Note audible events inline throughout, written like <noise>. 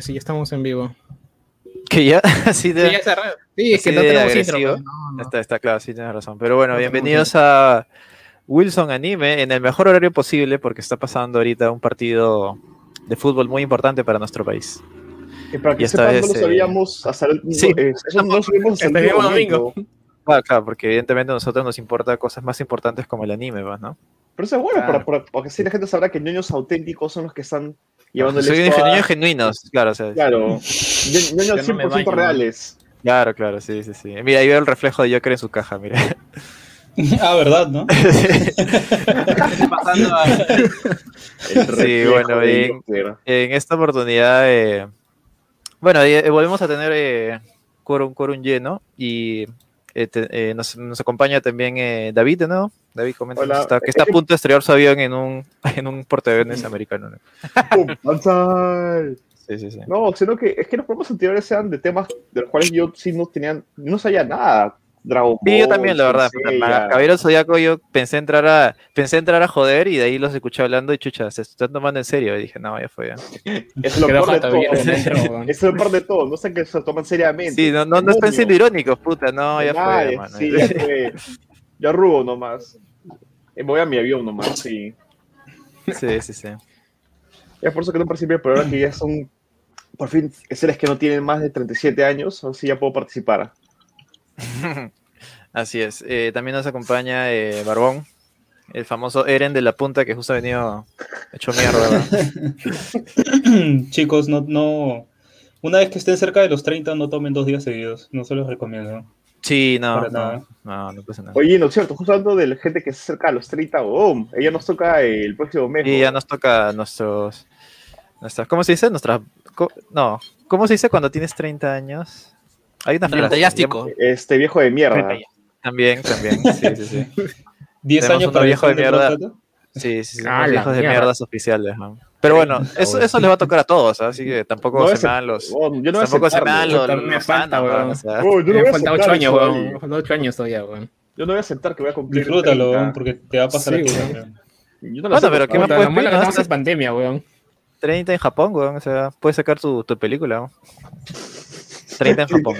Sí, ya estamos en vivo. Que ya, <laughs> así de. Sí, ya cerré. Sí, es que no tenemos agresivo. intro. pues, no, no. Está, está claro, sí tienes razón. Pero bueno, No bienvenidos a Wilson Anime en el mejor horario posible porque está pasando ahorita un partido de fútbol muy importante para nuestro país. Que para que Y esta sepan, no vez, lo eh, sabíamos hasta el sí. eh, eso no lo <laughs> subimos hasta Este el domingo. Claro, claro, porque evidentemente a nosotros nos importa cosas más importantes como el anime, pues, ¿no? Pero eso es bueno, Claro. para, para- porque así la gente sabrá que ñoños auténticos son los que están <laughs> llevándole Soy esto a- niños genuinos, claro, o sea, Claro, ño- ñoños Yo no <laughs> me 100% baño. reales. claro, claro, sí, sí, sí. Mira, ahí veo el reflejo de Joker en su caja, mira. <laughs> ah, ¿verdad, no? pasando a... El Sí, bueno. Joker. En esta oportunidad, eh, bueno, eh, volvemos a tener eh, quórum, quórum lleno y eh, te- eh, nos, nos acompaña también eh, David, ¿no? David comenta Hola. que está, que está a punto de estrellar su avión en un, <laughs> en un portaaviones americano. ¿no? Sí, sí, sí. No, sino que es que los programas anteriores eran de temas de los cuales yo sí no tenían, no sabía nada. Dragon Ball. Sí, yo también, la verdad. Para Caballero Zodíaco yo pensé entrar a pensé entrar a joder y de ahí los escuché hablando y chucha, se están tomando en serio. Y dije, no, ya fue. ya. Eso <laughs> es <laughs> lo peor de todo. es lo peor de todo. No sé que se lo toman seriamente. Sí, no, no, no están siendo irónicos, puta, no, ya Nada, fue, mano. Sí, ya fue. Yo arrugo nomás. Eh, Voy a mi avión nomás, sí. Sí, sí, sí. Ya por eso que no participé, pero ahora que ya son, por fin, seres que no tienen más de 37 años, así ya puedo participar. <laughs> Así es. Eh, también nos acompaña eh, Barbón, el famoso Eren de la punta que justo ha venido hecho mierda. ¿verdad? <laughs> Chicos, no, no. Una vez que estén cerca de los 30, no tomen dos días seguidos. No se los recomiendo. Sí, no, no, nada. no, no pasa nada. Oye, no es cierto, justo hablando de la gente que se acerca a los 30, oh, ella nos toca el próximo mes. Y ¿no? ya nos toca nuestros, nuestras, ¿cómo se dice? Nuestras, co- no, ¿cómo se dice cuando tienes 30 años? Hay una frase. Este viejo de mierda. También, también, <laughs> sí, sí, sí. <laughs> 10 Tenemos años para viejo de mierda. Sí, sí, sí, <laughs> Ah, hijos de mierda. mierdas oficiales, ¿no? Pero bueno, eso, eso les va a tocar a todos, ¿ah? así que tampoco No se me dan los... oh, yo no voy a tampoco se me dan los... Me falta, weón. o sea. Oh, yo no Me voy a faltan aceptar 8 años, weón. Me faltan 8 años todavía, weón. Yo no voy a aceptar que voy a cumplir. Disfrútalo, 30. weón, porque te va a pasar Sí, a ti, weón. weón. Yo no lo Bueno, acepto. pero ¿qué más puedes pedir? que estamos en pandemia, weón. 30 en Japón, weón, o sea, puedes sacar tu, tu película, ¿no? 30 en Japón.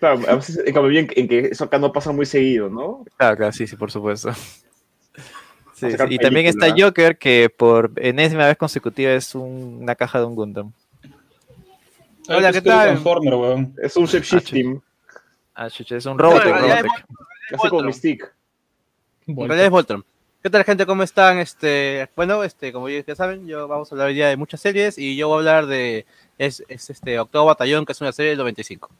Claro, a veces en cambio bien en que eso acá no pasa muy seguido, ¿no? Claro, claro, sí, sí, por supuesto. <laughs> Sí, Y también está. Joker, que por enésima vez consecutiva es un- una caja de un Gundam. Hola, Ay, ¿qué tal? Transformer, weón. Es un shape shifting, Ah, chucha, es un Robotech, así como stick. En realidad es Voltron. ¿Qué tal, gente? ¿Cómo están? Este, bueno, este, como ya ya saben, yo vamos a hablar hoy día de muchas series y yo voy a hablar de es, es este Octavo Batallón, que es una serie del 95.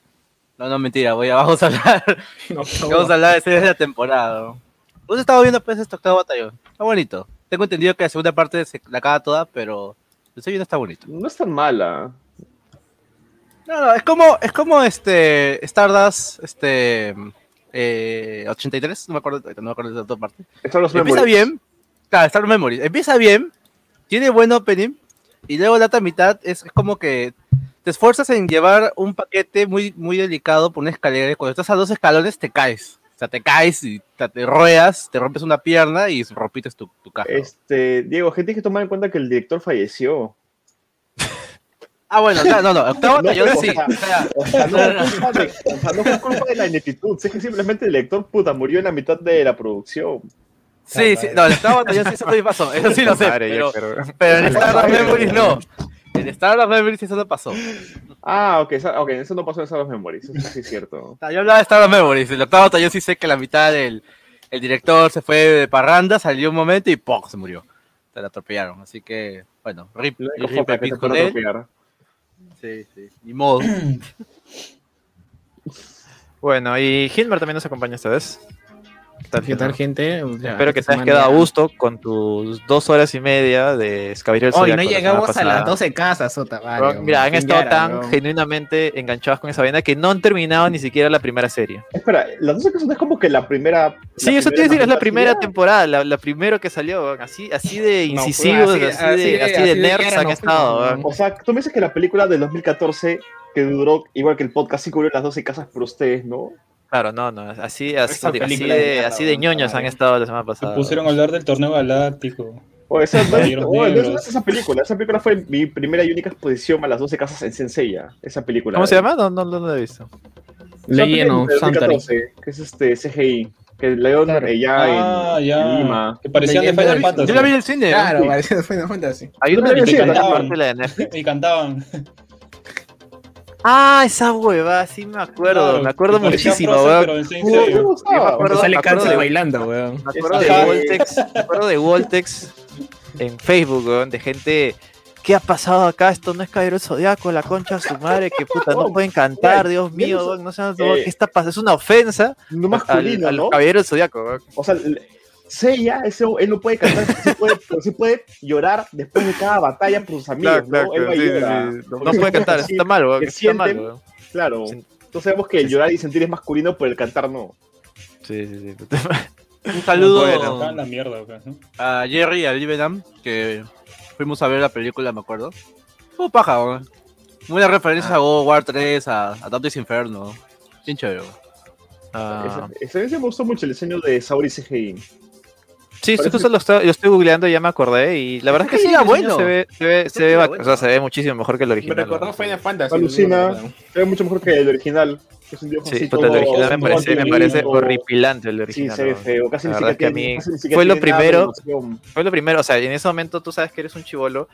No, no, mentira, voy a, <laughs> vamos a hablar, <laughs> No, vamos a hablar de series de la temporada. ¿no? ¿Vos estado viendo pues este Octavo Batallón? Está bonito. Tengo entendido que la segunda parte se la acaba toda, pero el segundo está bonito. No es tan mala. No, no, es como, es como este Stardust, este eh, 83, no me acuerdo, no me acuerdo de la otra parte. Empieza memories. bien, claro, Star Memories, empieza bien, tiene buen opening, y luego la otra mitad es, es como que te esfuerzas en llevar un paquete muy, muy delicado por una escalera, y cuando estás a dos escalones te caes. O sea, te caes y te, te ruedas, te rompes una pierna y rompites tu, tu caja. Este, Diego, gente tiene que tomar en cuenta que el director falleció. Ah, bueno, o sea, no, no, octavo No, batallón o sí. sea, o sea, O sea, no, fue culpa de, o sea, no fue culpa de la ineptitud, es que simplemente el director puta murió en la mitad de la producción. Sí, sí, no, el octavo batallón sí, eso sí pasó, eso sí lo sé, Madre, pero, <laughs> en Star Memories no. En Star Memories eso no pasó. Ah, ok, ok, eso no pasó en Star Memories, eso sí es cierto. <laughs> Yo hablaba de Star Memories. El octavo batallón sí sé que la mitad del el director se fue de parranda, salió un momento y ¡pum! se murió. Se la atropellaron. Así que, bueno, rip, único rip con él. atropellar. Sí, sí. Ni modo. <coughs> Bueno, y Hilmer también nos acompaña esta vez. ¿Qué tal, ¿Qué tal, gente? Ya, Espero que te hayas quedado a gusto con tus dos horas y media de Escabirel Hoy no la llegamos a las pasada. 12 casas, Sota. Vale. Mira, han ¿Quién estado tan genuinamente enganchados con esa vaina que no han terminado ni siquiera la primera serie. Espera, las dos ocasiones es como que la primera. Sí, la eso te iba a decir, es la primera temporada, la, la primera que salió, así, así de No, incisivos, así- así, así de, así así de de nerds tierno, han pues, estado. O sea, tú me dices que la película del 2014, que duró igual que el podcast, sí cubrió las 12 casas por ustedes, ¿no? Claro, no, no, así, así, así, de, de mierda, así de weón, ñoños han madre. estado la semana Se pasada. pusieron a hablar del torneo galáctico. O esa, no, oh, no, no es esa película. Esa película fue mi primera y única exposición a las 12 casas en Senseiya. Esa película. ¿Cómo se llama? No, no, no lo he visto. Legend of Esa película de Santari. 2014, Que es este CGI. Que León Claro. eh, ya Ah, en, ya. Lima. Que parecían de Final de- Fantasy. Yo la vi en el cine. ¿no? Claro, Sí. parece Final Fantasy. Hay una Yo también de Ah, esa hueva, sí me acuerdo. Claro, me acuerdo muchísimo, weón. Sí, me acuerdo. Sale cáncer de- bailando, weón. Me acuerdo de. Voltex, me acuerdo de Voltex en Facebook, weón, de gente. ¿Qué ha pasado acá? Esto no es Caballero del Zodiaco, la concha de su madre, que puta, no <laughs> pueden cantar, Dios mío, no sé- weón, no sé eh, qué está pasando, es una ofensa No al, masculino, al ¿no? Caballero del Zodiaco, weón. O sea, el- Seiya, ese, él no puede cantar, pero sí puede, pero sí puede llorar después de cada batalla por sus amigos, Claro, claro, ¿no? Claro, sí, llora. sí. Puede cantar, está mal, weón, que eso está mal, sienten-. Claro. Entonces sabemos que llorar y sentir es masculino, pero el cantar no. Sí, sí, sí. Un saludo Bueno. A Jerry y a Libenham, que fuimos a ver la película, me acuerdo. Fue paja, referencias Ah. a God War 3, a, a Dante's Inferno. Bien chévere. Ah, Ese, me gustó mucho el diseño de Saori CGI. Sí, sí, Parece- justo lo estoy, lo estoy googleando y ya me acordé. Y la verdad es que sí, bueno. Se ve, se ve, se ve, bueno. o sea, se ve muchísimo mejor que el Me original. recordó weón. Final Fantasy. Alucina. Se ve mucho mejor que el original. que es un dibujo Sí, puta, el original me parece, me parece horripilante el Sí, original. se ve feo. Casi La ni verdad es que a mí fue lo de primero-. Fue lo primero, o sea, en ese momento tú sabes que eres un chivolo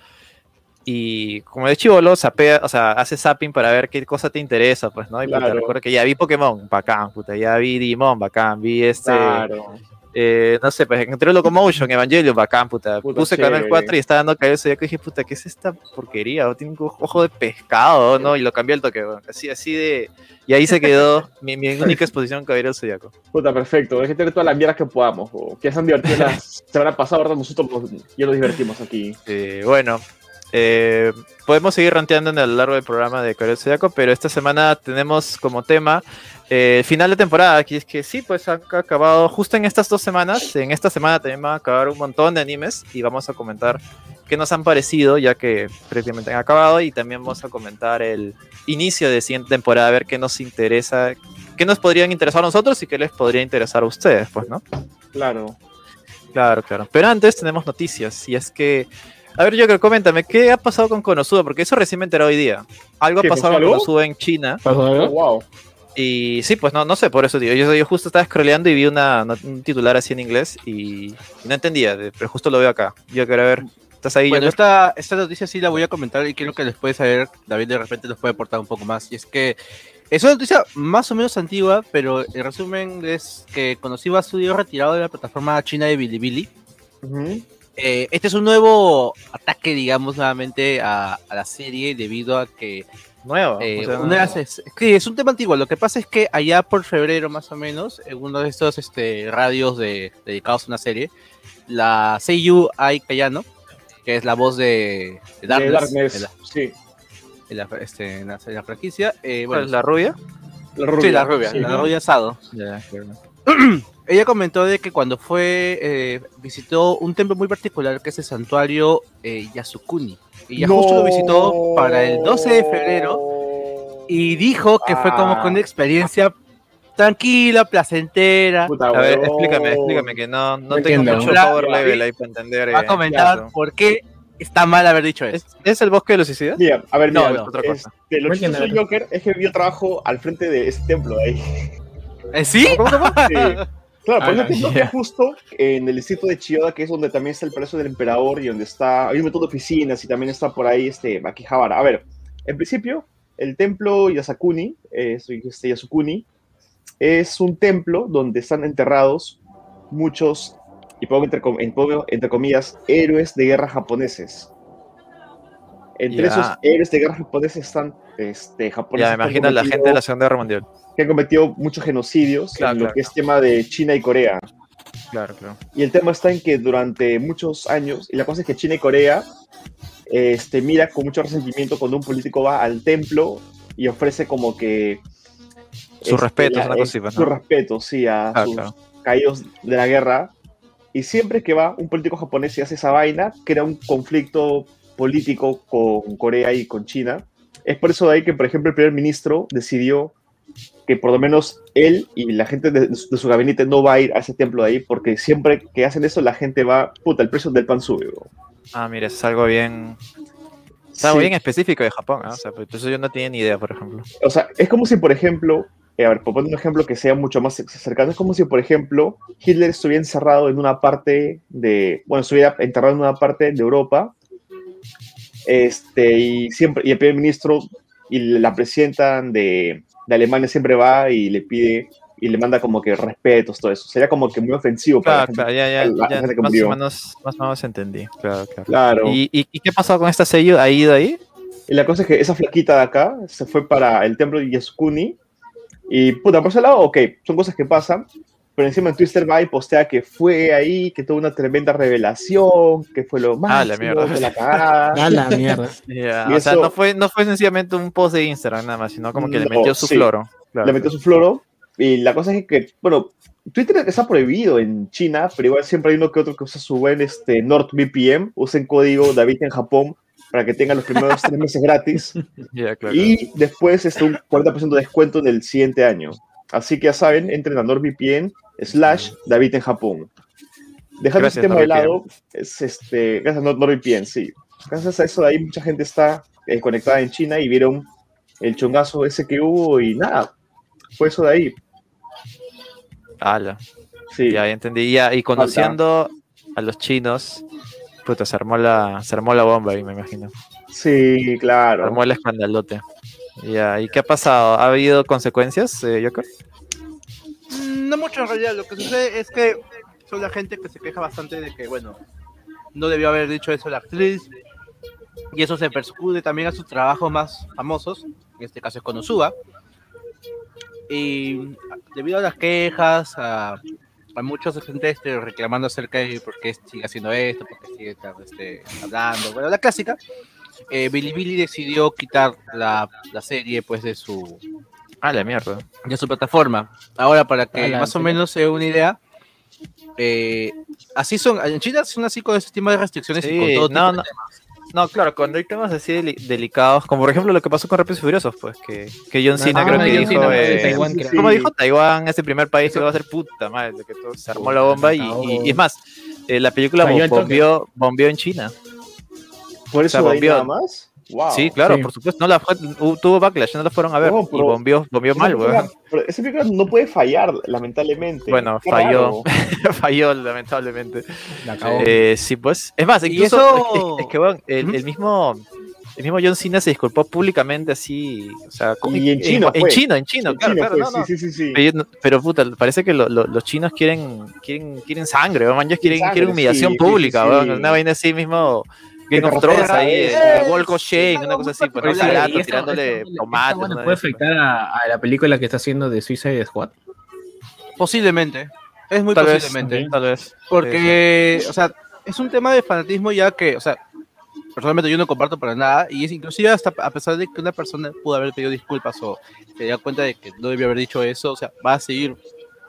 y como eres chivolo, sapea, o sea, haces zapping para ver qué cosa te interesa, pues, ¿no? Y puta, Claro. recuerdo que ya vi Pokémon, bacán, puta, ya vi Digimon, bacán, vi este, Claro. Eh, no sé, pues entré Locomotion, Evangelion, bacán, puta, Puta, puse Canal chévere. 4 y estaba dando cabeza y dije, puta, ¿qué es esta porquería? Tiene un ojo de pescado, ¿no? Y lo cambié al toque, así, así de... Y ahí se quedó <laughs> mi, mi única exposición Caballero del Zodiaco. Puta, perfecto. Hay que tener todas las mierdas que podamos. o que han divertido la <laughs> semana pasada, ahora nosotros nos- ya nos divertimos aquí. Eh, bueno, eh, podemos seguir ranteando en lo largo del programa de del Zodiaco, pero esta semana tenemos como tema eh, final de temporada. Aquí es que sí, pues ha acabado justo en estas dos semanas. En esta semana también van a acabar un montón de animes y vamos a comentar qué nos han parecido, ya que prácticamente han acabado, y también vamos a comentar el inicio de siguiente temporada, a ver qué nos interesa, qué nos podrían interesar a nosotros y qué les podría interesar a ustedes, pues, ¿no? Claro. Claro, claro. Pero antes tenemos noticias. Y es que. A ver, Joker, coméntame, ¿qué ha pasado con Konosuba? Porque eso recién me enteré hoy día. Algo ha ¿Qué, pasado con? Konosuba en China. ¿Pasó Oh, algo? wow. Y sí, pues no, no sé, por eso digo. Yo, yo justo estaba scrolleando y vi una, un titular así en inglés y, y no entendía, pero justo lo veo acá. Yo quiero ver. ¿Estás ahí, Bueno, esta, esta noticia sí la voy a comentar y creo que les puede saber, David de repente nos puede aportar un poco más. Y es que es una noticia más o menos antigua, pero el resumen es que Konosuba Studio retirado de la plataforma china de Bilibili. Eh, este es un nuevo ataque, digamos, nuevamente a, a la serie debido a que Nuevo. eh, o sea, una es, sí, es un tema antiguo. Lo que pasa es que allá por febrero, más o menos, en uno de estos este, radios de, dedicados a una serie, la Seiyu Ai Kayano, que es la voz de, de De Darkness, Darkness. en la, Sí. en la- este, en la- en la franquicia, eh, ¿cuál bueno, es ¿La rubia? La rubia. sí, la rubia, Sí. la rubia Sado. Claro. <clears throat> Ella comentó de que cuando fue, eh, visitó un templo muy particular que es el santuario eh, Yasukuni. Ella justo lo visitó para el 12 de febrero y dijo que fue como Ah. que una experiencia tranquila, placentera. Puta, A ver, explícame, explícame, que no, no No tengo entiendo. mucho La- power la- level ahí para entender. Va a eh, comentar claro. por qué está mal haber dicho eso. ¿Es, es el bosque de los suicidas? Mira, a ver, No, mira, no, otra cosa. este, lo No chistoso de entiendo. Joker es que yo trabajo al frente de ese templo ahí. ¿Eh, ¿Sí? Sí. Claro, por Ah, ya. está justo en el distrito de Chiyoda, que es donde también está el Palacio del Emperador y donde está, hay un montón de oficinas y también está por ahí este Akihabara. A ver, en principio, el templo Yasakuni, este Yasukuni, es un templo donde están enterrados muchos, y pongo entre, pongo entre comillas, héroes de guerra japoneses. Entre esos héroes de guerra japoneses están este, japoneses. Ya, me imagino la gente de la Segunda Guerra Mundial. que han cometido muchos genocidios Claro, en lo claro. que es tema de China y Corea. Claro, claro. Y el tema está en que durante muchos años, y la cosa es que China y Corea este, mira con mucho resentimiento cuando un político va al templo y ofrece como que... Respetos, una eh, cosa así, pues, Su ¿no? respeto, sí, a Ah, sus claro. caídos de la guerra. Y siempre que va un político japonés y hace esa vaina, crea un conflicto político con Corea y con China. Es por eso de ahí que, por ejemplo, el primer ministro decidió que por lo menos él y la gente de, de su gabinete no va a ir a ese templo de ahí, porque siempre que hacen eso la gente va, puta, el precio del pan sube. Ah, mira, es algo bien. Es algo Sí. bien específico de Japón, ¿ah? O sea, pues, eso yo no tenía ni idea, por ejemplo. O sea, es como si, por ejemplo, eh, a ver, por poner un ejemplo que sea mucho más cercano, es como si, por ejemplo, Hitler estuviera encerrado en una parte de, bueno, estuviera enterrado en una parte de Europa, este, y siempre, y el primer ministro y la presidenta de, de Alemania siempre va y le pide y le manda como que respetos, todo eso. Sería como que muy ofensivo para Claro, la claro, gente, ya, ya, la- ya gente más, o menos, más o menos entendí. Claro, claro. Claro. ¿Y, y, y qué pasó con esta sello? ¿Ha ido ahí? Y la cosa es que esa flaquita de acá se fue para el templo de Yasukuni. Y puta, por ese lado, ok, son cosas que pasan. Pero encima en Twitter va y postea que fue ahí, que tuvo una tremenda revelación, que fue lo Ah, la máximo, mierda. que la cagada. A la mierda. <laughs> Ya, Y O sea, no fue, no fue sencillamente un post de Instagram nada más, sino como que le No, metió su sí. floro. Claro. Le metió su floro. Y la cosa es que, bueno, Twitter está prohibido en China, pero igual siempre hay uno que otro que usa su buen este, NordVPN. Usen código David en Japón para que tengan los primeros tres meses gratis. <laughs> Ya, claro. Y después está un 40% de descuento en el siguiente año. Así que ya saben, entren a NordVPN slash David en Japón. Dejando Gracias, ese tema de lado, es este, gracias a Nord- NordVPN, sí. Gracias a eso de ahí mucha gente está eh, conectada en China y vieron el chongazo ese que hubo y nada, fue eso de ahí. Ala, Sí, ya, ya entendí. Ya, y conociendo a los chinos, puta, se armó la, se armó la bomba ahí, me imagino. sí, Se claro. armó el escandalote. Ya, ¿y qué ha pasado? ¿Ha habido consecuencias, eh, Joker? Mm, No mucho en realidad, lo que sucede es que son la gente que se queja bastante de que, bueno, no debió haber dicho eso la actriz. Y eso se percude también a sus trabajos más famosos, en este caso es Konosuba. Y debido a las quejas, a, muchos gente este, reclamando acerca de por qué sigue haciendo esto, por qué sigue este, hablando, bueno, la clásica, eh, Bilibili decidió quitar la, la serie pues de su, Ah, la mierda. de su plataforma. Ahora, para que Ala, más o menos se dé una idea, eh, así son, en China son así con ese tipo de restricciones y Sí, con todo no, tipo no. No, claro, cuando hay temas así deli- delicados, como por ejemplo lo que pasó con Rápidos y Furiosos, pues que, que John Cena Ah, creo que John dijo, Cena, eh, de Taiwán, sí, creo. sí. como dijo Taiwán, es el primer país que va a ser puta madre, de que todo se armó la bomba y, y- y es más, eh, la película bombió, bombió en China. Por sea, eso de ahí bombeó. nada más. Wow. Sí, claro, Sí. por supuesto, no la fue- tuvo backlash, no la fueron a ver No, y pero- bombió, bombió Esa mal, weón. esa película no puede fallar, lamentablemente. Bueno, Qué falló. <laughs> Falló lamentablemente. La. Eh, sí, pues. Es más, Y incluso eso- es, es que weón, el, el mismo el mismo John Cena se disculpó públicamente así, o sea, con- Y en chino en fue. chino, en chino, En claro, China claro, no, no. Sí, sí, sí, sí. Pero, pero, puta, parece que lo- lo- los chinos quieren, quieren, quieren sangre, weón, ellos quieren, Sangre, quieren humillación sí, pública, sí, sí. weón, una vaina así mismo, Game of Thrones ahí, Walk of Shame, una cosa así, pues, Tirando- ¿Y esta- tirándole una puede afectar a, a la película que está haciendo de Suicide Squad? Posiblemente, es muy Tal vez, posiblemente. tal vez. Porque, o sea, es un tema de fanatismo ya que, o sea, personalmente yo no comparto para nada, y es inclusive hasta a pesar de que una persona pudo haber pedido disculpas o se dio cuenta de que no debió haber dicho eso, o sea, va a seguir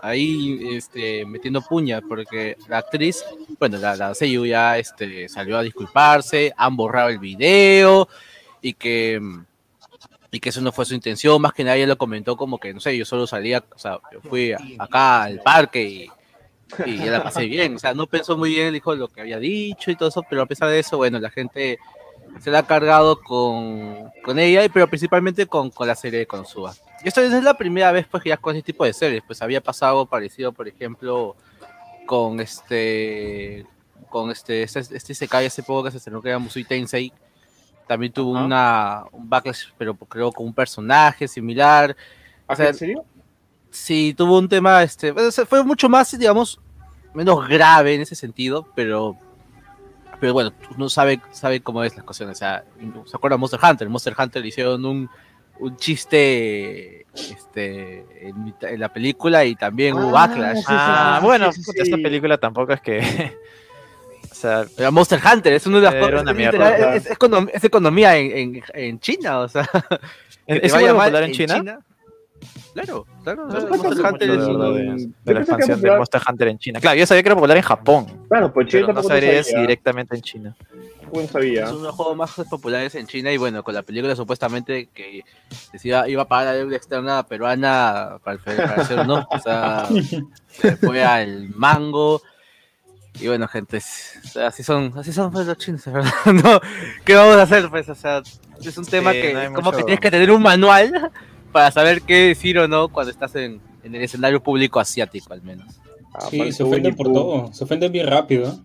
ahí este, metiendo puña, porque la actriz, bueno, la, la Seiyu ya este, salió a disculparse, han borrado el video, y que y que eso no fue su intención, más que nadie lo comentó como que, no sé, yo solo salía, o sea, yo fui acá al parque y y ya la pasé bien. O sea, no pensó muy bien, dijo lo que había dicho y todo eso, pero a pesar de eso, bueno, la gente se la ha cargado con, con ella, pero principalmente con, con la serie de Konosuba. Esto es la primera vez pues que ya con este tipo de series, pues había pasado algo parecido, por ejemplo, con este con este este, este se cae hace poco que se estrenó que era Musui Tensei también tuvo una un backlash pero creo con un personaje similar o sea, ¿En serio? Sí, tuvo un tema, este, fue mucho más, digamos, menos grave en ese sentido, pero, pero bueno, uno sabe, sabe cómo es las cosas, o sea, ¿se acuerdan de Monster Hunter? Monster Hunter le hicieron un, un chiste, este, en, mitad- en la película y también hubo Ah, backlash. sí, Ah, sí, bueno, sí, sí, puta, esta sí. película tampoco es que. <laughs> o sea, Pero Monster Hunter es una de las cosas, una es, literal, es, es econom- es economía en, en, en China, o sea, <laughs> ¿es vaya muy popular en China? Claro, claro. Monster Hunter de, es verdad, un- de- de Yo la expansión de Monster Hunter en China. Claro, yo sabía que era popular en Japón, Claro, pues pero no sabría si directamente en China. Tampoco no sabía. Es uno de los juegos más populares en China y bueno, con la película supuestamente que decía iba a pagar la deuda externa peruana para, el- para hacer no, o sea, <laughs> se fue al mango y bueno, gente, es- o sea, así son, así son pues, los chinos, ¿verdad? <laughs> No, ¿qué vamos a hacer? Pues, o sea, es un tema Sí, que no como mucho- que tienes que tener un manual <laughs> para saber qué decir o no cuando estás en, en el escenario público asiático al menos. Ah, Sí, se ofenden por todo, se ofenden bien rápido.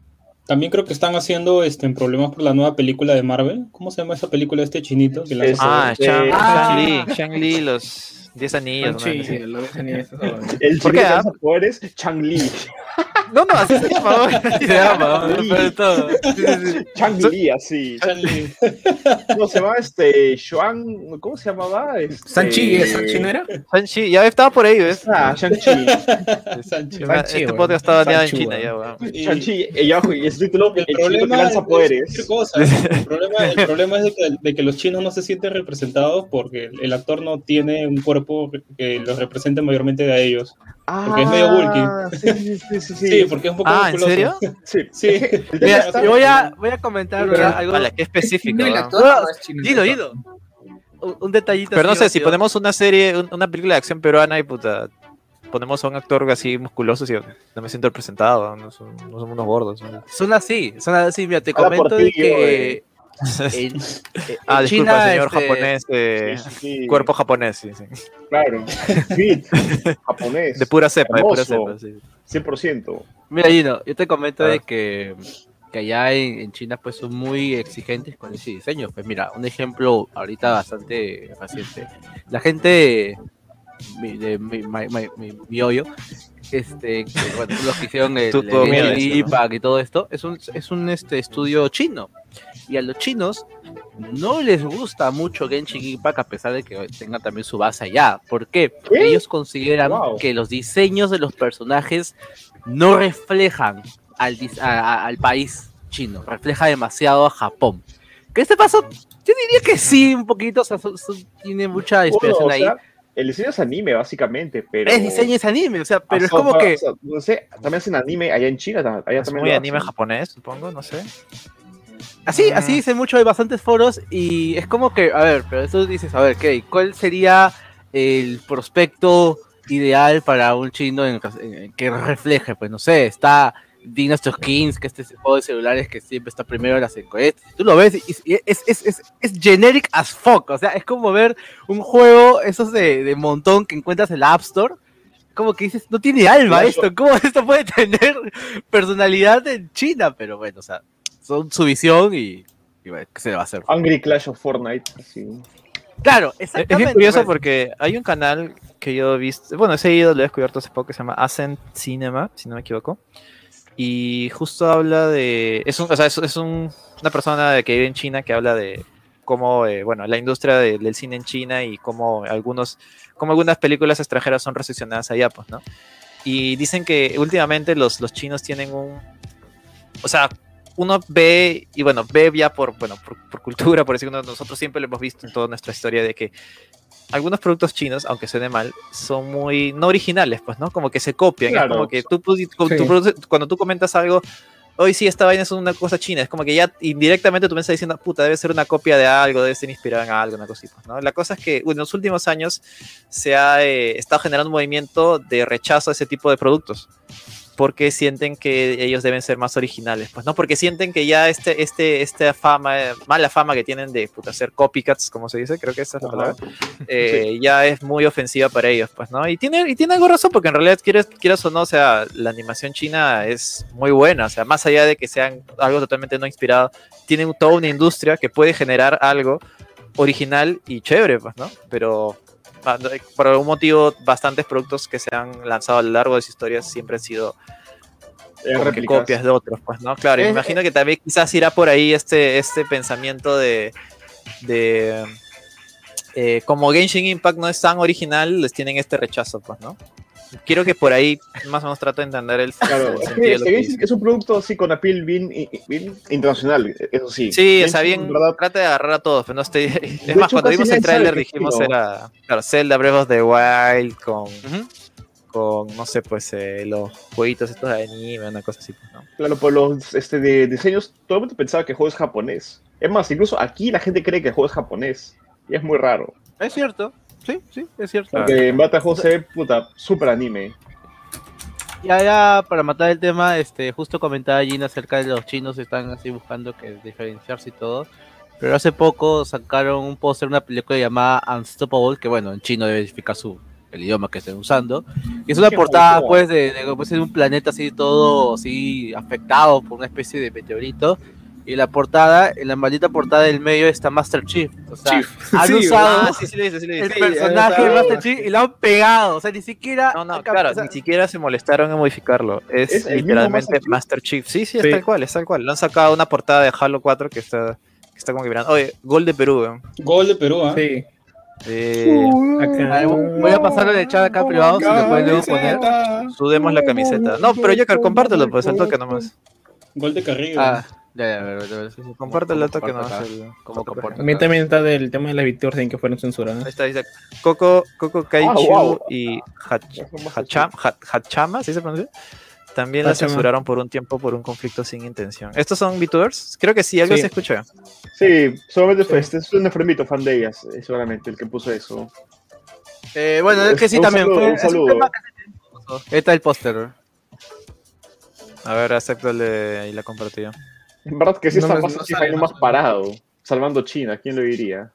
También creo que están haciendo este, problemas por la nueva película de Marvel. ¿Cómo se llama esa película de este chinito? Que Eso. Ah, Shang, Ah. Shang-Li, Shang-Li, los 10 anillos. ¿no? Sí, Sí. lo ves en eso, <laughs> ¿no? El ¿Por chico lanza poderes, Chang Li. <laughs> No, no, así se llama. <laughs> Se llama, ¿no? Pero todo. Chang Li, así. ¿Cómo se llama este? Xuan, ¿cómo se llamaba? Este... Sanchi, ¿es Sanchi no era? Shang-Chi, ya estaba por ahí, ¿ves? Ah, Shang-Chi. Sánchez. Shang-Chi, este podcast estaba baneado en China, ya, weón. Shang-Chi, y abajo, y ese título, el, El chico que problema, lanza es poderes. El problema, el problema es de que, de que los chinos no se sienten representados porque el actor no tiene un cuerpo que los represente mayormente a ellos. Porque es medio bulky. Ah, Sí, sí, sí, sí. Sí, <laughs> porque es un poco Ah, ¿en musculoso. serio? <laughs> Sí. Sí. <laughs> Mira, yo voy a, voy a comentar Pero- ¿verdad? algo. Vale, qué específico. ¿No el ¿no? actor No, o es chino el Dilo, dilo. Un, detallito. Pero no sé, si ponemos una serie, un- una película de acción peruana y puta, ponemos a un actor así musculoso, y no me siento representado, no, son- no somos unos gordos. ¿no? Son así, son así. Mira, te comento de que. En, <laughs> en Ah, disculpa, China, señor este, japonés, eh, Sí, sí, sí. cuerpo japonés, sí, sí. Claro. <laughs> Fit. Japonés. De pura cepa, de pura cepa, sí. 100%. Mira, Gino, yo te comento Ah. de que, que allá en, en China pues son muy exigentes con ese diseño. Pues mira, un ejemplo ahorita bastante reciente. La gente mi- de mi, mi, mi- mi- mi hoyo, este, que, bueno, los que hicieron <laughs> el, el. Impact y todo esto, es un, es un este, estudio chino. Y a los chinos no les gusta mucho Genshin Impact a pesar de que tenga también su base allá. ¿Por qué? Porque ¿Qué? ellos consideran Wow. que los diseños de los personajes no reflejan al, dis- a- a- al país chino, refleja demasiado a Japón. Que este paso, yo diría que sí, un poquito, o sea, son- son- tiene mucha inspiración Bueno, o ahí. el diseño es anime, básicamente, pero... Es diseño, es anime, o sea, pero es como o que... sea, no sé, también hacen anime allá en China. Allá Es también muy anime japonés, supongo, no sé. Así, Ah. así dicen mucho, hay bastantes foros y es como que, a ver, pero tú dices, a ver, ¿qué? ¿cuál sería el prospecto ideal para un chino en, en- que refleje? Pues no sé, está Dynasty Kings, que este es el juego de celulares que siempre está primero en las encuestas. Tú lo ves y, y es, es, es, es generic as fuck, o sea, es como ver un juego, esos de, de montón que encuentras en la App Store. Como que dices, no tiene alma esto, ¿cómo <laughs> esto puede tener personalidad en China? Pero bueno, o sea, son su visión y, y ¿qué se va a hacer? Angry Clash of Fortnite. así. Claro, Es exactamente. bien curioso pues. porque hay un canal que yo he visto, bueno, he seguido, lo he descubierto hace poco, que se llama Ascent Cinema, si no me equivoco. Y justo habla de. Es, un, o sea, es, es un- una persona que vive en China que habla de cómo, eh, bueno, la industria de- del cine en China y cómo algunos, cómo algunas películas extranjeras son recepcionadas allá, pues, ¿no? Y dicen que últimamente los, los chinos tienen un. O sea, uno ve, y bueno, ve ya por, bueno, por, por cultura, por decirlo, nosotros siempre lo hemos visto en toda nuestra historia de que algunos productos chinos, aunque suene mal, son muy no originales, pues, ¿no? Como que se copian. Claro. Como que tú, Sí. tú produces- cuando tú comentas algo, hoy sí, esta vaina es una cosa china, es como que ya indirectamente tú me estás diciendo, puta, debe ser una copia de algo, debe ser inspirada en algo, una cosita, ¿no? La cosa es que en los últimos años se ha eh, estado generando un movimiento de rechazo a ese tipo de productos. Porque sienten que ellos deben ser más originales, pues no, porque sienten que ya este, este, esta fama, mala fama que tienen de puta, hacer copycats, como se dice, creo que esa es la palabra, <laughs> eh, ya es muy ofensiva para ellos, pues, ¿no? Y tiene, y tiene algo razón, porque en realidad, quieres, quieras o no, o sea, la animación china es muy buena, o sea, más allá de que sean algo totalmente no inspirado, tienen toda una industria que puede generar algo original y chévere, pues, ¿no? Pero por algún motivo, bastantes productos que se han lanzado a lo largo de su historia siempre han sido Eh, como que réplicas. copias de otros, pues, ¿no? Claro, Es- imagino que también quizás irá por ahí este, este pensamiento de, de eh, como Genshin Impact no es tan original, les tienen este rechazo, pues, ¿no? Quiero que por ahí más o menos trato de entender el, Claro, el es, sentido que de lo que Genshin dicen. es un producto así con appeal bien, bien internacional, eso sí. Sí, o sea, bien, trata de agarrar a todos, pero no estoy... <laughs> Es más, cuando vimos el qué dijimos era, claro, Zelda Breath of the Wild con, con, no sé, pues eh, los jueguitos estos de anime, una cosa así, pues, ¿no? Claro, por los este, de diseños, todo el mundo pensaba que el juego es japonés. Es más, incluso aquí la gente cree que el juego es japonés. Y es muy raro. Es cierto. Sí, sí, es cierto. Porque en Bata ve, puta, super anime. Ya, ya, para matar el tema, este, justo comentaba Gina acerca de los chinos están así buscando que diferenciarse y todo. Pero hace poco sacaron un póster, una película llamada Unstoppable, que bueno, en chino debe significar su el idioma que estén usando. Y es una portada, pues, de, de, pues, de un planeta así todo así afectado por una especie de meteorito. Y la portada, en la maldita portada del medio está Master Chief. O sea, Chief. han Sí, usado Ah, sí, sí, el personaje de Master Chief y lo han pegado. O sea, ni siquiera. No, no, claro, cap- o sea, ni siquiera se molestaron en modificarlo. Es, ¿Es el mismo literalmente Master Master Chief? Sí, sí, es Sí. tal cual, es tal cual. Lo han sacado una portada de Halo 4 que está, que está como que mirando. Oye, gol de Perú, weón. Gol de Perú, ¿ah? Sí. Eh, Acá. Ah, Voy a pasarlo en el chat acá privado, si lo pueden luego poner. sudemos la camiseta. No, pero Joker, compártelo, pues al toque nomás. Gol de Carrillo. Ah, ya, ya, a ver, a ver, a ver. Compártelo al toque comparto nomás. acá? el- ¿Cómo comporta? A mí también está del tema de las victorias en que fueron censuradas. Ahí está, dice Coco, Coco Kaichu Ah, wow. y Hacham- Hachama, ¿sí se pronuncia? También la censuraron por un tiempo por un conflicto sin intención. ¿Estos son VTubers? Creo que sí, algo Sí. se escucha. Sí, solamente fue este, es un enfermito fan de ellas, eh, seguramente, el que puso eso. Eh, bueno, es que sí Un también. saludo, fue- un es un saludo. tema que se puso. Ahí está el póster. A ver, acéptale y la compartió. En verdad que sí No está pasando no no más parado, salvando China, ¿quién lo diría?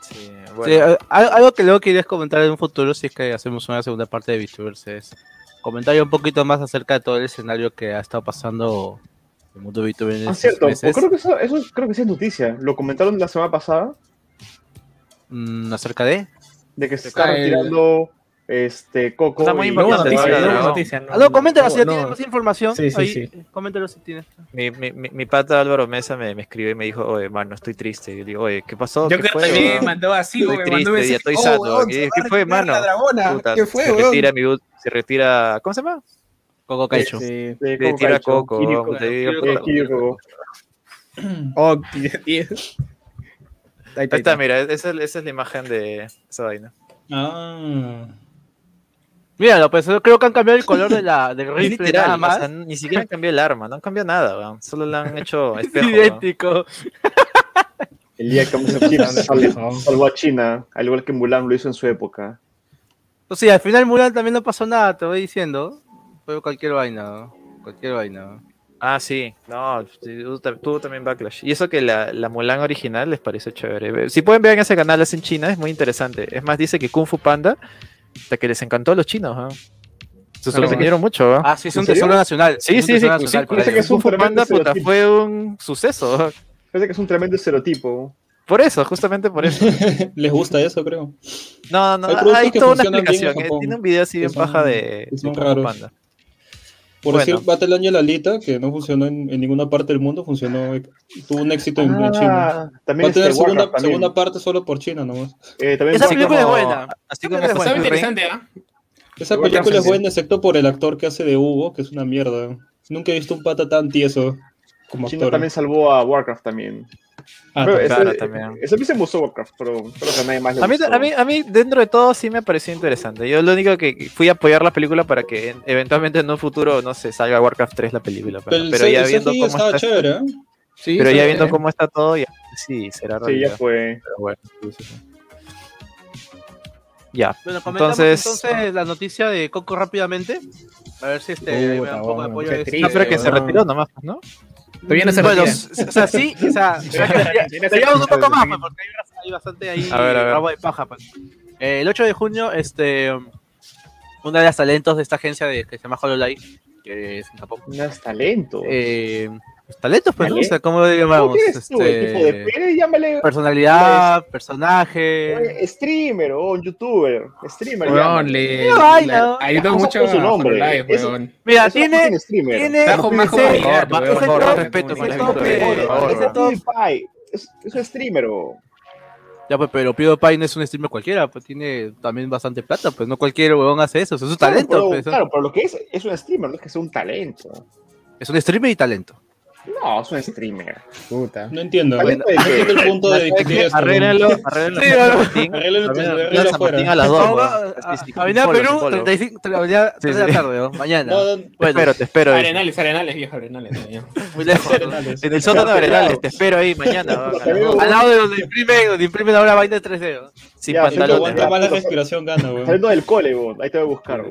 Sí, Sí, bueno. eh, al- algo que luego querías comentar en un futuro, si es que hacemos una segunda parte de VTubers, es comentar un poquito más acerca de todo el escenario que ha estado pasando el mundo VTuber en Ah, cierto, meses. creo que eso, eso creo que sí es noticia. Lo comentaron la semana pasada, Mm, acerca de. de que se Se está retirando este Coco. Está muy y- No hubo importante, noticia, no. Ah, no, coméntalo si tienes más información. Sí, sí, ahí, sí. Coméntalo si tienes. Mi, mi, mi, mi pata Álvaro Mesa me, me escribió y me dijo, oye, mano, estoy triste. Y yo digo, oye, ¿qué pasó? Yo ¿Qué creo fue, que también weón? mandó así, Estoy me triste, mandó ya estoy oh, weón, se ¿Qué- fue, mano? Puta, ¿Qué fue, se weón? retira mi se retira, ¿cómo se llama? Coco Kaicho. Sí. Se retira Coco. <clears throat> Oh. <laughs> Ahí Ahí está, mira, esa, es- esa es la imagen de esa vaina. Ah. Míralo, pues creo que han cambiado el color de la, del rifle literal, nada o más. sea, ni siquiera han cambiado el arma, no han cambiado nada, weón. Solo le han hecho <laughs> espejo. idéntico. El día que Master Chief sal- salvó a China, al igual que Mulan lo hizo en su época. O sea, al final Mulan también no pasó nada, te voy diciendo. Fue cualquier vaina, ¿no? cualquier vaina. Ah, sí, no, tuvo ta- tuvo también Backlash. Y eso que la, la Mulan original les parece chévere. Si pueden ver en ese canal, es en China, es muy interesante. Es más, dice que Kung Fu Panda, hasta que les encantó a los chinos, ¿ah? Se sorprendieron mucho, ¿ah? Ah, sí, es ¿En un tesoro nacional. Sí, sí, sí, parece que es un Panda, puta, fue un suceso. Parece que es un tremendo estereotipo. Por eso, justamente por eso. <laughs> Les gusta eso, creo. No, no, Hay hay toda una explicación. eh, Tiene un video así bien paja de, de Kung Fu raros. Panda. Por Bueno. decir, Battle Angel Alita, que no funcionó en, en ninguna parte del mundo, funcionó, tuvo un éxito en, en China. Ah, Va también a tener este, segunda, Warcraft también. segunda parte solo por China nomás. Eh, también Esa película es buena. Así Esa como es interesante, ¿ah? Esa película es Warcraft, buena, excepto por el actor que hace de Hugo, que es una mierda. Nunca he visto un pata tan tieso como China actor. también salvó a Warcraft también. Ah, Pero ese, Claro, también. ese a mí se me gustó Warcraft, pero creo que a nadie más le A mí, gustó. a, mí, a mí, dentro de todo, sí me pareció interesante. Yo lo único que fui a apoyar la película para que en- eventualmente en un futuro, no sé, salga Warcraft 3 la película. Pero, Pero pero ya viendo CGI cómo estaba está, chévere, ¿eh? Sí, pero ya viendo cómo está todo, ya, sí, será Sí, ya realidad. fue. pero bueno, sí, sí, sí. Ya, Bueno, comentamos Entonces- entonces, la noticia de Coco rápidamente. A ver si este me da un poco de apoyo. triste, no, pero que se retiró nomás, ¿no? Todavía no se bueno, o sea, sí, o sea, <laughs> Teníamos un poco más, pues, porque hay, bastante ahí A ver, a ver. rabo de paja. pues. Eh, el 8 de junio, este, una de las talentos de esta agencia de, que se llama HoloLive, que es en Japón. No es talento. Eh, pues, talentos, pues, ¿no? O sea, ¿cómo le ¿Cómo llamamos? tú? ¿El tipo de Este, pene? Llámale personalidad, personaje. oye, streamer o un youtuber. Streamer. Weón, llámale. le, ayuda mucho con su a nombre. Mira, tiene, tiene Bajo top- respeto con. Es, es un streamer. o- Ya, pues, pero PewDiePie no es un streamer cualquiera, pues tiene también bastante plata, pues no cualquier huevón hace eso, eso es su talento, Claro, pero, pues, claro, pero lo que es es un streamer, no es que sea un talento. es un streamer y talento. Woo! No, es un streamer. Puta. No entiendo. No entiendo el punto de discutir San <laughs> afuera. Martín a las dos. No, weón. va- Sí, sí, a- Avenida psicólogo, Perú, psicólogo. 35, tre- avenida Sí, 3 de la tarde, mañana. Te Bueno, espero, te espero ahí. Arenales, arenales, viejo, arenales. <laughs> muy lejos. En el sótano de Arenales, te espero ahí mañana. <laughs> Al lado de donde imprimen, donde imprimen ahora vaina de 3D. ¿no? Sin Pantalones, aguanta más la respiración gana, weón. Saliendo del cole, weón. Ahí te voy a buscar.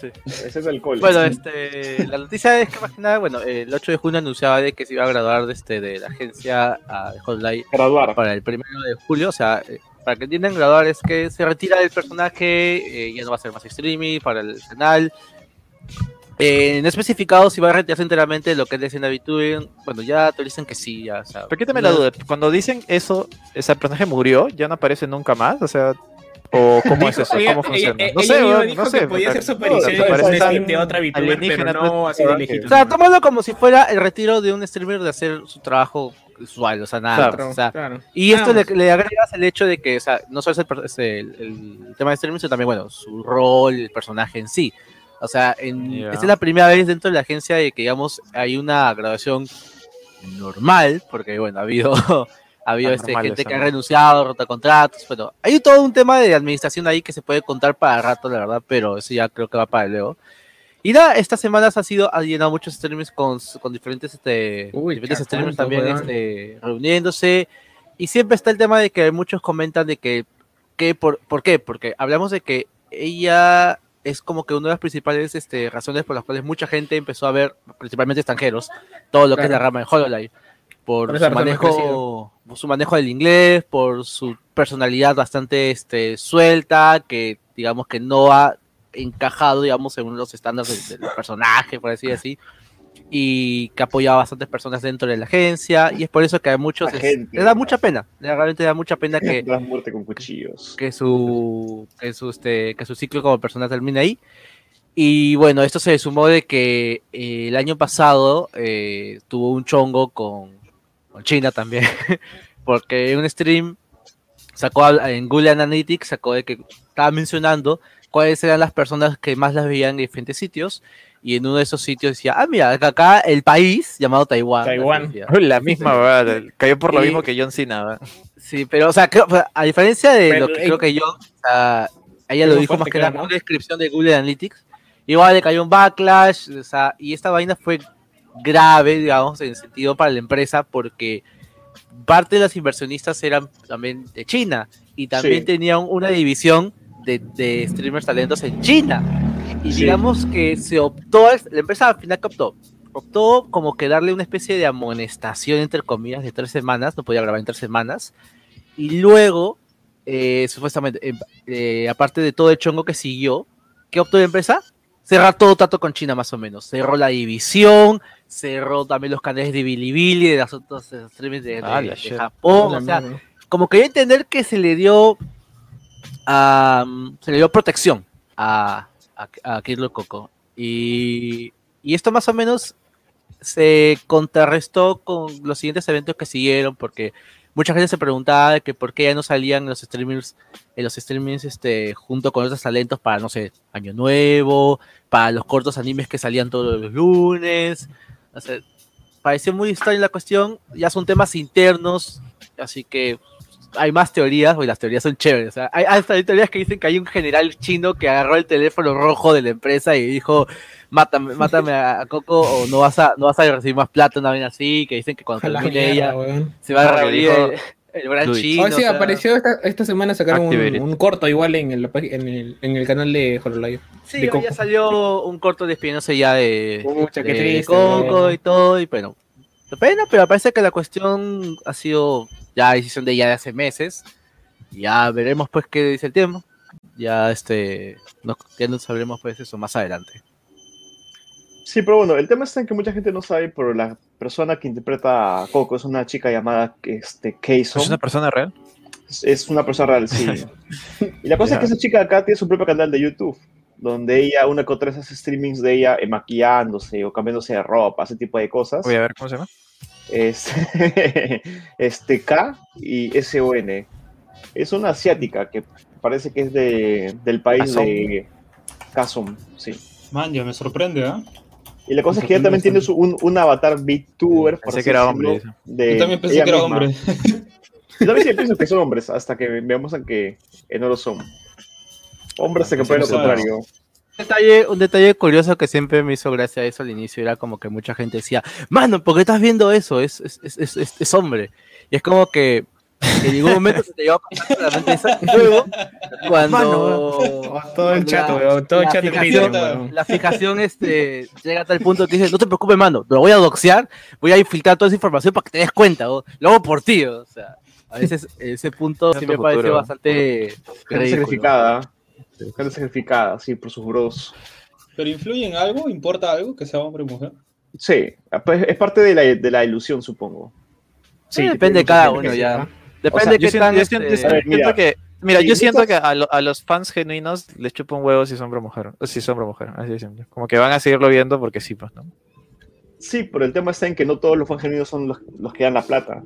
Sí. Ese es el cole. Bueno, este, la noticia es que más que nada, bueno, el 8 de junio anunciaba de que se iba a graduar de, este, de la agencia a Hotline Graduar. para el primero de julio, o sea, eh, para que entiendan, graduar es que se retira del personaje, eh, ya no va a ser más streaming para el canal. Eh, no especificado si va a retirarse enteramente de lo que es la escena VTuber. Bueno, ya te dicen que sí, ya, o sea. Pero quítame la duda, cuando dicen eso, ese personaje murió, ya no aparece nunca más, o sea, o cómo es eso, cómo funciona. No sé, no sé. podía hacer su aparición de otra VTuber, pero no así de legítimo. O sea, tómalo como si fuera el retiro de un streamer de hacer su trabajo usual, o sea, nada. Claro, o sea, claro. Y esto le, le agregas el hecho de que, o sea, no solo es el, el- el tema de streaming, sino también, bueno, su rol, el personaje en sí. O sea, en, Ya. esta es la primera vez dentro de la agencia de que, digamos, hay una graduación normal, porque, bueno, ha habido, ha habido este, gente que ha renunciado, rota contratos, bueno, hay todo un tema de administración ahí que se puede contar para rato, la verdad, pero eso ya creo que va para luego. Y nada, estas semanas ha sido, ha llenado muchos streamers con, con diferentes, este, Uy, diferentes streamers tanto, también este, reuniéndose. Y siempre está el tema de que muchos comentan de que, que por, ¿por qué? Porque hablamos de que ella es como que una de las principales este, razones por las cuales mucha gente empezó a ver, principalmente extranjeros, todo lo que es la Claro. rama de HoloLive. Por, su manejo, por su manejo del inglés, por su personalidad bastante este, suelta, que digamos que no ha encajado, digamos, según los estándares del, del personaje, por así decir, y que apoyaba a bastantes personas dentro de la agencia, y es por eso que a muchos La gente, les da mucha pena, le- realmente da mucha pena que, <laughs> Das muerte con cuchillos. que su que su este que su ciclo como persona termine ahí. Y bueno esto se sumó de que eh, el año pasado eh, tuvo un chongo con, China también <laughs> porque en un stream sacó en Google Analytics sacó de que estaba mencionando cuáles eran las personas que más las veían en diferentes sitios y en uno de esos sitios decía ah mira acá el país llamado Taiwán Taiwán. La misma, <laughs> cayó por lo Y- mismo que John Cena, weón. Sí, pero, o sea, creo- sea, a diferencia de Pero, lo que eh, creo que yo, o sea, ella lo dijo más que nada creo, en ¿no? una descripción de Google Analytics, igual le cayó un backlash, o sea, y esta vaina fue grave, digamos, en sentido para la empresa, porque parte de los inversionistas eran también de China, y también Sí. tenían una división de, de streamers talentos en China. Y Sí. digamos que se optó, la empresa al final que optó, optó como que darle una especie de amonestación, entre comillas, de tres semanas, no podía grabar en tres semanas, y luego, eh, supuestamente, eh, eh, aparte de todo el chongo que siguió, ¿qué optó la empresa? Cerrar todo trato con China más o menos, cerró la división, cerró también los canales de Bilibili, de las otras eh, streamers de, Ah. Japón, o sea, como que dio a entender que se le dio am, se le dio protección a, a, a Kirlo Coco. Y, y esto más o menos se contrarrestó con los siguientes eventos que siguieron, porque mucha gente se preguntaba de que por qué ya no salían los streamers, en los streamings este, junto con otros talentos para, no sé, Año Nuevo, para los cortos animes que salían todos los lunes. O sea, pareció muy extraña la cuestión, ya son temas internos, así que hay más teorías, y las teorías son chéveres. O sea, hay, hasta hay teorías que dicen que hay un general chino que agarró el teléfono rojo de la empresa y dijo, mátame, mátame a Coco o no vas a, no vas a recibir más plata, una vez así, que dicen que cuando termine ella weón. se va a dijo el, gran chino. Oh, sí, o sea, apareció esta, esta semana sacaron un, un corto igual en el, en el, en el canal de Hololive. Sí, de ya salió un corto despidiéndose ya de, Pucha, qué de triste, Coco y todo, y bueno, qué pena, pero parece que la cuestión ha sido ya decisión de ella de hace meses. Ya veremos pues qué dice el tiempo. Ya este, no, ya no sabremos pues eso más adelante. Sí, pero bueno, el tema está en que mucha gente no sabe, pero la persona que interpreta a Coco es una chica llamada este, Kayson. ¿Es una persona real? Es- es una persona real, sí. <laughs> y la cosa es que esa chica acá tiene su propio canal de YouTube, donde ella, una con tres, hace streamings de ella eh, maquillándose o cambiándose de ropa, ese tipo de cosas. Voy a ver cómo se llama. Es, <laughs> este K y SON. Es una asiática que parece que es de, del país de Kazon, sí. Man, ya me sorprende, ¿ah? Y la cosa es que ella también tiene su- un, un avatar VTuber. por Pensé que era hombre. de Yo también pensé que era misma. hombre. Yo también sí pienso que son hombres, hasta que veamos a que, que no lo son. Hombres se que pueden lo contrario. Un detalle, un detalle curioso que siempre me hizo gracia eso al inicio era como que mucha gente decía, mano, ¿por qué estás viendo eso? Es, es, es, es, es- es hombre. Y es como que en ningún momento se te lleva a la mente eso. Y luego, cuando todo el chat, weón. Todo el chat la fijación este, llega a tal punto que dice, no te preocupes, mano, lo voy a doxear, voy a filtrar toda esa información para que te des cuenta, ¿no? lo hago por ti. O sea, a veces ese punto sí me. Gente bastante sacrificada. Gente sacrificada, sí, por sus bros. ¿Pero influye en algo? ¿Importa algo que sea hombre o mujer? Sí, pues, es parte de la, de la ilusión, supongo. Sí, Eh, depende de cada uno ya. Depende O sea, qué siento, tan... yo siento- yo este, ver, siento mira. que. Mira, yo siento que a, lo- a los fans genuinos les chupa un huevo si o mujer. Si o mujer, así de simple. Como que van a seguirlo viendo porque sí, pues, ¿no? Sí, pero el tema está en que no todos los fans genuinos son los, los que dan la plata.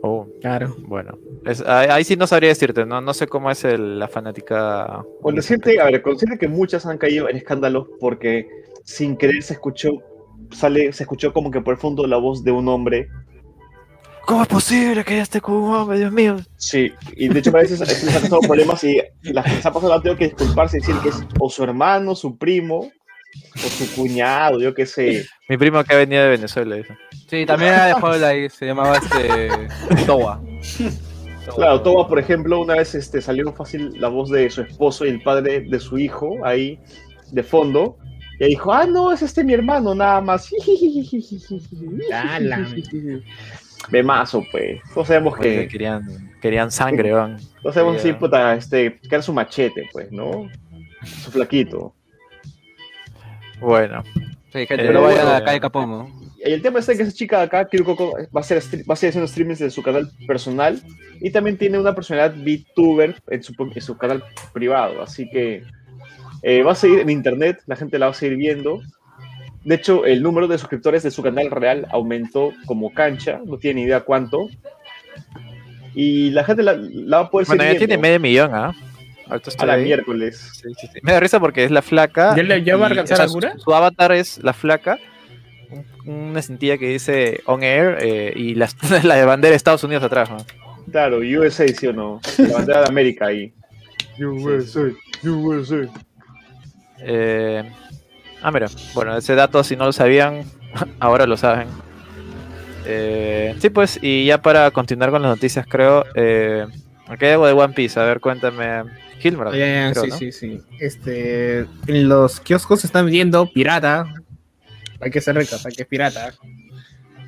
Oh, Claro. bueno. Es- ahí, ahí sí no sabría decirte, ¿no? No sé cómo es el- la fanática. Consciente, a ver, consciente que muchas han caído en escándalos porque sin querer se escuchó, sale, se escuchó como que por el fondo la voz de un hombre. ¿Cómo es posible que con un hombre, Dios mío? Sí, y de hecho a veces les ha causado problemas y la gente se ha pasado tengo que disculparse y decir que es o su hermano, su primo, o su cuñado, yo qué sé. Mi primo que ha venido de Venezuela. dice. Sí, también era de juego ahí, se llamaba este Towa. Claro, Toba, por ejemplo, una vez este, salió fácil la voz de su esposo y el padre de su hijo ahí de fondo. Y ahí dijo, ah, no, es este mi hermano, nada más. <laughs> Memazo, pues. Todos sabemos Oye, que. querían, querían sangre, van. Todos sabemos Ya. así, puta, este, que era su machete, pues, ¿no? Su flaquito. Bueno, Sí, gente, Eh, no vayan a bueno. la calle Capón, ¿no? Y el tema en que esa chica de acá, Kiro Coco, va a, ser, va a seguir haciendo streamings de su canal personal y también tiene una personalidad VTuber en su, en su canal privado. Así que eh, va a seguir en internet, la gente la va a seguir viendo. De hecho, el número de suscriptores de su canal real aumentó como cancha, no tiene ni idea cuánto. Y la gente la, la va a poder bueno ya tiene medio millón, ¿ah? Ahorita a la ahí. miércoles. Sí, sí, sí. Me da risa porque es la flaca. ¿Ya le- ya va a alcanzar o sea? Su, su avatar es la flaca. un- Una cintilla que dice on air eh, y la, <laughs> la de bandera de Estados Unidos atrás. ¿no? Claro, USA, sí o no. La bandera de América ahí. <laughs> USA, USA. Eh, ah, mira. Bueno, ese dato, si no lo sabían, <laughs> ahora lo saben. Eh, sí, pues, y ya para continuar con las noticias, creo. Eh, hay algo de One Piece. A ver, cuéntame. Hilmer. Creo, sí, ¿no? sí, sí. Este, en los kioscos se están vendiendo pirata. Hay que ser recordar que es pirata.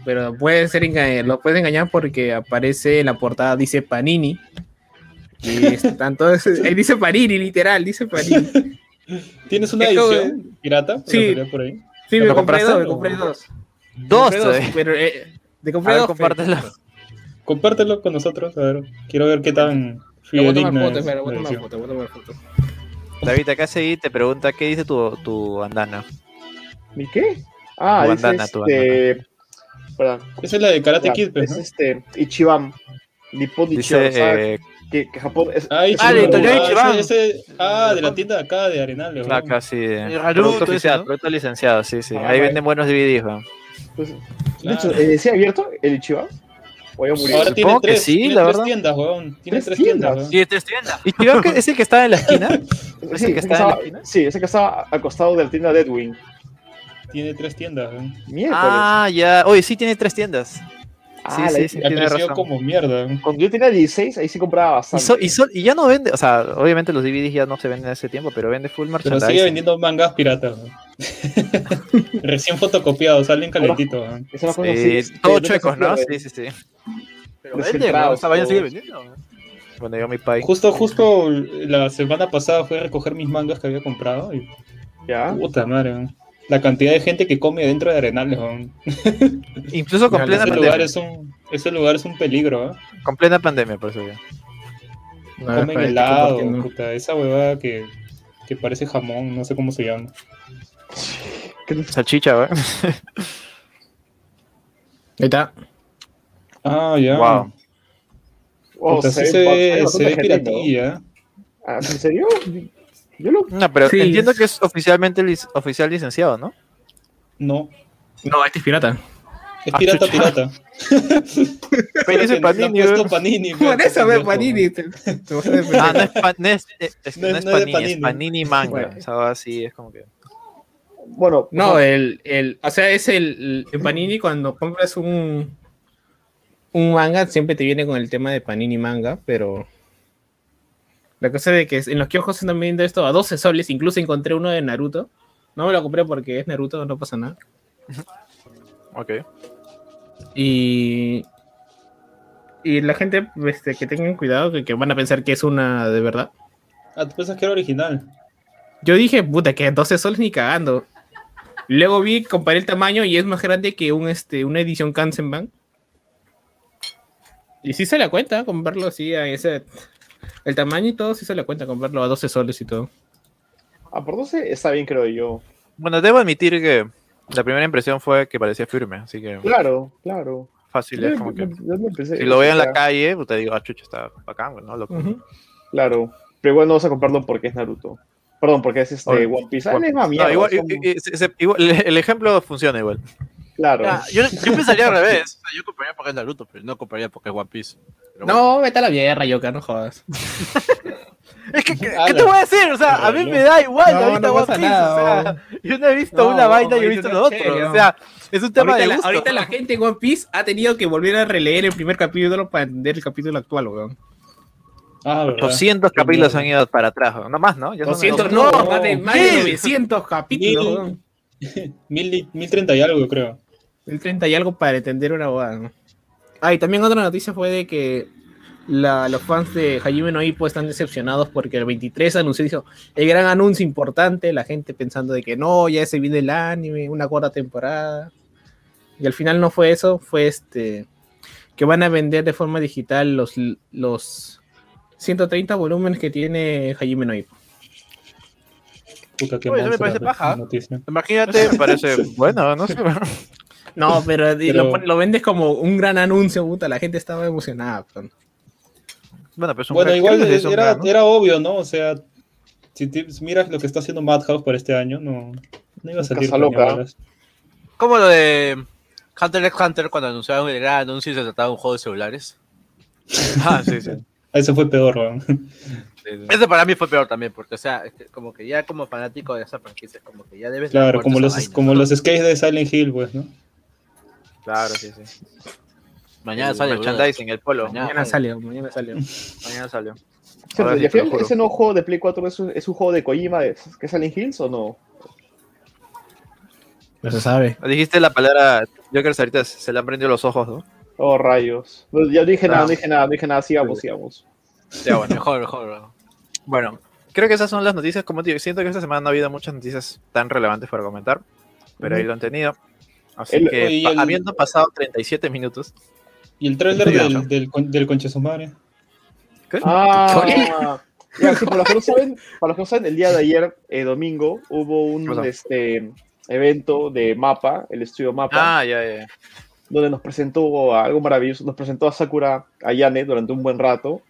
Pero puede ser lo puedes engañar porque aparece en la portada, dice Panini. Y están todos, <laughs> dice Panini, literal, dice Panini. ¿Tienes una Es como- edición pirata? Sí. salir Por ahí? Sí, ¿Lo me compré dos, me compré dos. Dos, Me compré eh. pero eh, te compré A ver, dos. compártelo. pero- Compártelo con nosotros, a ver. Quiero ver qué tan fidedigna es espera, la voy a tomar foto, voy a tomar foto. David, acá seguí te pregunta qué dice tu, tu bandana. ¿Mi qué? Ah, Tu dice bandana, tu este. Espera, Esa es la de Karate Kid, pues, es ¿no? este Ichiban. Nippon Ichiban. Dice, ¿sabes? eh, que, que Japón es. Ah, es. Ah, Ah, ese- ese- ah, de la tienda de acá de sí. de- El Naruto, Producto oficial, ¿no? producto licenciado, sí, sí. Ah, Ahí venden buenos DVDs, weón. pues, de hecho, eh, ¿sí ha abierto el Ichiban? Ahora tiene Supongo que tres, sí, tiene la tres verdad. tiendas, weón. Tiene ¿Tres tres tiendas, tiendas? weón. Sí, este es tienda. ¿Y que es el que estaba en la esquina? <laughs> Sí, ese que ese que está en la estaba, esquina? sí, ese que estaba al costado de la tienda Deadwing. Tiene tres tiendas, weón. Miércoles. Ah, ya. Oye, sí tiene tres tiendas. Ah, sí, sí, sí. Tiene razón. como mierda. Cuando yo tenía 16, ahí sí compraba Y, bastante. so- y, so- y ya no vende, o sea, obviamente los DVDs ya no se venden en ese tiempo, pero vende full Pero merchandising. sigue vendiendo mangas piratas. <laughs> Recién fotocopiados, salen Eh, así, que todos chuecos, ¿no? Sí, sí, sí. Pero vende, filtrados, weón, esa vaina sigue vendiendo. weón. Bueno, yo mi pai. Justo, justo la semana pasada fui a recoger mis mangas que había comprado y Ya. puta madre, weón. La cantidad de gente que come dentro de Arenales, weón. <laughs> Incluso con plena Ese pandemia. lugar es un, ese lugar es un peligro, ¿eh? Con plena pandemia, por eso ya. No, Comen helado, puta, esa huevada que, que parece jamón, no sé cómo se llama. Salchicha, ¿verdad? Ahí está. Ah, ya. Wow. Oh, Puta, se, hay ve- se ve piratilla. ¿eh? Ah, ¿En serio? Yo lo... No, pero Sí. entiendo que es oficialmente lic- oficial licenciado, ¿no? No. No, este es pirata. Es Ah, pirata, chucha. pirata. <laughs> <laughs> Pero han Panini. Panini. Por eso ve. Panini. Ah, no es, pa- no es, eh, es- No no es- es es de Panini, es Panini. Panini Manga. Bueno. O sea, así es como que. Bueno, No, o sea, el, el, o sea, es el, el Panini cuando compras un, un manga, siempre te viene con el tema de Panini manga, pero la cosa de que en los kioscos se están vendiendo esto a 12 soles, incluso encontré uno de Naruto. No me lo compré porque es Naruto, no pasa nada. Ok. Y, y la gente este, que tengan cuidado, que, que van a pensar que es una de verdad. Ah, tú piensas que era original. Yo dije, puta, que 12 soles ni cagando. Luego vi, comparé el tamaño y es más grande que un, este, una edición Kansenban. Y sí se la cuenta comprarlo así a ese. El tamaño y todo sí se la cuenta comprarlo a 12 soles y todo. ah, por 12 está bien, creo yo. Bueno, debo admitir que la primera impresión fue que parecía firme, así que Claro, claro. fácil Yo, es como que. yo me empecé- Si lo veo en la calle, pues te digo, ah, chucha, está bacán, güey, ¿no? Loco. Ujú. Claro. Pero igual no vas a comprarlo porque es Naruto. Perdón, porque es este Oye, One Piece. Ah, One es más No, igual, son- <laughs> el ejemplo funciona igual. Claro. Ya, yo, yo pensaría al revés. O sea, yo compraría porque es Naruto, pero no compraría porque es One Piece. Pero bueno. No, vete a la mierda, Yoka, no jodas. <laughs> Es que, ¿qué, Ala. qué te voy a decir? O sea, a mí me da igual No, ahorita no One Piece. nada, o sea, yo no he visto No, una vaina y he visto no lo otro. serio. O sea, es un tema Ahorita de la, gusto. ahorita la gente en One Piece ha tenido que volver a releer el primer capítulo para entender el capítulo actual, weón. Ah, verdad. 200 Qué capítulos han ido para atrás, ¿no? no más, ¿no? Ya son 200, dos- no, no, más de, más de mil. 900 capítulos, Mil. Mil, y- mil treinta y algo, creo. El 30 y algo para entender una boda. ¿no? Ah, y también otra noticia fue de que la- los fans de Hajime no Ippo están decepcionados porque el 23 anunció, dijo, el gran anuncio importante, la gente pensando de que no, ya se viene el anime, una cuarta temporada. Y al final no fue eso, fue este que van a vender de forma digital los, los 130 volúmenes que tiene Hajime no Ippo. Puta, qué Oye, eso me monstruo parece la paja. noticia. Imagínate, Me parece <laughs> bueno, no sé. <laughs> No, pero, Pero- Lo, lo vendes como un gran anuncio, puta, la gente estaba emocionada. pues. Bueno, pero es un Bueno, gran- igual era, gran, ¿no? era obvio, ¿no? O sea, si te- miras lo que está haciendo Madhouse para este año, no, no iba a salir loca. como lo de Hunter x Hunter cuando anunciaron el gran anuncio y se trataba de un juego de celulares. <laughs> Ah, sí, sí. Ese fue peor, weón. Ese para mí fue peor también, porque, o sea, como que ya como fanático de esa franquicia, como que ya debes Claro, como los, vaina. como los skates de Silent Hill, pues, ¿no? Claro, sí, sí. Mañana el sale merchandising, el polo. Mañana. Mañana salió, mañana salió. Mañana salió. Ahora sí. ¿Ese nuevo juego de Play 4 es un, es un juego de Kojima que sale en Hills o no? No se sabe. Dijiste la palabra Joker ahorita se le han prendido los ojos, ¿no? Oh, rayos. No, ya no dije nada, Ah. no dije nada, no dije nada, sigamos, sigamos. Ya, bueno. Mejor, mejor. bro. Bueno, creo que esas son las noticias. Como te digo, siento que esta semana no ha habido muchas noticias tan relevantes para comentar, pero ahí lo han tenido. Así El- que, el- habiendo pasado 37 minutos. Y el tráiler Sí, del, del, del Conche Sumare. ¿qué? Ah, ya, sí, para los que no saben, para los que no saben, el día de ayer, eh, domingo, hubo ¿Qué un este, evento de Mapa, el estudio Mapa, Ah, ya, ya. donde nos presentó a- algo maravilloso, nos presentó a Sakura Ayane durante un buen rato,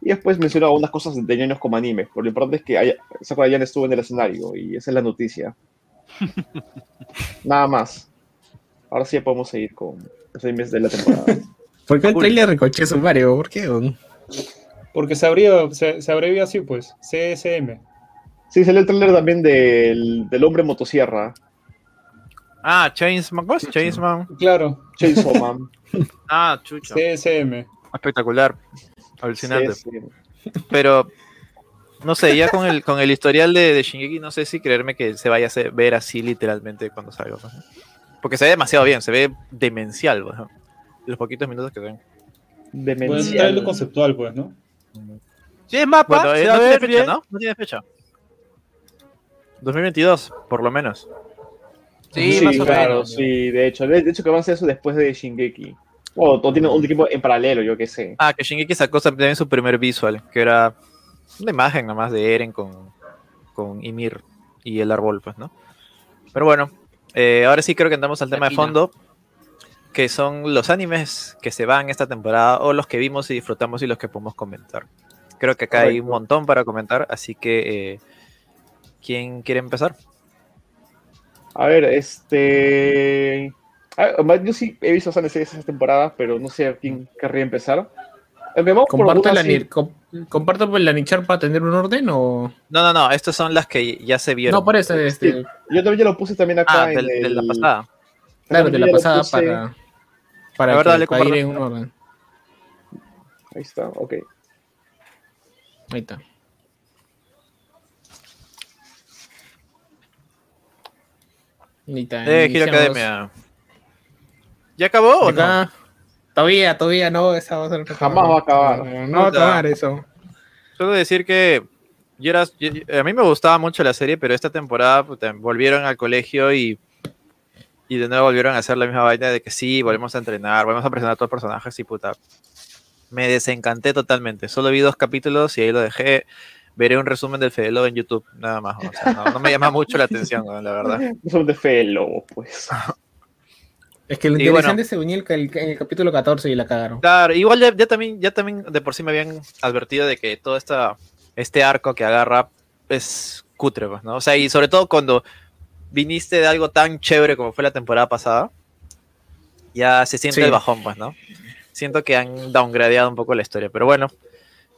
y después mencionó algunas cosas de ñoños como anime, pero lo importante es que Aya- Sakura Ayane estuvo en el escenario, y esa es la noticia. <laughs> Nada más. Ahora sí ya podemos seguir con los animes de la temporada. <laughs> ¿Por qué el trailer recoché su Mario? ¿Por qué? Porque se abrevia, se, se abrevia así, pues. CSM. Sí, salió el trailer también del, del hombre motosierra, Ah, Chainsman. ¿Cómo es? Chainsman. Claro, Chainsaw Man. <laughs> Ah, chucho. CSM. Espectacular. Alucinante. Sí. Pero, no sé, ya con el, con el historial de, de Shingeki, no sé si creerme que se vaya a ver así literalmente cuando salga. pues, ¿no? Porque se ve demasiado bien, se ve demencial. pues, ¿no? Los poquitos minutos que ven. Bueno, Demencial. trailer conceptual, pues, ¿no? Si es mapa, Bueno, eh, no tiene fecha, bien. ¿no? No tiene fecha. 2022, por lo menos. Sí, Sí, más o claro, menos. sí, de hecho. De, de hecho, que van a hacer eso después de Shingeki. O o tiene un equipo en paralelo, yo qué sé. Ah, que Shingeki sacó también su primer visual, que era una imagen nomás de Eren con, con Ymir y el árbol, pues, ¿no? Pero bueno, eh, ahora sí creo que andamos al tema de fondo, que son los animes que se van esta temporada o los que vimos y disfrutamos y los que podemos comentar. Creo que acá hay un montón para comentar, así que eh, ¿Quién quiere empezar? A ver, este. a ver, yo sí he visto esas series esta temporada, pero no sé a quién querría empezar. Empezamos por ¿Comparto una la, así- com- ¿Comparto por la nichar para tener un orden o...? No, no, no, estas son las que ya se vieron. No, por eso, este, Sí. Yo también ya lo puse también acá Ah, en del- de, la el- pasada. claro, de la pasada puse- para... Para, A ver, que- dale, para ir en un orden. Ahí está, ok. Ahí está. Ahí está, Eh, Giro. Academia. ¿Ya acabó o no? Todavía, todavía no, esa va a ser Jamás va a acabar. No, no va a acabar eso. Solo decir que yo era- yo- a mí me gustaba mucho la serie, pero esta temporada puta, volvieron al colegio y, y de nuevo volvieron a hacer la misma vaina de que sí, volvemos a entrenar, volvemos a presentar a todos los personajes y puta. Me desencanté totalmente. Solo vi dos capítulos y ahí lo dejé. Veré un resumen del Fede Lobo en YouTube, nada más. o sea, no, no me llama mucho la atención, la verdad. <laughs> Son de fe el lobo, pues. <laughs> Es que lo Y bueno. interesante se unió el, el- en el capítulo 14 y la cagaron. Claro, igual ya, ya también, ya también de por sí me habían advertido de que todo esta, este arco que agarra es cutre, pues, ¿no? O sea, y sobre todo cuando viniste de algo tan chévere como fue la temporada pasada, ya se siente Sí. el bajón, pues, ¿no? Siento que han downgradeado un poco la historia, pero bueno,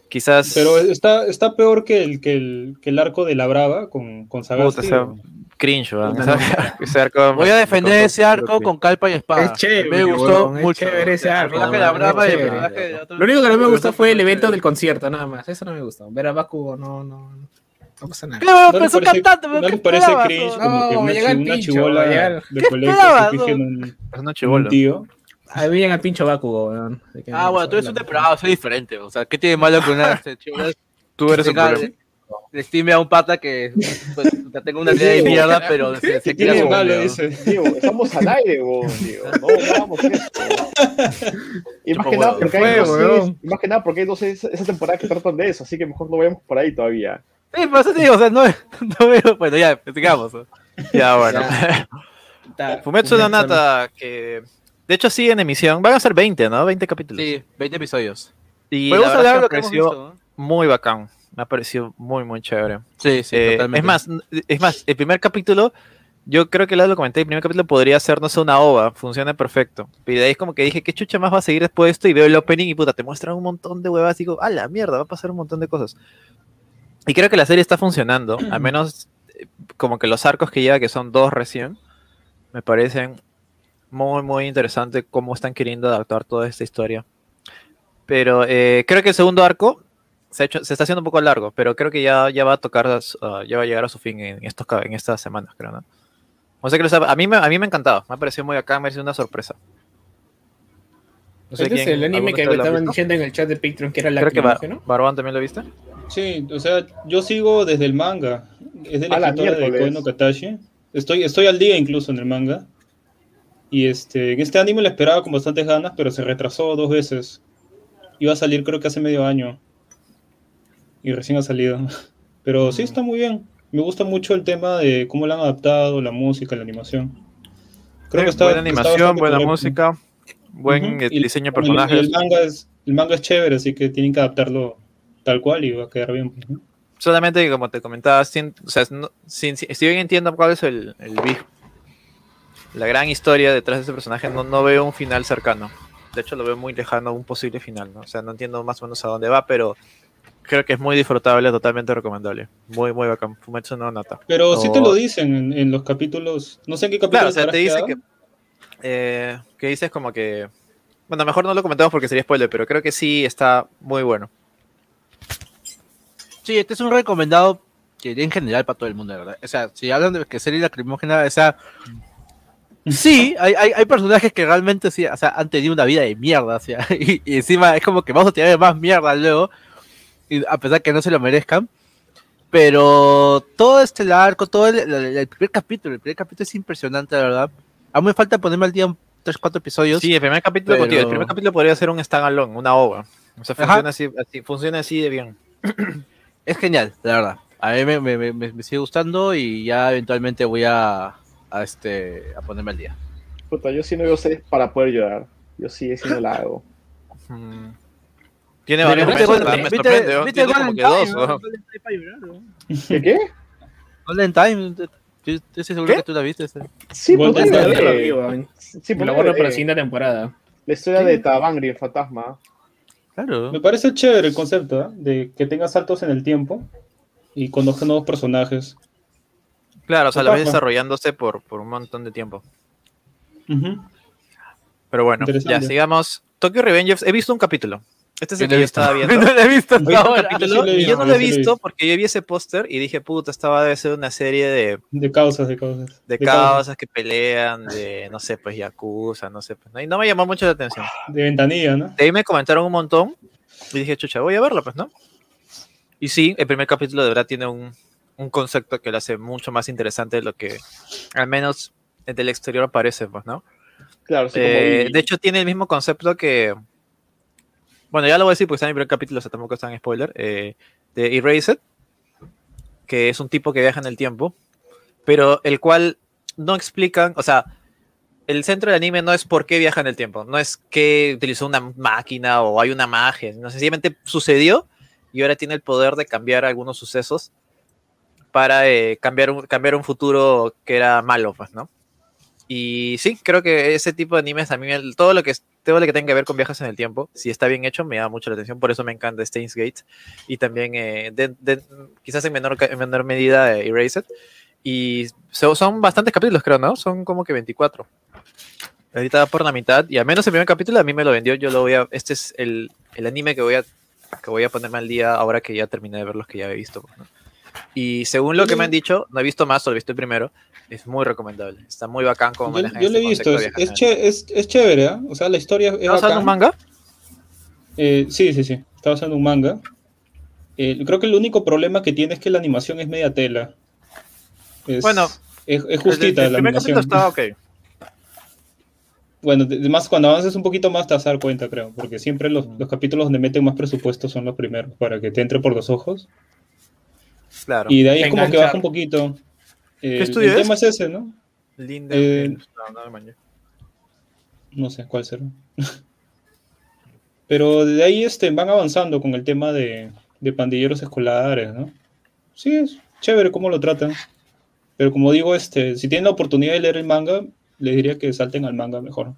quizás... Pero está, está peor que el, que, el, que el arco de la Brava con, con Sagasti. Puta, ¿o? Cringe, ¿verdad? Puta, no. <laughs> <laughs> Ese arco Voy a defender ese arco con calpa y espada. Es chévere, me gustó es mucho. chévere ese arco, es chévere. Lo único que no me gustó fue el evento del concierto, nada más. Eso no me gustó. Ver a Bakugo no, no, no pasa nada. Claro, ¿No pero ¿No ¿qué les parece cringe no? como que una, llega el chi- una pincho, chibola de un, Es una chibola. un tío? Ahí vienen al pincho Bakugo, weón. Ah, no, bueno, tú eres un depravado, soy diferente. O sea, ¿qué tiene malo que una este, <laughs> chibola Tú eres un problema. Le estime a un pata que pues, <laughs> tenga una vida de mierda, pero se, se ¿Qué cría tiene de como malo? Dice. Estamos al aire, weón, digo. No, hagamos esto. Y más que nada porque hay dos más que nada porque hay dos series esa temporada que tratan de eso, así que mejor no vayamos por ahí todavía. Sí, por eso te digo, o sea, no, <laughs> no veo. Bueno, ya, sigamos. Ya, bueno. <laughs> Fumetsu no Nata, que de hecho sigue en emisión. Van a ser 20, ¿no? 20 capítulos. Sí, 20 episodios. Y Podemos hablar de lo que hemos pareció visto. ¿no? muy bacán. Me ha parecido muy, muy chévere. Sí, sí, Eh, totalmente. es más, es más, el primer capítulo, yo creo que lo comenté, el primer capítulo podría ser, no sé, una ova, funciona perfecto. Y de ahí es como que dije, ¿qué chucha más va a seguir después de esto? Y veo el opening y puta, te muestran un montón de huevas y digo, a la mierda, va a pasar un montón de cosas. Y creo que la serie está funcionando, <clears throat> al menos eh, como que los arcos que lleva, que son dos recién, me parecen muy, muy interesante cómo están queriendo adaptar toda esta historia. Pero eh, creo que el segundo arco se, ha hecho- se está haciendo un poco largo, pero creo que ya, ya va a tocar, ah, ya va a llegar a su fin en, estos, en estas semanas, creo, ¿no? O sea que lo sabe- a mí, me, a mí me ha encantado, me ha parecido muy acá, me ha sido una sorpresa. No sé Este es el anime ¿alguno que me estaban visto? diciendo en el chat de Patreon que era la Creo que Bar- ¿no? También lo viste. Sí, o sea, yo sigo desde el manga. Es de la A la escritora de. Koe no Katashi. Estoy, estoy al día incluso en el manga. Y este, en este anime lo esperaba con bastantes ganas, pero se retrasó dos veces. Iba a salir creo que hace medio año. Y recién ha salido. <laughs> Pero sí está muy bien. Me gusta mucho el tema de cómo lo han adaptado, la música, la animación. Creo que Sí, está, buena está animación, bastante buena correcto. música, buen Ujú. eh, Y- diseño de el- personajes. y el, manga es, el manga es chévere, así que tienen que adaptarlo tal cual y va a quedar bien. pues, ¿no? Solamente que como te comentaba, sin- o sea, no- sin- si, si bien entiendo cuál es el, el la gran historia detrás de ese personaje, no, no veo un final cercano. De hecho, lo veo muy lejano un posible final, ¿no? O sea, no entiendo más o menos a dónde va, pero creo que es muy disfrutable, totalmente recomendable. Muy, muy bacán. Fumetsu no Nata. Pero sí te O- lo dicen en, en los capítulos. No sé en qué capítulo. Claro, o sea, te dicen que, eh, que dices como que... Bueno, mejor no lo comentamos porque sería spoiler, pero creo que sí está muy bueno. Sí, este es un recomendado que en general para todo el mundo, verdad. O sea, si hablan de que serie lacrimógena, o sea, <laughs> sí, hay, hay, hay personajes que realmente sí, o sea, han tenido una vida de mierda, o sea, <laughs> y, y encima es como que vamos a tirar más mierda luego, a pesar que no se lo merezcan. Pero todo este arco, todo el, el- el primer capítulo, el primer capítulo es impresionante, de verdad. A mí me falta ponerme al día un 3, 4 episodios. Sí, el primer capítulo, pero- contigo, el primer capítulo podría ser un standalone, una ova. O sea, funciona así, así- funciona así de bien. <clears throat> Es genial, la verdad. A mí me, me- me- me sigue gustando y ya eventualmente voy a, a, este, a ponerme al día. Puta, yo sí no veo series para poder llorar. Yo sí, sí no la hago. <laughs> Tiene varios verdad, momentos, ¿viste- ¿verdad? me ¿Viste- sorprende, viste como que dos. ¿Qué qué? Golden Time. Estoy seguro ¿Qué? que tú la viste. Sí, pues, sí, La guardo para la siguiente temporada. la historia de Tabangri, el fantasma. Claro. Me parece chévere el concepto, ¿ah? De que tengas saltos en el tiempo y conozcas nuevos personajes. Claro, o sea, la ves desarrollándose por, por un montón de tiempo. Pero bueno, ya sigamos. Tokyo Revengers, he visto un capítulo. Este es el Yo que <laughs> yo estaba viendo. No la he visto hasta ahora. capítulo sí lo y yo no lo he lo visto porque yo vi ese póster y dije, puta, esta va a ser una serie de, De causas, de causas. de causas. causas que pelean, de, no sé, pues Yakuza, no sé, pues, ¿no? y no me llamó mucho la atención. De ventanilla, ¿no? De ahí me comentaron un montón y dije, chucha, voy a verlo, pues, ¿no? Y sí, el primer capítulo de verdad tiene un, un concepto que lo hace mucho más interesante de lo que, al menos del exterior parece, pues, ¿no? Claro, sí, Eh, de hecho, tiene el mismo concepto que. Bueno, ya lo voy a decir porque está en el primer capítulo, o sea, tampoco está en spoiler. eh, de Erased, que es un tipo que viaja en el tiempo, pero el cual no explican, o sea, el centro del anime no es por qué viaja en el tiempo, no es que utilizó una máquina o hay una magia, no sencillamente sucedió y ahora tiene el poder de cambiar algunos sucesos para eh, cambiar, un, cambiar un futuro que era malo, pues, ¿no? Y sí, creo que ese tipo de animes a mí, todo lo que todo lo que tenga que ver con viajes en el tiempo, si está bien hecho, me llama mucho la atención. Por eso me encanta Steins Gate y también, eh, quizás en menor, en menor medida, eh, Erased. Y so- son bastantes capítulos, creo, ¿no? Son como que 24. Ahorita por la mitad y al menos el primer capítulo a mí me lo vendió. Yo lo voy a. Este es el, el anime que voy a que voy a ponerme al día ahora que ya terminé de ver los que ya he visto. pues. Y según lo que me han dicho, no he visto más, solo he visto el primero. Es muy recomendable. Está muy bacán como Yo, manejan yo lo he este visto, concepto de es, es, el ché- es, es chévere, ¿ah? O sea, la historia es ¿Está en un manga? Eh, sí, sí, sí. Está basado en un manga. Eh, creo que el único problema que tiene es que la animación es media tela. Es, Bueno, es, es El- justita el la primer capítulo animación. estaba ok. Bueno, de- además cuando avances un poquito más te vas a dar cuenta, creo, porque siempre los, los capítulos donde meten más presupuesto son los primeros, para que te entre por los ojos. Claro. Y de ahí es como que baja un poquito. Eh, estudio el es? tema es ese, ¿no? Linden. eh, no, no, man, No sé cuál será. <laughs> Pero de ahí este, van avanzando con el tema de, de pandilleros escolares, ¿no? Sí, es chévere cómo lo tratan. Pero como digo, este, si tienen la oportunidad de leer el manga, les diría que salten al manga mejor.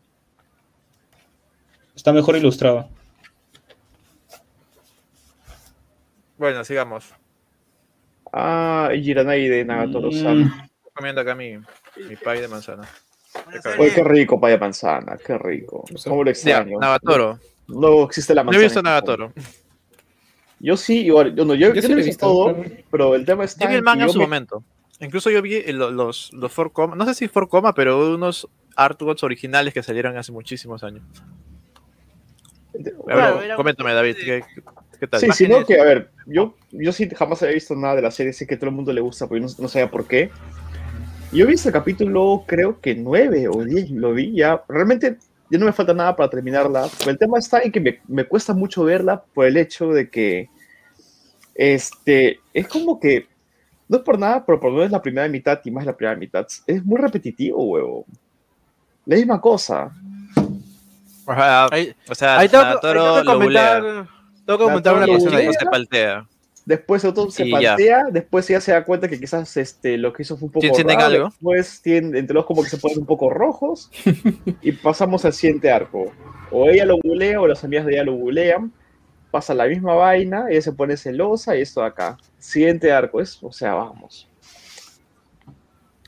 Está mejor ilustrado. Bueno, sigamos. Ah, Jiranai de Nagatoro-san. Mm, Estoy comiendo acá mi, mi pie de manzana. Uy, qué rico, paya manzana, qué rico. ¿Cómo lo Ya, extraño? Nagatoro. No existe la No manzana. he visto. Nagatoro. Yo sí, igual, yo, no, yo, yo sí lo lo he visto todo, pero el tema está Yo vi el que manga en su me- momento. Incluso yo vi eh, lo- los, los four coma, no sé si four coma, pero unos artworks originales que salieron hace muchísimos años. Bueno, coméntame, David, ¿qué, qué tal? Sí, Imágenes. sino que, a ver, yo, yo sí jamás había visto nada de la serie, sé que a todo el mundo le gusta, pero yo no, no sabía por qué. Yo vi este capítulo, creo que 9 o 10, lo vi ya. Realmente ya no me falta nada para terminarla. Pero el tema está en que me, me cuesta mucho verla por el hecho de que este, es como que, no es por nada, pero por lo menos la primera mitad y más la primera mitad, es muy repetitivo, huevo. La misma cosa. O sea, Ahí, o sea, ahí tengo, que- ahí Nagatoro tengo que lo comentar, bulea. Tengo que comentar una ahí. No se paltea. Después otro se Y ya. paltea, después ella se da cuenta que quizás este, lo que hizo fue un poco ¿Entienden raro, algo? después tienen, entre los como que se ponen un poco rojos <laughs> y pasamos al siguiente arco. O ella lo bulea o las amigas de ella lo bulean, pasa la misma vaina, ella se pone celosa y esto de acá. Siguiente arco, es, o sea, vamos.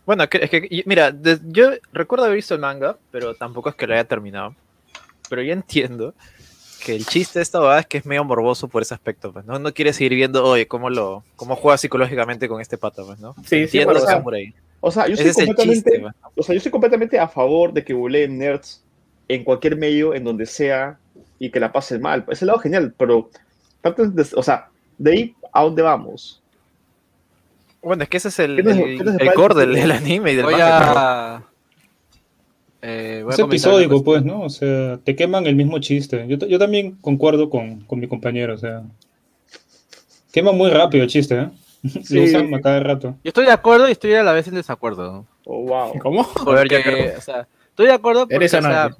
Bueno, que- es que, mira, de- yo recuerdo haber visto el manga, pero tampoco es que lo haya terminado. Pero yo entiendo que el chiste de esta boda es que es medio morboso por ese aspecto, pues, ¿no? No quiere seguir viendo, oye, cómo lo, cómo juega psicológicamente con este pato, pues, ¿no? Sí, sí, bueno, o sea, Samurai. O sea, yo el completamente, chiste, pues, o sea, yo estoy completamente a favor de que buleen nerds en cualquier medio, en donde sea, y que la pasen mal. Es el lado genial, pero, o sea, de ahí a dónde vamos. Bueno, es que ese es el, ¿Qué nos- el, el core el del, anime y del Voy manga. a. Eh, Es episódico, pues, ¿no? O sea, te queman el mismo chiste. Yo, yo también concuerdo con, con mi compañero, o sea. Queman muy rápido el chiste, ¿eh? <laughs> Sí. Lo usan a cada rato. Yo estoy de acuerdo y estoy a la vez en desacuerdo. Oh, wow. ¿Cómo? Porque, creo. o sea, estoy de acuerdo porque Eres o sea,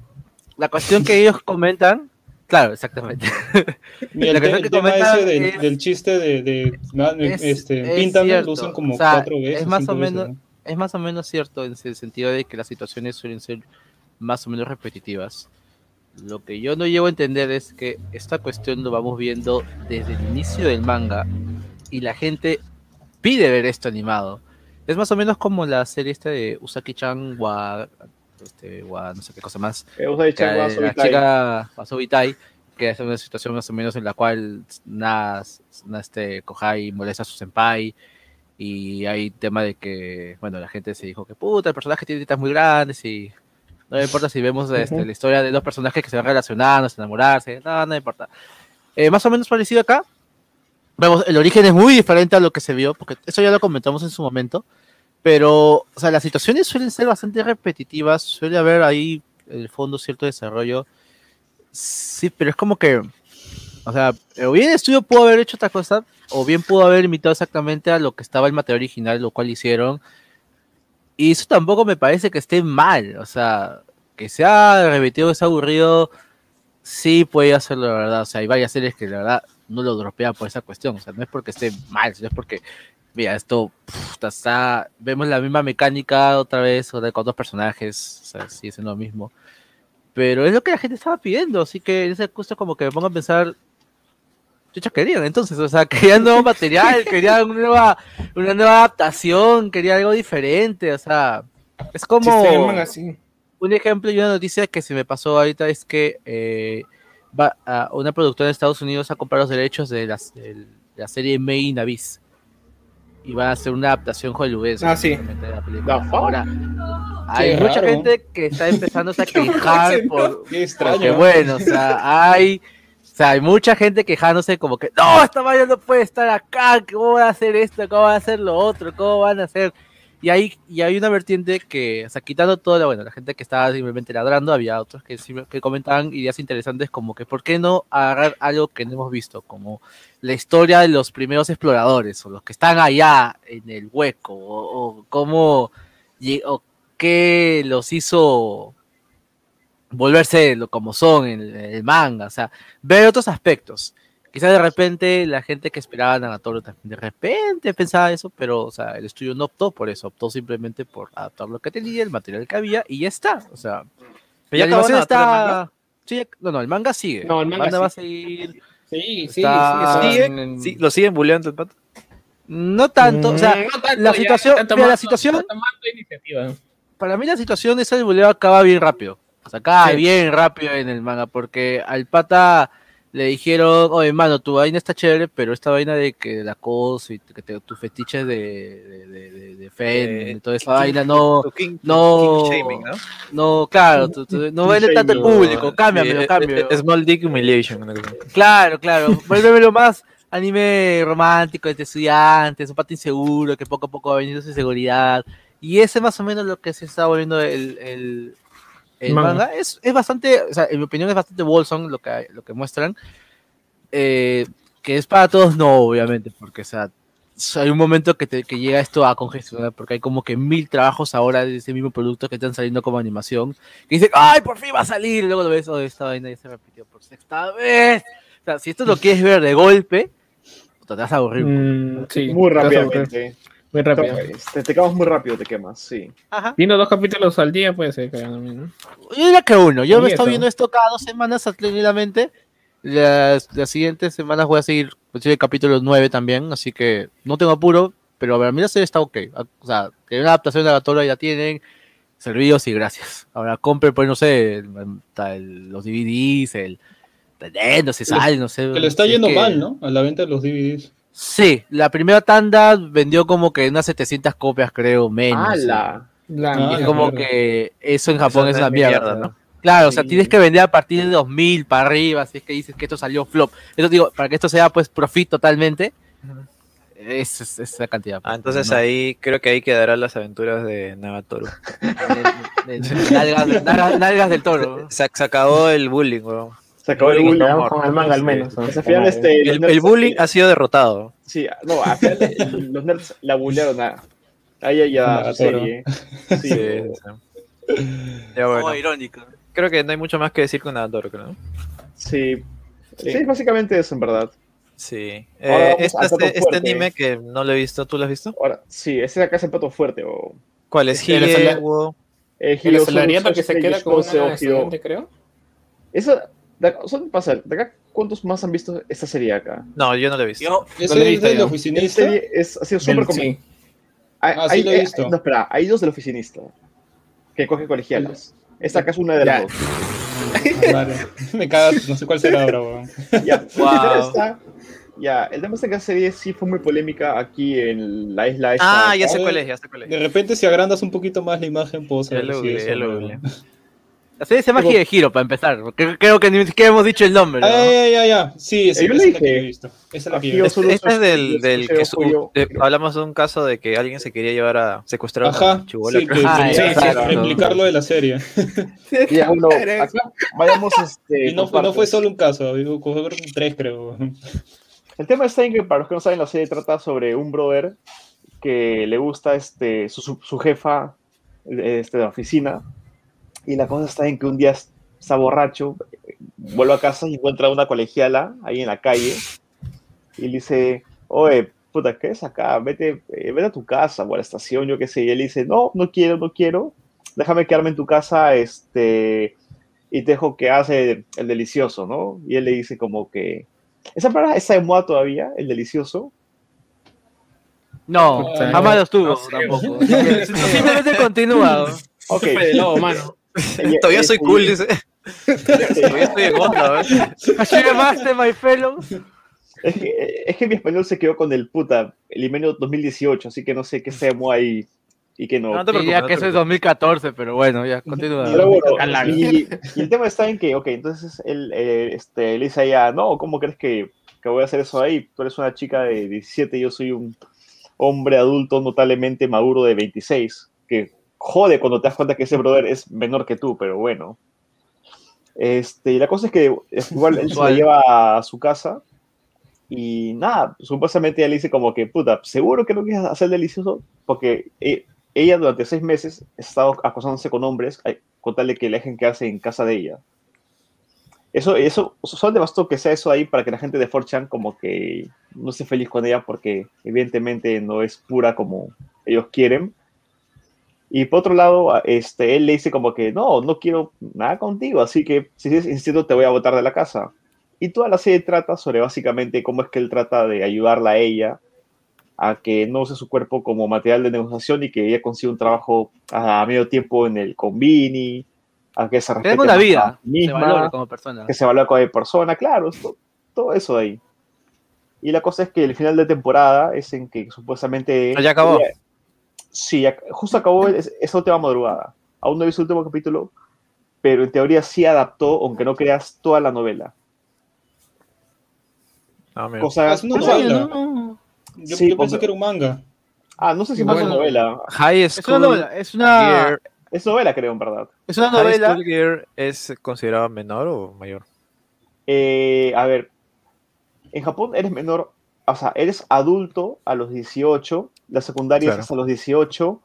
la cuestión que ellos comentan, Claro, exactamente. <laughs> Y el, que te- tengo que el tema ese del, es- del chiste de, de na- Es- este, es Píntame, cierto. lo usan como O sea, cuatro veces. es más o veces, menos- ¿no? Es más o menos cierto en el sentido de que las situaciones suelen ser más o menos repetitivas. Lo que yo no llego a entender es que esta cuestión lo vamos viendo desde el inicio del manga y la gente pide ver esto animado. Es más o menos como la serie esta de Usaki-chan wa, este, wa no sé qué cosa más, Eh, que dicho, la, chica Wasobitai, que es una situación más o menos en la cual na, na- este, Kohai molesta a su senpai y hay tema de que, bueno, la gente se dijo que puta, el personaje tiene tetas muy grandes y no me importa si vemos este, Ujú. la historia de dos personajes que se van relacionando, se enamorarse, no, no me importa. Eh, más o menos parecido acá. Vemos, el origen es muy diferente a lo que se vio, porque eso ya lo comentamos en su momento. Pero, o sea, las situaciones suelen ser bastante repetitivas, suele haber ahí en el fondo cierto desarrollo. Sí, pero es como que, o sea, o bien el estudio pudo haber hecho otra cosa, o bien pudo haber imitado exactamente a lo que estaba el material original, lo cual hicieron. Y eso tampoco me parece que esté mal, o sea, que sea repetido, sea aburrido, sí puede hacerlo, la verdad. O sea, hay varias series que la verdad no lo dropean por esa cuestión, o sea, no es porque esté mal, sino es porque Mira, esto puta, está. Vemos la misma mecánica otra vez, otra- con dos personajes, o sea, sigue siendo lo mismo. Pero es lo que la gente estaba pidiendo, así que ese justo como que me pongo a pensar. Chucha, querían entonces, o sea, <laughs> querían nuevo material, querían una nueva, una nueva adaptación, querían algo diferente, o sea, es como. Un ejemplo y una noticia que se me pasó ahorita es que eh, va a una productora de Estados Unidos a comprar los derechos de, las- de la serie Made in Abyss. Y van a hacer una adaptación hollywoodense. Ah, sí. de la película. Fuck? Ahora, hay Qué mucha raro. gente que está empezando a <laughs> quejar ¿no? por, Qué extraño. porque bueno, o sea, hay, o sea, hay mucha gente quejándose como que no, esta vaina no puede estar acá, ¿cómo van a hacer esto? ¿Cómo van a hacer lo otro? ¿Cómo van a hacer? Y hay, y hay una vertiente que, o sea, quitando toda la, bueno, la gente que estaba simplemente ladrando, había otros que, comentaban ideas interesantes como que, ¿por qué no agarrar algo que no hemos visto? Como la historia de los primeros exploradores, o los que están allá en el hueco, o, o cómo, o qué los hizo volverse lo como son en el, el manga, o sea, ver otros aspectos. Quizás de repente la gente que esperaba a Nagatoro también de repente pensaba eso, pero o sea, el estudio no optó por eso, optó simplemente por adaptar lo que tenía, el material que había y ya está. O sea, ¿Ya la acabó animación el está. Sí, ya- no, no, el manga sigue. No, el manga va a seguir. Sí, sí, Está- sí. ¿Sigue? en- Sí, ¿Lo siguen bulleando el pato? No tanto, o sea, Mm, no tanto, la ya situación- está mira, la tomando- situación- tomando iniciativa. para mí la situación de ese buleo acaba bien rápido. O sea, acaba Sí. bien rápido en el manga, porque al pata le dijeron, oye, mano, tu vaina está chévere, pero esta vaina de que la cosa y que te, tus fetiches de, de, de, de, Fen, Eh, toda esa vaina no, King- no- King shaming, ¿no? no, claro, tu- tu- no vende tanto el público, cámbiamelo, cámbiamelo. eh, eh, Small Dick Humiliation. Claro, claro. <laughs> Vuélvemelo más anime romántico, de estudiantes, un pato inseguro, que poco a poco va veniendo su seguridad. Y ese más o menos lo que se está volviendo el, el, el Manga. manga. Es, es bastante, o sea, en mi opinión es bastante wholesome lo que, lo que muestran. Eh, que es para todos, no, obviamente, porque, o sea, hay un momento que, te- que llega esto a congestionar, porque hay como que mil trabajos ahora de ese mismo producto que están saliendo como animación, que dicen, ¡ay, por fin va a salir! Y luego lo ves, oh, esta vaina ya se repitió por sexta vez. O sea, si esto lo quieres ver de golpe, te vas a aburrir. Mm, sí, Muy rápidamente. Muy rápido. Te, te quemas muy rápido, te quemas, sí. Ajá. Viendo dos capítulos al día puede ser mismo. Yo diría que uno. Yo me estoy eso. viendo esto cada dos semanas tranquilamente. Las, las siguientes semanas voy a seguir el capítulo 9 también, así que no tengo apuro, pero para mí la serie está ok. O sea, que una adaptación de la Tora ya tienen, servidos y gracias. Ahora compre, pues no sé, el- los DVDs, el... No sé, sale, no sé. Que le está es yendo que- mal, ¿no? A la venta de los DVDs. Sí, la primera tanda vendió como que unas 700 copias, creo, menos. ¡Hala! La Y es mierda. como que eso en Japón Eso es una mierda, mierda, ¿no? Claro, o sea, tienes que vender a partir de 2000 para arriba, si es que dices que esto salió flop. Eso digo, para que esto sea pues profit totalmente, es, es- cantidad. Ah, entonces No, ahí creo que ahí quedarán las aventuras de Nagatoro. de- de- de- nalgas, nalgas- nalgas del toro. Se, se acabó el bullying, weón. Se acabó el Bullying con el manga al menos. Sí. ¿no? Pues al final, este, El, bullying ha sido derrotado. Sí, no, al final el- <laughs> los nerds la bullearon a, a ella y a serie. Sí, Sí, sí. Ya bueno. Oh, irónico. Creo que no hay mucho más que decir con creo. ¿no? Sí. Sí. Sí, básicamente eso, en verdad. Sí. Eh, este, este, este anime que no lo he visto, ¿tú lo has visto? Ahora, sí, ese de acá es el plato fuerte. O, ¿Cuál es? El Hile, asalariado Suru que se Esa, de acá, pasa, de acá, ¿cuántos más han visto esta serie acá? No, yo no lo he visto. Yo ¿Ese lo he es visto del oficinista? serie es, ha sido súper Del- com- sí. Hay, Ah, sí hay- lo he hay- visto. no, espera, hay dos del oficinista que coge colegialas. Esta acá es una de las Ya. dos. <laughs> Vale. Me cagas, no sé cuál será ahora, weón. <laughs> Ya, Wow. ya, el tema está que la serie sí fue muy polémica aquí en la isla esta. Ah, ya sé Ah, cuál es, ya sé cuál De es. repente, si agrandas un poquito más la imagen, puedo Ya saber lo si es ya lo no. La serie se llama Pero- Hiro para empezar, porque creo que ni siquiera hemos dicho el nombre. ¿no? Ah, ya, ya, ya. Sí, esa, yo esa es la que he visto. Esa es la que yo he visto. solo- Este es del, del que su- creo. hablamos de un caso de que alguien se quería llevar a secuestrar a Ajá, una chibola. sí, que creo. Ah, quería ya, claro. replicarlo de la serie. Ya, bueno, <laughs> acá vayamos este, Y no, no fue solo un caso, fueron tres, creo. El tema está en que, para los que no saben, la serie trata sobre un brother que le gusta este, su, su, su jefa este, de la oficina. Y la cosa está en que un día está borracho, vuelve a casa y encuentra una colegiala ahí en la calle. Y le dice, oye, puta, ¿qué es acá? Vete, eh, vete a tu casa o a la estación, yo qué sé. Y él dice, no, no quiero, no quiero. Déjame quedarme en tu casa este, y te dejo que hace el delicioso, ¿no? Y él le dice como que, esa palabra está de moda todavía, el delicioso. No, jamás lo estuvo tampoco. Simplemente continúa. Ok. Lobo, mano. <laughs> Todavía soy cool, dice. Todavía estoy en onda, Master, my fellows. Es que, es que mi español se quedó con el puta, el Imenio 2018, así que no sé qué se llamó ahí y qué no. No te preocupes, Diría no que eso es preocupes. 2014, pero bueno, ya, continúa. Pero bueno, y, y el tema está en que, ok, entonces él eh, este, le dice a ella, no, ¿cómo crees que, que voy a hacer eso ahí? Tú eres una chica de 17 y yo soy un hombre adulto notablemente maduro de 26, que jode cuando te das cuenta que ese brother es menor que tú, pero bueno. Este, y la cosa es que <laughs> igual él se la Usual. lleva a su casa y nada, supuestamente ella le dice como que, puta, ¿seguro que no quieres hacer delicioso? Porque eh, ella durante seis meses ha estado acosándose con hombres con tal de que le dejen quedarse en casa de ella. Eso, eso, solo le bastó que sea eso ahí para que la gente de 4chan como que no esté feliz con ella porque evidentemente no es pura como ellos quieren. Y por otro lado, este, él le dice como que no, no quiero nada contigo, así que si sigues insistiendo te voy a botar de la casa. Y toda la serie trata sobre básicamente cómo es que él trata de ayudarla a ella a que no use su cuerpo como material de negociación y que ella consiga un trabajo a medio tiempo en el convini, a que se respete la vida, se misma, valora como persona. que se evalúa como persona, claro, esto- todo eso de ahí. Y la cosa es que el final de temporada es en que supuestamente... Ya acabó. ella- sí, justo acabó es- esa última madrugada. Aún no he visto el último capítulo, pero en teoría sí adaptó, aunque no creas, toda la novela. Ah, mira. Cosa, Es una novela. no, no. Yo, Sí, yo pensé que era un manga. Ah, no sé si más Bueno. novela. High Es una School novela, es una, Gear, Es novela, creo, en verdad. es una High novela. School Gear es considerado menor o mayor? Eh, a ver, en Japón eres menor, o sea, eres adulto a los 18, la secundaria Claro. es hasta los 18,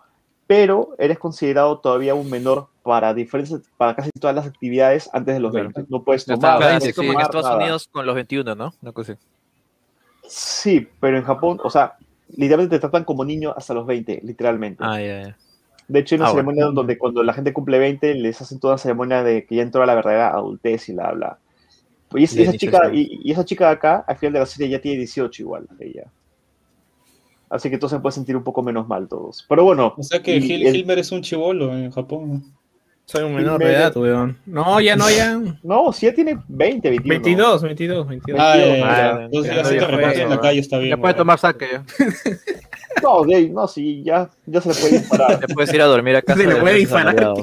pero eres considerado todavía un menor para diferentes, para casi todas las actividades antes de los Claro. 20. No puedes tomar, Claro, puedes es como en tomar Estados nada. Unidos con los 21, ¿no? Una cosa así. Sí, pero en Japón, o sea, literalmente te tratan como niño hasta los 20, literalmente. Ah, ya, ya. De hecho, hay una Ah, bueno. ceremonia donde cuando la gente cumple 20, les hacen toda una ceremonia de que ya entró a la verdadera adultez y la habla. Y, es- esa chica, y, y esa chica de acá, al final de la serie, ya tiene 18 igual, ella. Así que entonces se puede sentir un poco menos mal todos. Pero bueno, O sea que Y Gil, el- Hilmer es un chivolo en Japón. Soy un menor de edad, weón. No, ya no, ya. no, si ya tiene 20, 21. 22, 22, 22. Ah, Veintidós, eh, entonces ya ya se te ya reparte en la calle, está bien. Ya puede tomar saque. ya. <laughs> No, de- no, sí, ya, ya se le puede disparar. Te puedes ir a dormir a <laughs> casa. Se le de puede disparar. <laughs>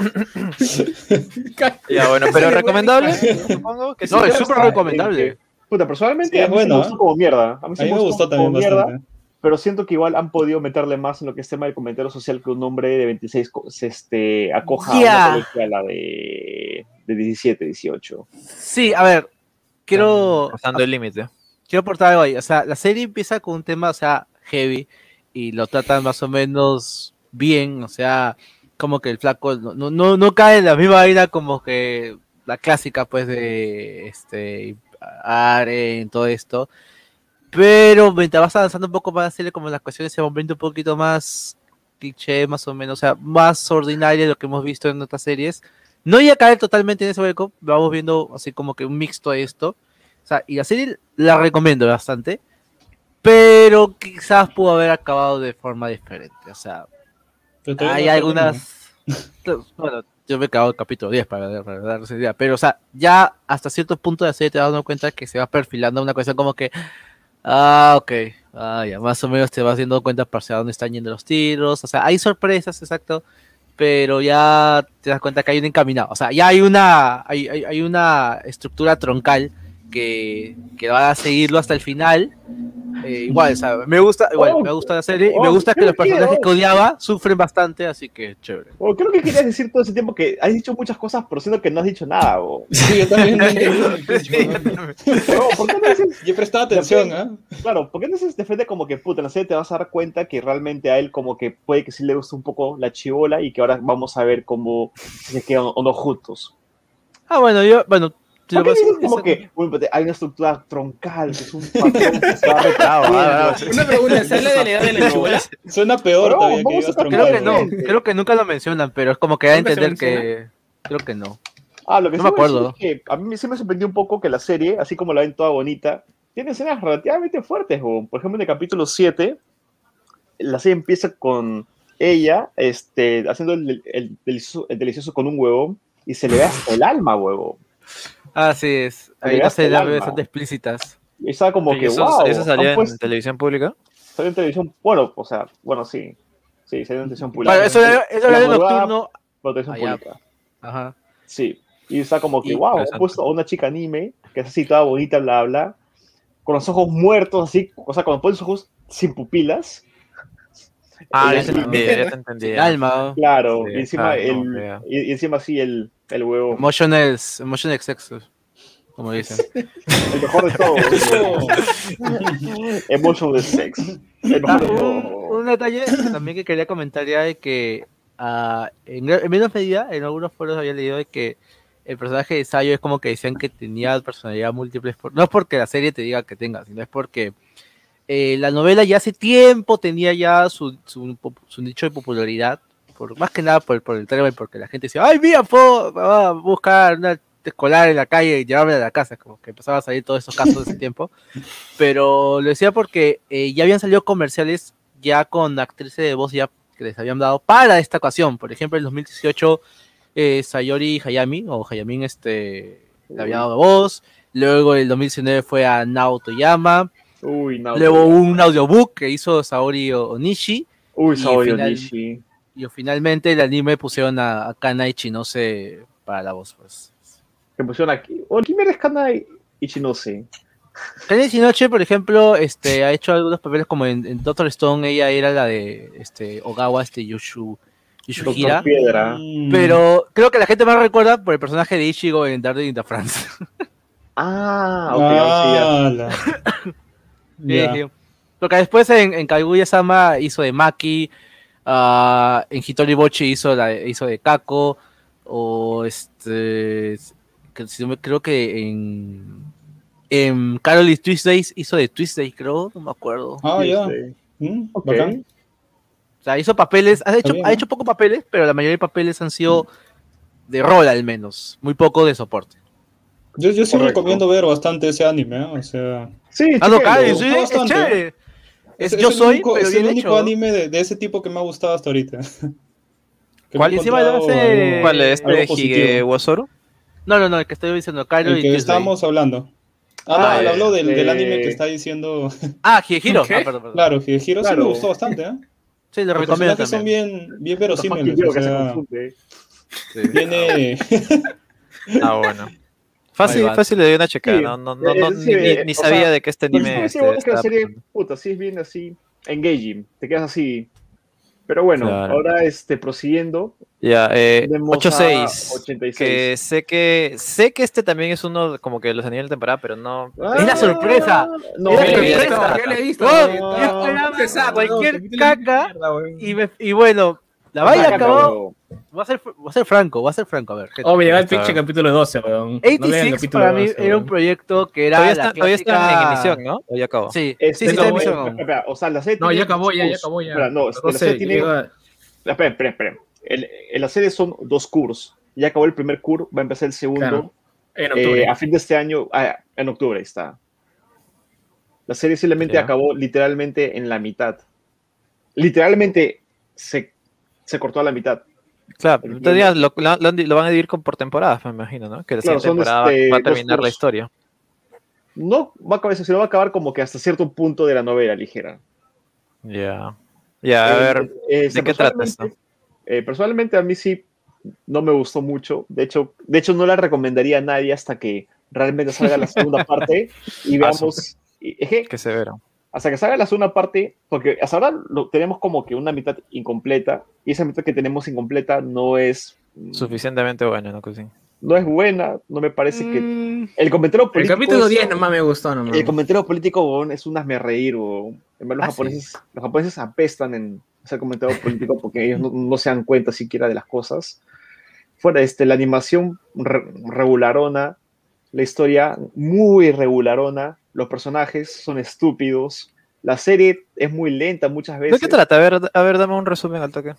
<laughs> Ya, bueno, pero recomendable, disparar. supongo que sí. No, es súper recomendable. Puta, personalmente Sí, a es mí sí bueno, me gustó ¿eh? como mierda. A mí, sí A mí me gustó gustó como también mierda. pero siento que igual han podido meterle más en lo que es tema del comentario social que un hombre de 26 co- se este, acoja Ya. a una de, de 17, 18. Sí, a ver, quiero, Pasando el límite. quiero aportar algo ahí. O sea, la serie empieza con un tema, o sea, heavy y lo tratan más o menos bien. O sea, como que el flaco no, no, no, no cae en la misma vaina como que la clásica pues de este Aren, todo esto. Pero mientras vas avanzando un poco más a serie, como las cuestiones se van viendo un poquito más cliché, más o menos, o sea, más ordinaria de lo que hemos visto en otras series. No iba a caer totalmente en ese hueco, vamos viendo así como que un mixto de esto. O sea, y la serie la recomiendo bastante, pero quizás pudo haber acabado de forma diferente. O sea, hay no algunas. <laughs> bueno, yo me he acabado el capítulo 10 para, para darles idea, pero o sea, ya hasta cierto punto de la serie te das dando cuenta que se va perfilando una cuestión como que. Ah, ok. Ah, ya, más o menos te vas dando cuenta hacia dónde están yendo los tiros. O sea, hay sorpresas, exacto. Pero ya te das cuenta que hay un encaminado. O sea, ya hay una, hay, hay, hay una estructura troncal que, que va a seguirlo hasta el final. Eh, igual, o sea, me gusta, igual, Oh, me gusta la serie y me oh, gusta que los personajes que- que odiaba sufren bastante, así que chévere. O creo que querías decir todo ese tiempo que has dicho muchas cosas, pero siento que no has dicho nada. O... <laughs> Sí, yo también no ¿Por qué no dices, Yo prestaba atención, ¿ah? claro, ¿por qué no dices de frente como que, puta, en la serie te vas a dar cuenta que realmente a él como que puede que sí le guste un poco la chivola y que ahora vamos a ver cómo se quedan o no juntos? Ah, bueno, yo, bueno, te ¿Por lo qué voy a dices decir, como que puta, hay una estructura troncal, que es un <laughs> patrón que se va Ah, ah, repitiendo? Una pregunta, ¿sale de la edad de la? <laughs> Suena peor todavía que digas a Creo que troncal. no, creo que nunca lo mencionan, pero es como que da a ¿Nunca se entender que. Creo que no. Ah, lo que No sí me acuerdo. es que a mí sí me sorprendió un poco que la serie, así como la ven toda bonita, tiene escenas relativamente fuertes. Por ejemplo, en el capítulo 7, la serie empieza con ella este, haciendo el, el delicioso, el delicioso con un huevo y se le ve hasta el alma, huevo. Ah, sí es. Gasta el escenas alma. bastante explícitas. Y estaba como ¿Y que, eso, wow, eso salía en puesto- televisión pública? salió en televisión, bueno, o sea, bueno, sí, sí, salió en televisión pública. Bueno, eso era, eso era nocturno. pero televisión Ah, pública. Ajá. Sí, y está como que, Y- wow, han puesto a una chica anime, que es así toda bonita, bla, bla, con los ojos muertos, así, o sea, cuando pones los ojos sin pupilas. Ah, ya te entendí, ya te entendí. Alma. Claro, Sí, y encima, claro, el, y encima así el, el huevo, Emotional, emotional sexo. Como dicen. <laughs> el mejor de todo. <laughs> Emotion de sex. El Ah, mejor de un, todo. un detalle también que quería comentar ya de que ah, en, en menos medida en algunos foros había leído de que el personaje de Sayo es como que decían que tenía personalidad múltiple. No es porque la serie te diga que tenga, sino es porque eh, la novela ya hace tiempo tenía ya su, su, su nicho de popularidad. Por, más que nada por, por el trailer, porque la gente decía, ay, mira, puedo va a buscar una escolar en la calle y llevarme a la casa. Como que empezaba a salir todos esos casos de ese <laughs> tiempo. Pero lo decía porque eh, ya habían salido comerciales ya con actrices de voz ya que les habían dado para esta ocasión. Por ejemplo, en 2018, eh, Sayori Hayami, o Hayamin, este, le había dado voz. Luego, en el 2019 fue a Nao Toyama. Uy. Luego un audiobook que hizo Saori Onishi. Uy, Saori final- Onishi. Y finalmente el anime pusieron a, a Kana Ichinose para la voz. Pues. Que pusieron aquí. O ¿quién eres Kanai Ichinose? Kana Ichinose, por ejemplo, este, ha hecho algunos papeles como en, en Doctor Stone. Ella era la de este, Ogawa, este Yushu, Yushuhira. Piedra. Mm. Pero creo que la gente más recuerda por el personaje de Ichigo en Daredevil in the France. <laughs> Ah, ok. Ya. Sí, <laughs> sí. Porque después en, en Kaguya-sama hizo de Maki, ah, en Hitori Bochi hizo, la, hizo de Kako, o este, creo que en, en Carol Tuesdays hizo de Tuesday, creo, no me acuerdo. Ah, ya. Mm, ok. bacán. O sea, hizo papeles, ha hecho, bien, ha hecho pocos papeles, pero la mayoría de papeles han sido de rol al menos, muy poco de soporte. Yo, yo sí Correcto. recomiendo ver bastante ese anime, ¿eh? o sea... Sí, Ah, no, sí, es chévere. Es, es yo el soy, único, pero es bien el único hecho. anime de, de ese tipo que me ha gustado hasta ahorita. <laughs> ¿Cuál? Encima hace- algo- ¿Cuál este. Hige Wasoru? No, no, no, el que estoy diciendo, Carol El y que estábamos hablando. Ah, Ah, no, él eh, habló del, del anime que está diciendo. <laughs> Ah, Hiro. ¿Qué? Ah, perdón, perdón. Claro, sí Claro. me gustó bastante, ¿eh? Sí, lo Los recomiendo personajes son bien, bien verosímiles. O que se sea, confunde. Sí. tiene. <laughs> Ah, bueno. Fácil, fácil le di una checada, Sí, no, no, no, eh, no, sí, ni, eh, sabía sea, de que este anime. sí, este, bueno, es que la estaba serie, pasando. puta, sí es bien así, engaging, te quedas así. Pero bueno, Claro. ahora este, prosiguiendo, Ya, eh, tenemos a 8-6. 86. Que sé que sé que este también es uno como que los animes de temporada, pero no. Es la sorpresa. No, Es la sorpresa. yo le he visto. Oh, No, no, cualquier caca y bueno, La vaina acabó. Va a ser, va a ser franco, va a ser franco, a ver. gente. Oh, me llegó el pinche capítulo 12, weón. No vean el 86 capítulo para mí 12, era un proyecto que era Todavía la está, todavía está en emisión, ¿no? ¿O ya acabó? Sí, Es- sí, sí, no, está en eh, emisión. espera, espera, o sea, la serie No, tiene ya acabó, ya, ya acabó, ya. Espera, no, este, la 12, serie tiene... llega- Espera, espera, espera. El- en la serie son dos curs. Ya acabó el primer cur, va a empezar el segundo. Claro, en eh, octubre. a fin de este año, ah, en octubre está. La serie simplemente Ya. acabó literalmente en la mitad. Literalmente se, se cortó a la mitad. Claro, todavía lo, van a dividir con- por temporadas, me imagino, ¿no? Que la Claro, temporada va- este, va a terminar la historia. No va a acabar sino va a acabar como que hasta cierto punto de la novela ligera. Ya. Ya, a Eh, ver. eh, ¿de qué trata esto? personalmente- eh, personalmente a mí sí no me gustó mucho. De hecho, de hecho no la recomendaría a nadie hasta que realmente salga la segunda <laughs> parte y Ah, veamos. Qué severo. Hasta que salga la segunda parte, porque hasta ahora lo, tenemos como que una mitad incompleta y esa mitad que tenemos incompleta no es mm, Suficientemente bueno, ¿no? Cousin? no es buena, no me parece que Mm, el comentario El político capítulo es- 10 nomás me gustó, nomás. el comentario político weón, es un hazme reír weón. En verdad, Ah, los sí. japoneses los japoneses apestan en hacer comentario político porque ellos no, no se dan cuenta siquiera de las cosas fuera este la animación re- regularona la historia muy regularona los personajes son estúpidos la serie es muy lenta muchas ¿De veces qué trata? A ver, a ver, dame un resumen al toque.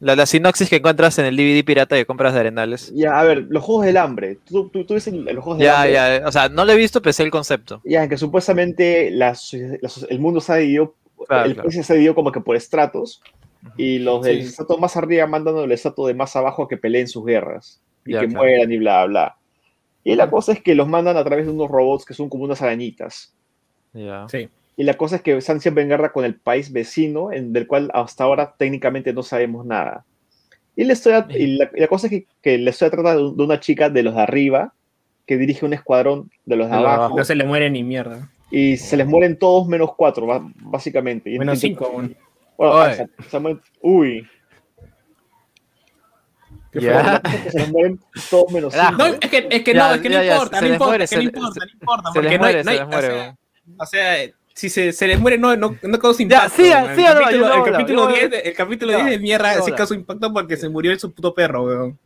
La, la sinopsis que encuentras en el DVD pirata que compras de Arenales. ya a ver los juegos del hambre tú, tú, tú ves el- los juegos del Ya, hambre ya, o sea, no lo he visto, pero sé el concepto. ya en que supuestamente la la el mundo se ha dividido Claro, el claro. se ha dividido como que por estratos y los del Sí. estrato más arriba mandan al estrato de más abajo a que peleen sus guerras y Ya, que claro. mueran y bla bla y la cosa es que los mandan a través de unos robots que son como unas arañitas. Sí. y la cosa es que están siempre en guerra con el país vecino en del cual hasta ahora técnicamente no sabemos nada y la historia y la, y la cosa es que, que la historia trata de, un- de una chica de los de arriba que dirige un escuadrón de los de abajo. No se le muere ni mierda. y se les mueren todos menos cuatro básicamente Menos entonces- 5, weón. Bueno, Oye. se- se mueren- uy. La cosa es que se les mueren todos menos Carajo. cinco. No, es que, es que Ya, no, es que ya, no ya, importa, no importa, muere, que no importa, no <laughs> importa, Se porque no hay- no hay- o muere. sea, weón. O sea, si se, se les muere, no, no, no causa Ya, impacto. siga, weón. siga, el no, capítulo, no el hablo, capítulo yo no 10, hablo. de- el capítulo No, 10 de mierda no sí causó impacto porque se murió su puto perro, weón.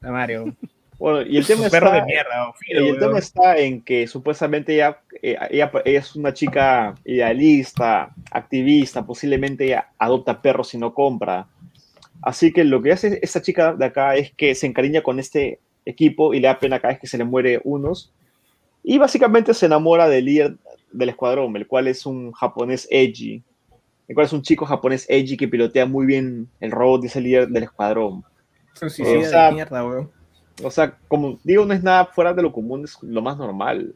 La Mario. Bueno, y el tema Su perro de está, mierda, y el tema está en que supuestamente ella, eh, ella, ella es una chica idealista, activista, posiblemente ella adopta perros y no compra. Así que lo que hace esta chica de acá es que se encariña con este equipo y le da pena cada vez que se le muere unos. Y básicamente se enamora del líder del escuadrón, el cual es un japonés edgy. El cual es un chico japonés edgy que pilotea muy bien el robot y es el líder del escuadrón. Es un suicida o sea, de mierda, weón. O sea, como digo, no es nada fuera de lo común, es lo más normal.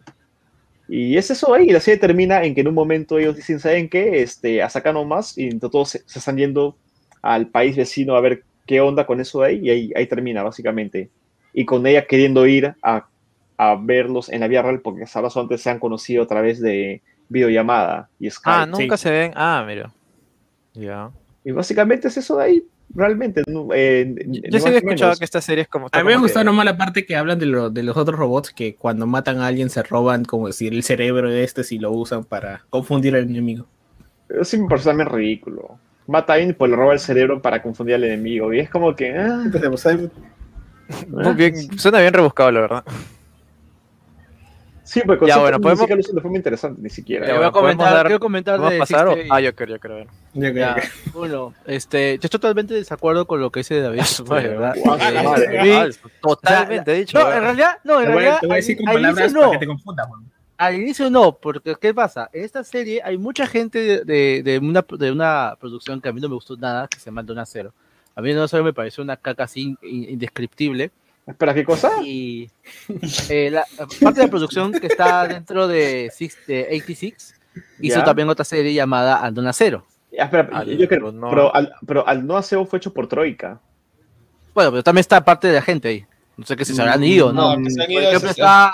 Y es eso ahí, la serie termina en que en un momento ellos dicen, ¿saben qué? Este, hasta acá nomás, y entonces todos se, se están yendo al país vecino a ver qué onda con eso de ahí, y ahí, ahí termina, básicamente. Y con ella queriendo ir a, a verlos en la vida real, porque hasta ahora antes se han conocido a través de videollamada y Skype. Ah, nunca sí. se ven. Ah, mira. Ya. Y básicamente es eso de ahí, realmente. no- eh, Yo sí había escuchado menos. que esta serie es como. A mí me que- nomás la parte que hablan de, lo- de los otros robots que cuando matan a alguien se roban como decir el cerebro de este si lo usan para confundir al enemigo. Eso sí me parece también ridículo. Mata a alguien, pues le roba el cerebro para confundir al enemigo. Y es como que. ah, <laughs> Muy bien, <laughs> suena bien rebuscado, la verdad. sí, pues Ya, bueno, podemos- usan de forma interesante, ni siquiera. Ya, Te voy a bueno, ¿podemos comentar, dar- quiero comentar ¿Vamos a de pasar? o- Ah, yo quiero, yo quiero ver. Ya, uno, este, yo estoy totalmente de desacuerdo con lo que dice David. su madre, de verdad. Guau, Eh, madre. Totalmente o sea, dicho. No, en realidad, no, en Te voy, realidad, te voy a decir con al, al palabras inicio para no, que te confundas, weón. Al inicio no, porque ¿qué pasa? En esta serie hay mucha gente de, de- de una, de una producción que a mí no me gustó nada, que se llama Dona Cero. A mí Dona Cero me pareció una caca así in- in- indescriptible. Espera, ¿qué cosa? Y eh, la, parte de la producción que está dentro de, Six- de 86 hizo Ya. también otra serie llamada Aldona Cero. Ah, espera, Al- yo creo, pero no- pero, al, pero al no aseo fue hecho por Troika. Bueno, pero también está parte de la gente ahí. No sé si se habrán ido, ¿no? No, que se han por ido a ejemplo, ese está-.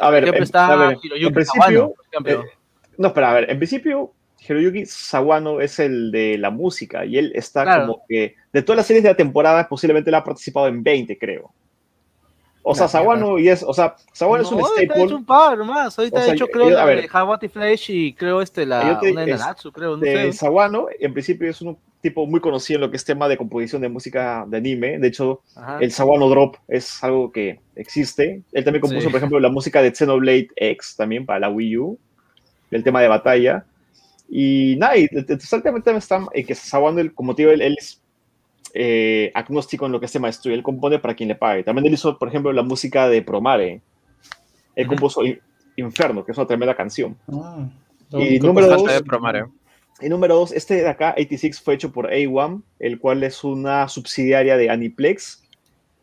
A ver, en, está a ver, Hiroyuki en principio, Sawano, eh, no, espera, a ver, en principio, Hiroyuki Sawano es el de la música y él está Claro. como que, de todas las series de la temporada, posiblemente él ha participado en 20, creo. O sea, Sawano y es, o sea, Sawano es un No, ahorita ha staple hecho un par más. Ahorita O sea, ha hecho, yo- creo, yo- a ver. Flash y creo este, la, te- una de es- Nanatsu, creo, no de sé. Sawano, en principio es uno, tipo muy conocido en lo que es tema de composición de música de anime. De hecho, Ajá. el Sawano Drop es algo que existe. Él también compuso, Sí. por ejemplo, la música de Xenoblade X también para la Wii U, el tema de batalla. Y nada, y totalmente está en que Sawano, él, como te digo, él, él es eh, agnóstico en lo que es tema de estudio. Él compone para quien le pague. También él hizo, por ejemplo, la música de Promare. Él Ujú. compuso Inferno, que es una tremenda canción. Ah, Y número dos- de Promare. Y número dos, este de acá, 86, fue hecho por A1, el cual es una subsidiaria de Aniplex.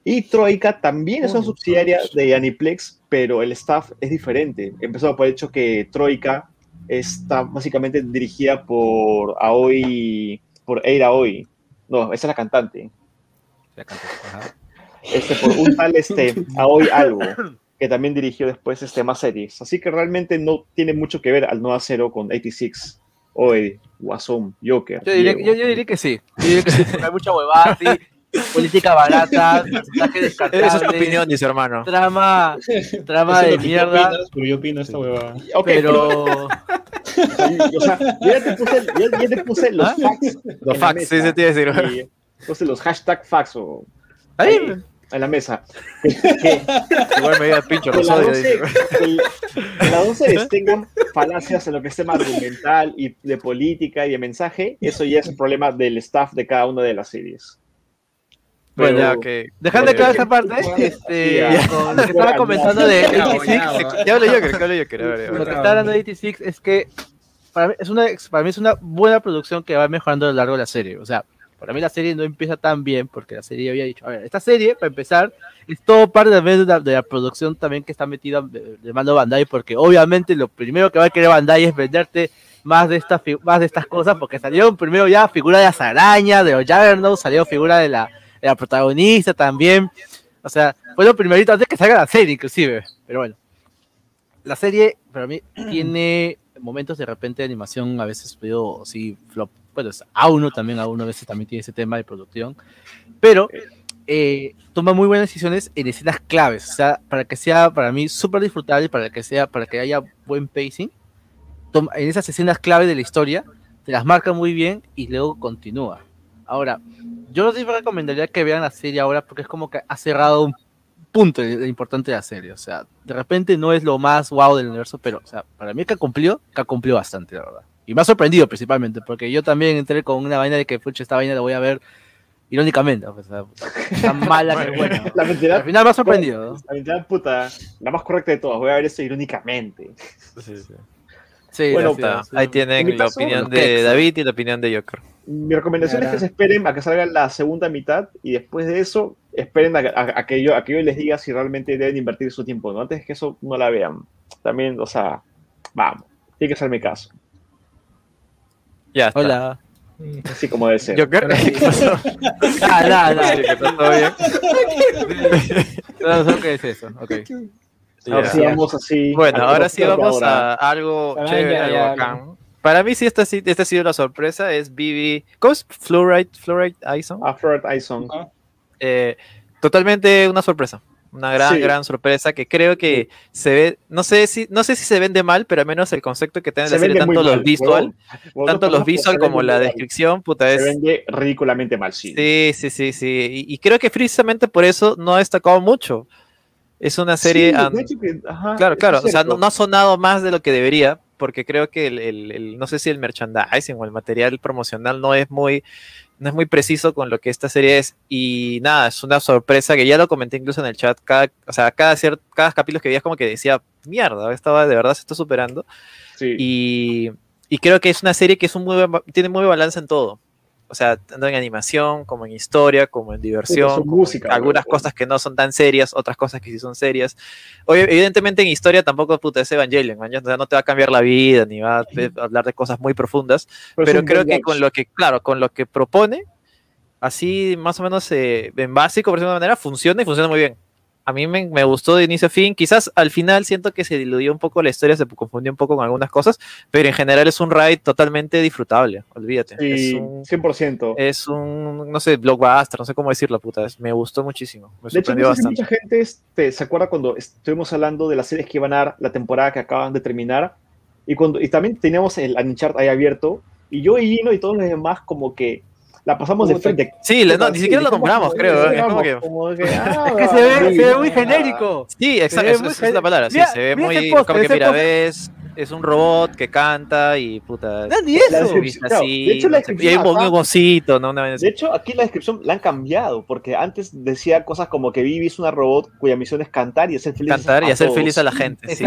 Y Troika también es una subsidiaria de Aniplex, pero el staff es diferente. Empezó por el hecho que Troika está básicamente dirigida por Aoi, por Eira Aoi. No, esa es la cantante. Ya canté, ajá. Este, por un tal este, <laughs> Aoi Algo, que también dirigió después este, más series. Así que realmente no tiene mucho que ver al no acero con 86, Oe, Guasón, Joker. Yo diría, yo, yo diría que sí. Yo diría que sí, porque hay mucha huevada, sí. Política barata, descartable. Esa es tu opinión, dice hermano. Trama, trama de mierda. opinas, pero yo opino esta huevada. Ok, Pero. O sea, yo ya te puse, yo ya te puse los ¿Ah? facts. Los facts, sí, sí, te iba a decir. Y Puse los hashtag facts o, bien. En la mesa. Igual me dio pincho, que los la odio. 12, dice. que el- que la 12 les tengan falacias en lo que es tema argumental y de política y de mensaje, eso ya es un problema del staff de cada una de las series. Bueno, Pero- ya, ok. Dejando claro esa parte, este, Ya. con lo que estaba comentando de Ya, 86, ya. Que hable Joker, que a ver, a lo que está hablando de 86 es que para mí es, una, para mí es una buena producción que va mejorando a lo largo de la serie. O sea, para mí la serie no empieza tan bien porque la serie había dicho, a ver, esta serie, para empezar, es todo parte de la, de la producción también que está metida de, de Bandai porque obviamente lo primero que va a querer Bandai es venderte más de, esta, fi- más de estas cosas porque salieron primero ya figura de las arañas, de los Juggernaut, salió figura de la, de la protagonista también. O sea, fue lo primerito antes que salga la serie inclusive. Pero bueno la serie para mí <clears throat> tiene momentos de repente de animación a veces medio sí flop bueno es a uno también a uno a veces también tiene ese tema de producción pero eh, toma muy buenas decisiones en escenas claves o sea para que sea para mí súper disfrutable para que sea para que haya buen pacing toma- en esas escenas clave de la historia te las marca muy bien y luego continúa ahora yo sí recomendaría que vean la serie ahora porque es como que ha cerrado un punto importante de la serie. O sea, de repente no es lo más wow del universo, pero o sea, para mí que ha cumplido, que ha cumplido bastante, la verdad. Y me ha sorprendido principalmente, porque yo también entré con una vaina de que, pucha, esta vaina la voy a ver irónicamente. O sea, tan <laughs> mala que buena. La mentira, Al final me ha sorprendido. ¿no? la mentira puta, la más correcta de todas. Voy a ver esto irónicamente. Sí, sí. Sí, Bueno. Ahí tienen la caso, opinión de. David y la opinión de Joker. Mi recomendación es que se esperen a que salga la segunda mitad y después de eso esperen a, a- a que yo, a que yo les diga si realmente deben invertir su tiempo. ¿no? Antes que eso no la vean. También, o sea, vamos, tiene que ser mi caso. Ya está. Hola. Así como debe ser. ¿qué pasó? <laughs> Ah, nada, nada. Sí, que está todo bien. <laughs> No, que es eso. Ok. Ahora Ya. sí vamos así. Bueno, ahora sí vamos a algo Ah, chévere, ya, algo ya, bacán. Para mí sí esta, sí, esta ha sido la sorpresa, es Vivi, ¿cómo es? Fluoride, Fluoride Ison. A Fred Ison. Ah, Eh, totalmente una sorpresa, una gran, Sí. gran sorpresa que creo que se ve, no sé si, no sé si se vende mal, pero al menos el concepto que tiene Se la serie, tanto los mal, visual, tanto no los visual se como la mal. descripción, puta, Se es, vende ridículamente mal, sí. Sí, sí, sí, sí. Y, y creo que precisamente por eso no ha destacado mucho. Es una serie. Sí, que- ajá, claro, claro. O sea, no, ha sonado más de lo que debería, porque creo que el, el- el- no sé si el merchandising o el material promocional no es muy, no es muy preciso con lo que esta serie es. Y nada, es una sorpresa que ya lo comenté incluso en el chat. Cada, o sea, cada, cier- cada capítulo que veías como que decía, mierda, estaba de verdad se está superando. Sí. Y, y creo que es una serie que es un muy tiene muy buen balance en todo. O sea, tanto en animación, como en historia, como en diversión, como música, en algunas bro. cosas que no son tan serias, otras cosas que sí son serias. Oye, evidentemente en historia tampoco puta, es Evangelion, man, o sea, no te va a cambiar la vida, ni va a hablar de cosas muy profundas, pero creo que con lo que, claro, con lo que propone, así más o menos eh, en básico, por decirlo de manera, funciona y funciona muy bien. A mí me, me gustó de inicio a fin. Quizás al final siento que se diluyó un poco la historia, se confundió un poco con algunas cosas, pero en general es un ride totalmente disfrutable, olvídate. Sí, Es un, 100%. es un, no sé, blockbuster, no sé cómo decirlo, puta. es- me gustó muchísimo, me De hecho, sorprendió si bastante. mucha gente este, se acuerda cuando estuvimos hablando de las series que iban a dar la temporada que acaban de terminar. Y, cuando, y también teníamos el Uncharted ahí abierto. Y yo y Gino y todos los demás como que la pasamos de frente. Sí, ni siquiera lo dijimos nombramos, como- creo. ¿eh? Es como que. como <laughs> que, ah, Es que se ve, sí, se ve muy ah, genérico. Sí, exacto, esa es la palabra. Sí, Mira- se ve muy. como que mira, ves. Es un robot que canta y puta. No, ni La eso. así, de hecho, la y hay un bogoncito, ¿no? Una. De hecho, aquí la descripción la han cambiado, porque antes decía cosas como que Vivi es una robot cuya misión es cantar y hacer feliz Cantar y hacer todos. feliz a la gente. Sí,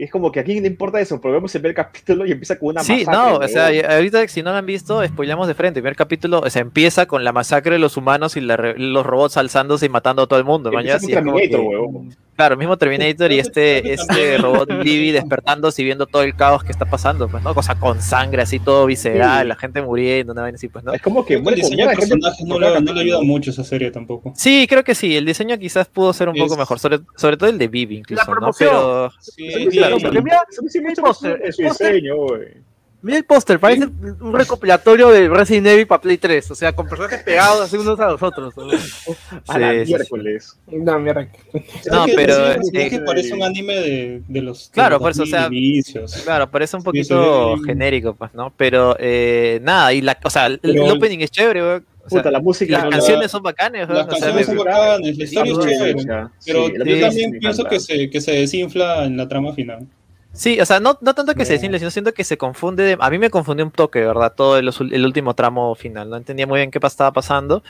Y es como que- aquí no importa eso, pero vemos el primer capítulo y empieza con una Sí, masacre. no, o sea, ahorita si no lo han visto, spoilamos de frente. El primer capítulo, o sea, empieza con la masacre de los humanos y la los robots alzándose y matando a todo el mundo. Empieza mañas, con y es como que-. Claro, mismo Terminator y este, este robot Vivi despertándose y viendo todo el caos que está pasando, pues, ¿no? Cosa con sangre así, todo visceral, Sí. la gente muriendo, una vaina así, pues, ¿no? Es como que el diseño de personajes no le, no le ayuda mucho esa serie tampoco. Sí, creo que sí, el diseño quizás pudo ser un poco mejor, sobre, sobre todo el de Vivi incluso, ¿no? promoción. Pero Sí, sí, claro, porque mira, Eso sí, güey. Mira el póster, parece un recopilatorio de Resident Evil para Play 3, o sea, con personajes pegados así unos a los otros. ¿no? A la Sí, sí, sí. miércoles. No, mierda. No, Es que- pero, es que, eh, es que parece un anime de, de los de Claro, los por eso, o sea, 2000 inicios. Claro, parece un poquito genérico, pues, ¿no? Pero eh, nada, y la, o sea, el, Pero- opening es chévere. O sea, Puta, la música. las la- canciones son bacanes, Las o sea, canciones me- son bacanas, la historia es chévere. Pero yo también pienso que se, que se desinfla en la trama final. Sí, o sea, no, no tanto que se No. desimple, sino siento que se confunde. de- a mí me confundió un toque, ¿verdad? Todo el, el último tramo final. No entendía muy bien qué estaba pasando.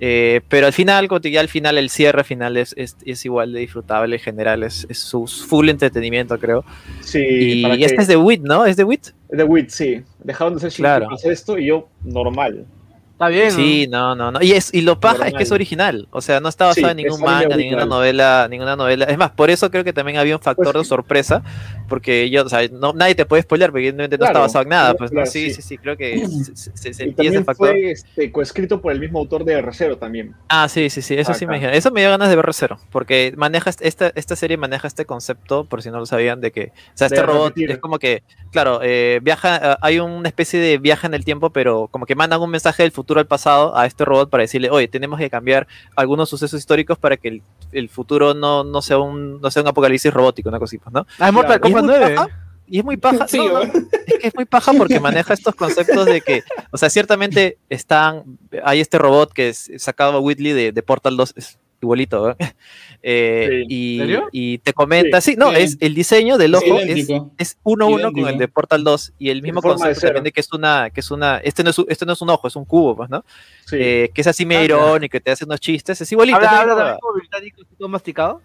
eh, pero al final, como te digo, al final, el cierre final es, es, es igual de disfrutable en general. Es, es su full entretenimiento, creo. Sí, Y, para y que- este es de WIT, ¿no? ¿Es de WIT? The Wit, sí. Dejaron de ser Claro. hacer esto y yo, normal. Está bien. Sí, no, no, no. Y, es, y lo paja es que es original. O sea, no está basado Sí, en ningún manga, ninguna novela, ninguna novela. Es más, por eso creo que también había un factor Pues de sorpresa, porque yo, o sea, no, nadie te puede spoiler, porque evidentemente no está Claro, basado en nada. Pues claro, no, sí, sí. sí, sí, creo que <clears throat> se, se- se Y sentía ese factor. fue este, coescrito por el mismo autor de Recero también. Ah, sí, sí, sí, eso sí me Acá. Eso me dio ganas de ver cero, porque maneja est- esta, esta serie maneja este concepto, por si no lo sabían, de que, o sea, este De robot repetir. es como que, claro, eh, viaja, eh, hay una especie de viaje en el tiempo, pero como que mandan un mensaje del futuro al pasado a este robot para decirle, oye, tenemos que cambiar algunos sucesos históricos para que el, el futuro no, no sea un, no sea un apocalipsis robótico, una cosita, ¿no? Ah, es Mortal Y es Kombat muy 9. paja, Y es muy paja. <laughs> Sí, no, no, es que es muy paja porque maneja estos conceptos de que, o sea, ciertamente están, hay este robot que es sacado a Whitley de, de Portal 2, es igualito, ¿eh? <laughs> Eh, Sí. y, y te comenta, sí, no, Sí. es el diseño del ojo es, es uno a uno con el de Portal 2 y el mismo de concepto también de que es una, que es una, este no es, un- este no es un ojo, es un cubo, pues, ¿no? Sí. Eh, que es así medio Ah, irónico, te hace unos chistes, es igualito. ¿Habla, habla también como británico, masticado?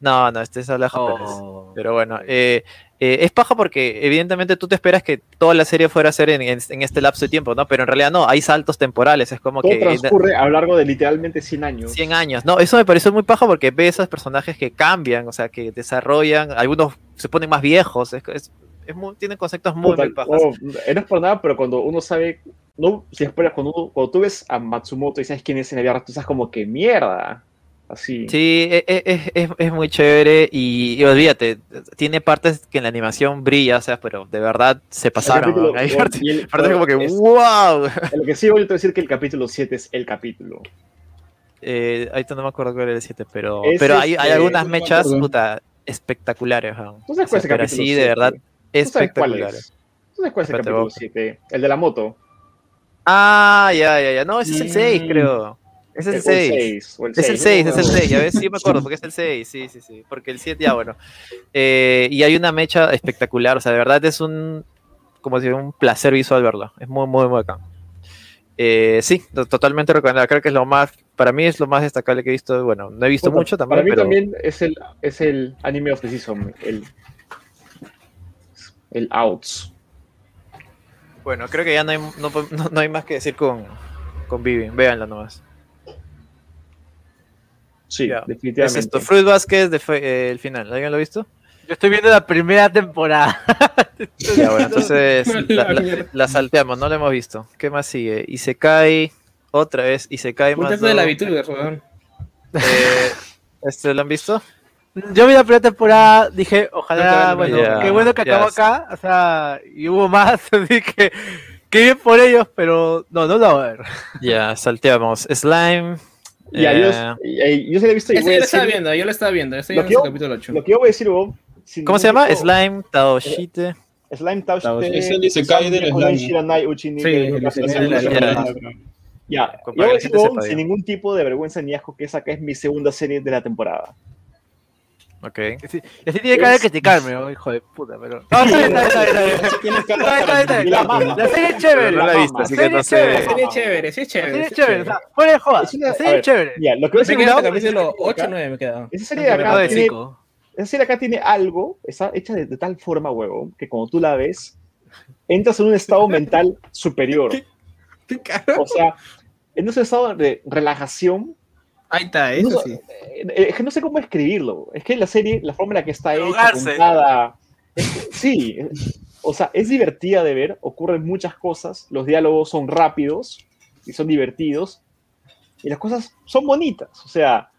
No, no, este es habla japonés. Oh. Pero bueno, eh, eh, es paja porque evidentemente tú te esperas que toda la serie fuera a ser en, en- en este lapso de tiempo, ¿no? Pero en realidad no, hay saltos temporales, es como Todo que... transcurre a lo largo de literalmente 100 años. 100 años, ¿no? Eso me pareció muy paja porque ves esos personajes que cambian, o sea, que desarrollan, algunos se ponen más viejos, es, es- es muy- tienen conceptos muy, Puta, muy pajas. oh, eh, no es por nada, pero cuando uno sabe, no, si esperas, cuando, uno- cuando tú ves a Matsumoto y sabes quién es en vida real, tú estás como que mierda. Así. Sí, e- e- es, es- es muy chévere y, y olvídate, tiene partes que en la animación brilla, o sea, pero de verdad se pasaron. capítulo- ¿no? Hay partes, y el- partes como que, es- wow. Lo que sí voy a decir que el capítulo 7 es el capítulo. Eh, ahorita no me acuerdo cuál era el 7, pero, pero hay, hay este- algunas no me mechas, puta, espectaculares. weón. ¿Tú sabes O cuál sea, es el capítulo sí, de 7? verdad, ¿Tú sabes cuál espectaculares. es? ¿Tú sabes cuál es el capítulo vamos. 7? El de la moto. Ah, ya, ya, ya. No, ese es el 6, Mm. creo. Ese es el O 6. 6, o el Es el 6, 6, no es el acuerdo. 6, ya ves, sí me <laughs> acuerdo, porque es el 6, sí, sí, sí, porque el 7 ya, bueno. Eh, y hay una mecha espectacular, o sea, de verdad es un, como si un placer visual verlo, es muy, muy, muy bacán. Eh, sí, to- totalmente recomendable, creo que es lo más, para mí es lo más destacable que he visto, bueno, no he visto mucho también, Para mí pero también es el, es el anime of the season. El, el Outs. bueno, creo que ya no hay, no, no- no hay más que decir con, con Vivi, véanlo nomás. Sí. Es definitivamente. esto, Fruit Basket, de eh, el final, ¿alguien lo ha visto? Yo estoy viendo la primera temporada. <laughs> Ya, bueno, entonces <laughs> la, La salteamos, no la hemos visto. ¿Qué más sigue? Y se cae otra vez, y se cae más. De la weón. Eh, ¿Este lo han visto? Yo vi la primera temporada, dije, ojalá, bueno, qué bueno que acabó acá, o sea, y hubo más, <laughs> así que, qué bien por ellos, pero no, no lo voy a ver. Ya, salteamos. Slime. Y eh, adiós. Y- y- yo se lo he visto y voy yo a lo estaba viendo, yo lo estaba viendo. El yo- capítulo 8. Lo que yo voy a decir, Bob, ¿Cómo se llama? tipo- Slime Taoshite. Slime Touch Touch. de Es el Isekai del slime. Slime. Ya, yo voy a decir, la sin ningún tipo de vergüenza ni asco que esa que es mi segunda serie de la temporada. Ok. Y así, tiene cara de criticarme, oh, hijo de puta, pero. <laughs> No, está bien, está bien, está bien, la. La serie es chévere. No la he la visto, mama. así La que serie no es chévere. sé. Sí, es chévere, sí es La chévere. serie sí es chévere, o sea, fuera de. Es una- La serie es chévere. Ya, lo que Me hasta es- capítulo 8 o 9 me quedaba. Esa serie de acá No, de tiene, cinco. esa serie acá tiene algo, está hecha de, de tal forma, huevón, que cuando tú la ves, entras en un estado <laughs> mental superior. O sea, en ese estado de relajación, Ahí está, no eso sé, sí. eh, es que no sé cómo escribirlo. Es que la serie, la forma en la que está hecha, contada, es que- sí, o sea, es divertida de ver, ocurren muchas cosas, los diálogos son rápidos y son divertidos, y las cosas son bonitas. O sea,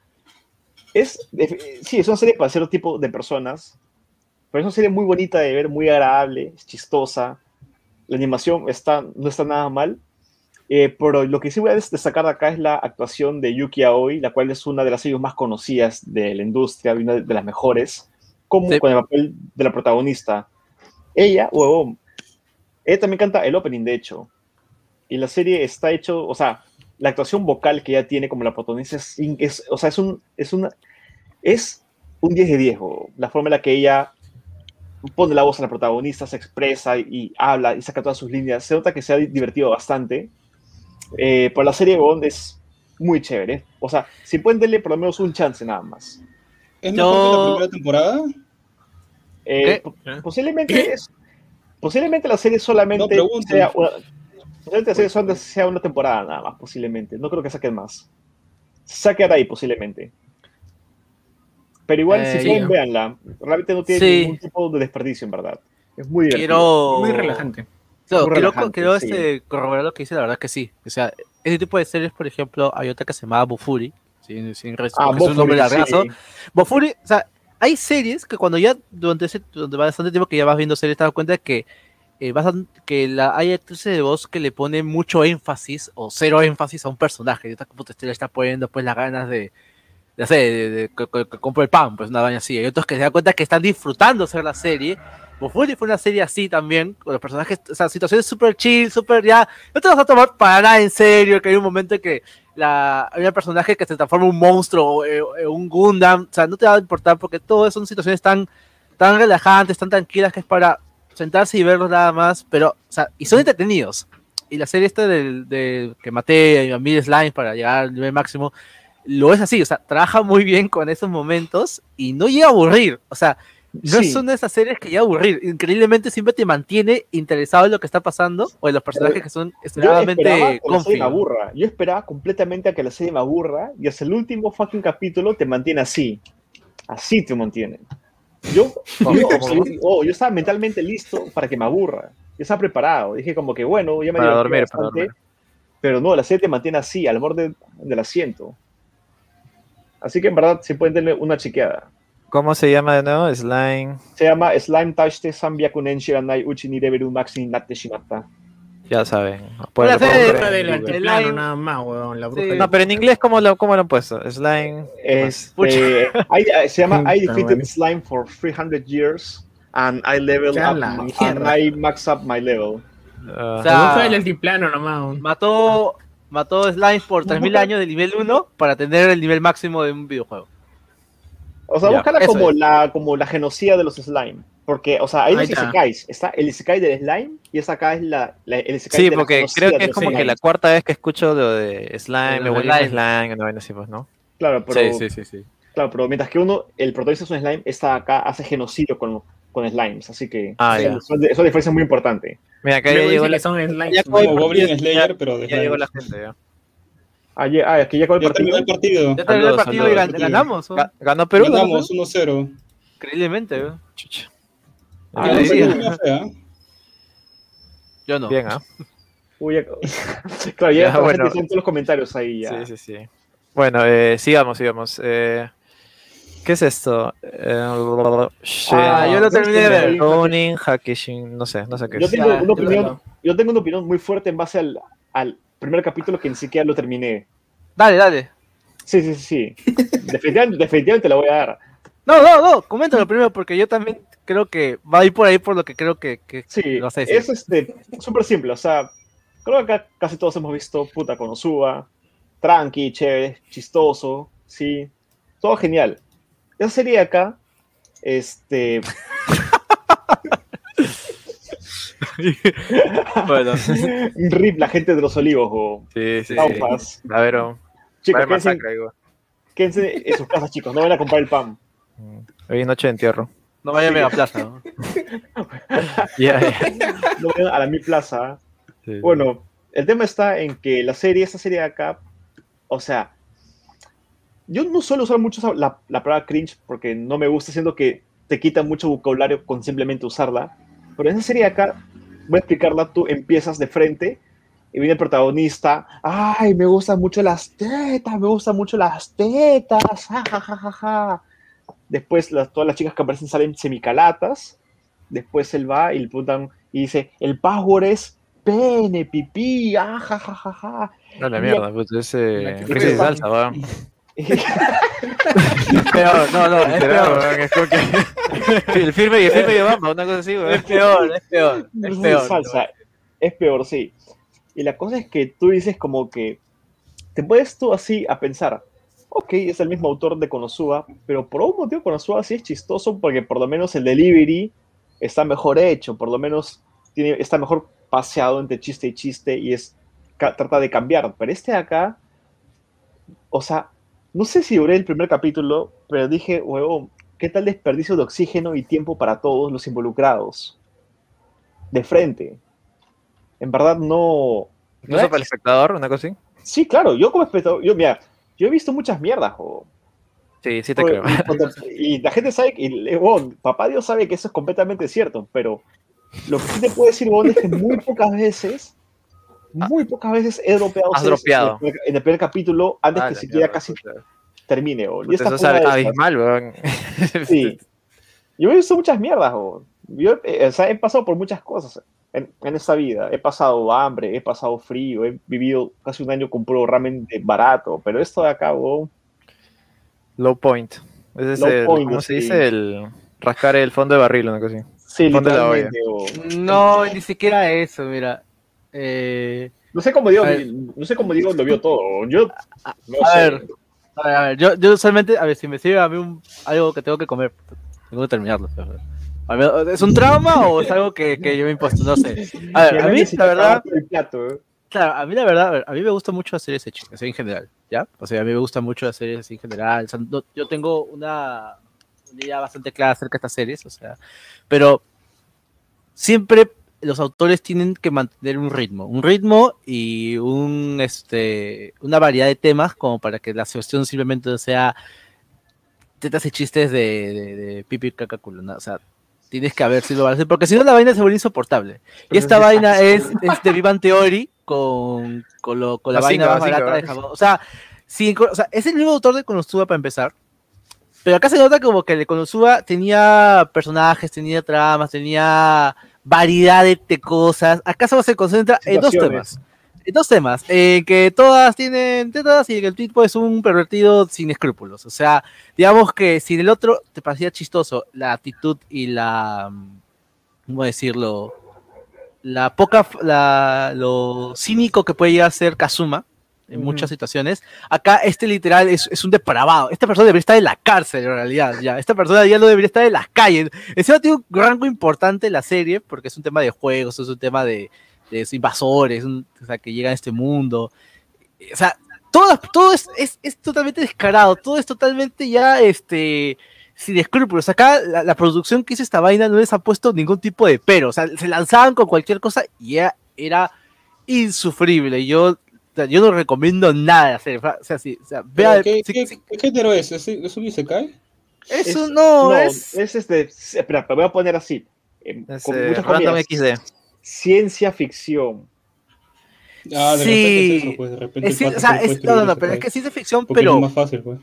es, sí, es una serie para cierto tipo de personas, pero es una serie muy bonita de ver, muy agradable, es chistosa, la animación está, no está nada mal, eh, pero lo que sí voy a des- destacar acá es la actuación de Yuki Aoi, la cual es una de las series más conocidas de la industria, una de las mejores, como Sí. con el papel de la protagonista. Ella, huevón, ella también canta el opening, de hecho. Y la serie está hecho, o sea, la actuación vocal que ella tiene como la protagonista es, o sea, es un, es una, es un 10 de 10, huevón. la forma en la que ella pone la voz a la protagonista, se expresa y habla y saca todas sus líneas. Se nota que se ha divertido bastante. Eh, pero la serie Bond es muy chévere. O sea, si pueden darle por lo menos un chance nada más. ¿Es mejor que la primera temporada? Eh, posiblemente, es, posiblemente la serie solamente No, sea una, posiblemente la serie solamente sea una temporada nada más, posiblemente. No creo que saquen más. Saquen ahí, posiblemente. Pero igual, Eh, si pueden, sí. véanla. Realmente no tiene Sí. ningún tipo de desperdicio, en verdad. Es muy divertido. Quiero. Muy relajante. Claro, quiero, sí. este, corroborar lo que dice, la verdad que sí. O sea, ese tipo de series, por ejemplo, hay otra que se llama Bufuri, sin, sin res- Ah, es un nombre Bofuri, largazo. sí. Bofuri, o sea, hay series que cuando ya, durante, ese, durante bastante tiempo que ya vas viendo series, te das cuenta que, eh, vas a- que la, hay actrices de voz que le ponen mucho énfasis o cero énfasis a un personaje. Y esta puta le está poniendo pues las ganas de, de, sé, de, de- que, que- que compre el pan, pues una vaina así. Hay otros que se dan cuenta que están disfrutando hacer la serie. Bofuri fue una serie así también, con los personajes, o sea, situaciones súper chill, súper ya. No te vas a tomar para nada en serio, que hay un momento en que la, hay un personaje que se transforma en un monstruo o eh, eh, un Gundam, o sea, no te va a importar porque todo son situaciones tan, tan relajantes, tan tranquilas que es para sentarse y verlos nada más, pero, o sea, y son entretenidos. Y la serie esta del, de que maté a mil slimes para llegar al nivel máximo, lo es así, o sea, trabaja muy bien con esos momentos y no llega a aburrir, o sea, no Sí. son de esas series que llega a aburrir, increíblemente siempre te mantiene interesado en lo que está pasando o en los personajes que son extremadamente aburra. Yo esperaba completamente a que la serie me aburra y hasta el último fucking capítulo te mantiene así. Así te mantiene. Yo, <laughs> yo, oh, yo estaba mentalmente listo para que me aburra. Yo estaba preparado. Dije como que bueno, ya me Para dormir, para dormir. Pero no, la serie te mantiene así, al borde del asiento. Así que en verdad sí pueden tener una chequeada. ¿Cómo se llama de nuevo? Slime. Se llama Slime Touchte Sanbyakunen Shiranai Uchi ni Reberu Maxi Natte Shimata. Ya saben. Pueden- del nada más, weón. La bruja Sí. No, pero en inglés, ¿cómo lo, cómo lo han puesto? Slime. Este, <laughs> I- se llama I defeated slime for 300 years and I leveled Ya up and I max up my level. ah, O sea, La bruja del altiplano nomás. mató, mató Slime por 3000 años del nivel 1 para tener el nivel máximo de un videojuego. O sea, Ya, búscala como es. la, como la genocida de los slime. Porque, o sea, hay Ahí dos está. isekais. Está el isekai del slime y esa acá es la, la- el isekai Sí, de porque creo que es como que la cuarta vez que escucho lo de slime, me un slime. vaina así, pues, ¿no? Claro, pero, sí, sí, sí. claro, pero mientras que uno, el protagonista es un slime, esta acá hace genocidio con, con slimes. Así que Ah, sí, eso, es diferencia muy importante. Mira, acá ya llegó la, que son slimes. ya. Como Goblin Slayer, pero de ya llegó la gente, ya. Ah, ya- ah, aquí ya acabó el Ya terminó partido. el partido. Ya terminó el partido y gan- ganamos. Ga- ¿Ganó Perú? ¿Ganó Ganamos 1-0. Increíblemente. ¿no? Chucha. Ah, ¿Qué no, le sí, fue, ¿ah? Yo no. Bien, ¿ah? <laughs> Uy, ya- <laughs> claro, ya, Ya, bueno. todos los comentarios ahí ya. Sí, sí, sí. Bueno, eh, sigamos, sigamos. Eh, ¿Qué es esto? Eh, Ah, yo lo terminé de ver. Ronin, Hakishin, no sé, no sé qué Yo es. tengo, Ya, una yo opinión, yo tengo una opinión muy fuerte en base al, al primer capítulo que ni siquiera lo terminé. Dale, dale. Sí, sí, sí. sí. <laughs> Definitivamente, definitivamente la voy a dar. No, no, no, coméntalo primero porque yo también creo que va a ir por ahí por lo que creo que, que Sí, lo decir. es este, súper simple. O sea, creo que acá casi todos hemos visto puta Konosuba, tranqui, chévere, chistoso, sí, todo genial. Esa serie acá, este, Bueno, rip la gente de los olivos o Sí, sí, sí. A ver, oh, a Chicos, quédense, quédense en sus casas, chicos, no vayan a comprar el pan. Hoy es noche de entierro. no vaya a Mega Plaza. ¿no? <laughs> Ya. No vayan a la Mi Plaza. Sí. Bueno, el tema está en que la serie, esta serie de acá, o sea, yo no suelo usar mucho la, la palabra cringe porque no me gusta, siendo que te quita mucho vocabulario con simplemente usarla. Pero en esa serie acá, voy a explicarla, tú empiezas de frente y viene el protagonista, ay, me gustan mucho las tetas, me gustan mucho las tetas, ja, ja, ja, ja, ja". Después las- todas las chicas que aparecen salen semicalatas, después él va y le preguntan y dice, el password es pene, pipí, ah, ja, ja, ja, ja. No, la mierda, pues es crisis de salsa, va. Es peor, no, no, es peor. es como que- el firme y el firme y Obama, una cosa así, weón. Es peor, es peor, es peor. salsa. Es peor, sí. Y la cosa es que tú dices como que te puedes tú así a pensar, ok, es el mismo autor de Konosuba, pero por un motivo Konosuba sí es chistoso porque por lo menos el delivery está mejor hecho, por lo menos tiene, está mejor paseado entre chiste y chiste y es trata de cambiar. Pero este de acá, o sea, no sé si duré el primer capítulo, pero dije, huevón, ¿qué tal desperdicio de oxígeno y tiempo para todos los involucrados? De frente. En verdad no... ¿No es para el espectador, una cosa así? Sí, claro, yo como espectador, yo, mira, yo he visto muchas mierdas, jo. Sí, sí te creo. y Y la gente sabe y, bueno, papá Dios sabe que eso es completamente cierto, pero lo que sí te puedo decir, bueno, es que muy pocas veces, muy pocas veces he dropeado Has dropeado. En, el, primer- en el primer capítulo antes Ah, que siquiera mierda, casi puta. termine, bo. Y esta Eso es abismal, weón. <laughs> Sí. Yo he visto muchas mierdas, bo. Yo eh, o sea, he pasado por muchas cosas en, en esta vida. He pasado hambre, he pasado frío, he vivido casi un año con puro ramen de barato, pero esto de acá, Low point. Ese es Low el, point, ¿cómo se sí. dice? El rascar el fondo de barril, una cosa así. sí, Fondo de la olla. No, ni siquiera eso, mira. Eh, No sé cómo ver. no sé cómo Diego lo vio todo. Yo, no a sé. ver. a ver, a ver, yo, yo usualmente, a ver, si me sirve a mí un- algo que tengo que comer, tengo que terminarlo. pero- a ver, ¿Es un trauma o es algo que, que yo me impuesto? No sé. A ver, <laughs> a mí, la verdad, ¿eh? Claro, a mí la verdad, a, ver, a mí me gusta mucho las series hechas, en general, ¿ya? O sea, a mí me gustan mucho las series así en general. o sea, no- yo tengo una, una idea bastante clara acerca de estas series, o sea, pero siempre los autores tienen que mantener un ritmo, un ritmo y un, este, una variedad de temas como para que la cuestión simplemente sea tetas y chistes de, de, de pipi y caca culo, ¿no? O sea, tienes que haber sido balance, porque si no la vaina se vuelve insoportable. Y esta vaina es, es de Vivan Theory con, con, lo- con la vaina más barata de. Japón. O sea, sí, o sea, es el mismo autor de Konosuba para empezar. Pero acá se nota como que el de Konosuba tenía personajes, tenía tramas, tenía variedad de, cosas. Acá solo se concentra en dos temas. En dos temas. En que todas tienen tetas y que el tipo es un pervertido sin escrúpulos. O sea, digamos que si el otro te parecía chistoso la actitud y la. ¿Cómo decirlo? La poca. La, lo cínico que puede llegar a ser Kazuma en muchas situaciones. Acá este literal es, es un depravado. Esta persona debería estar en la cárcel en realidad. Ya. Esta persona ya no debería estar en las calles. Encima tiene un rango importante en la serie porque es un tema de juegos, es un tema de, de invasores, un- o sea, que llegan a este mundo. O sea, todo, todo es, es, es totalmente descarado, todo es totalmente ya este sin escrúpulos. Acá la, la producción que hizo esta vaina no les ha puesto ningún tipo de pero. O sea, se lanzaban con cualquier cosa y ya era insufrible. Yo, sea, yo no recomiendo nada hacer. O sea, sí, o sea, Pero, vea, ¿Qué, sí- qué, sí, qué género es? ¿Es, es un Isekai? eso Es- no, No, es. es, este. Espera, te voy a poner así. eh, Es, con eh, muchas comillas. XD. Ciencia ficción. Ah, de Sí. repente es eso, pues de repente es o sea, no, no, pero es que ciencia ficción, pero. es más fácil, pues.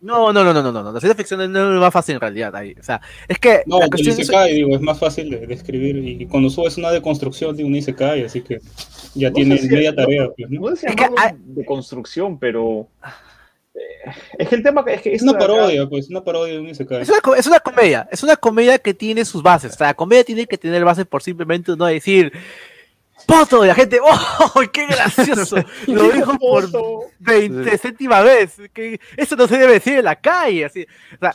No, no, no, no, no, no, no. La ciencia ficción no no es lo más fácil en realidad ahí. O sea, es que No, la el cuestión es- digo, es más fácil de, de escribir. Y cuando subes una deconstrucción de un Isekai, así que ya No tienes si- media no- tarea, pues, ¿no? Es que hay- de construcción, pero. eh, Es que el tema es que Es una parodia, pues, una parodia de un Isekai. Es una, es una comedia, es una comedia que tiene sus bases. O sea, la comedia tiene que tener bases por simplemente no decir ¡Poto! Y la gente, <laughs> ¡oh! ¡Qué gracioso! <laughs> Lo dijo por Foto. 20 séptima vez. Que eso no se debe decir en la calle. Así. O sea,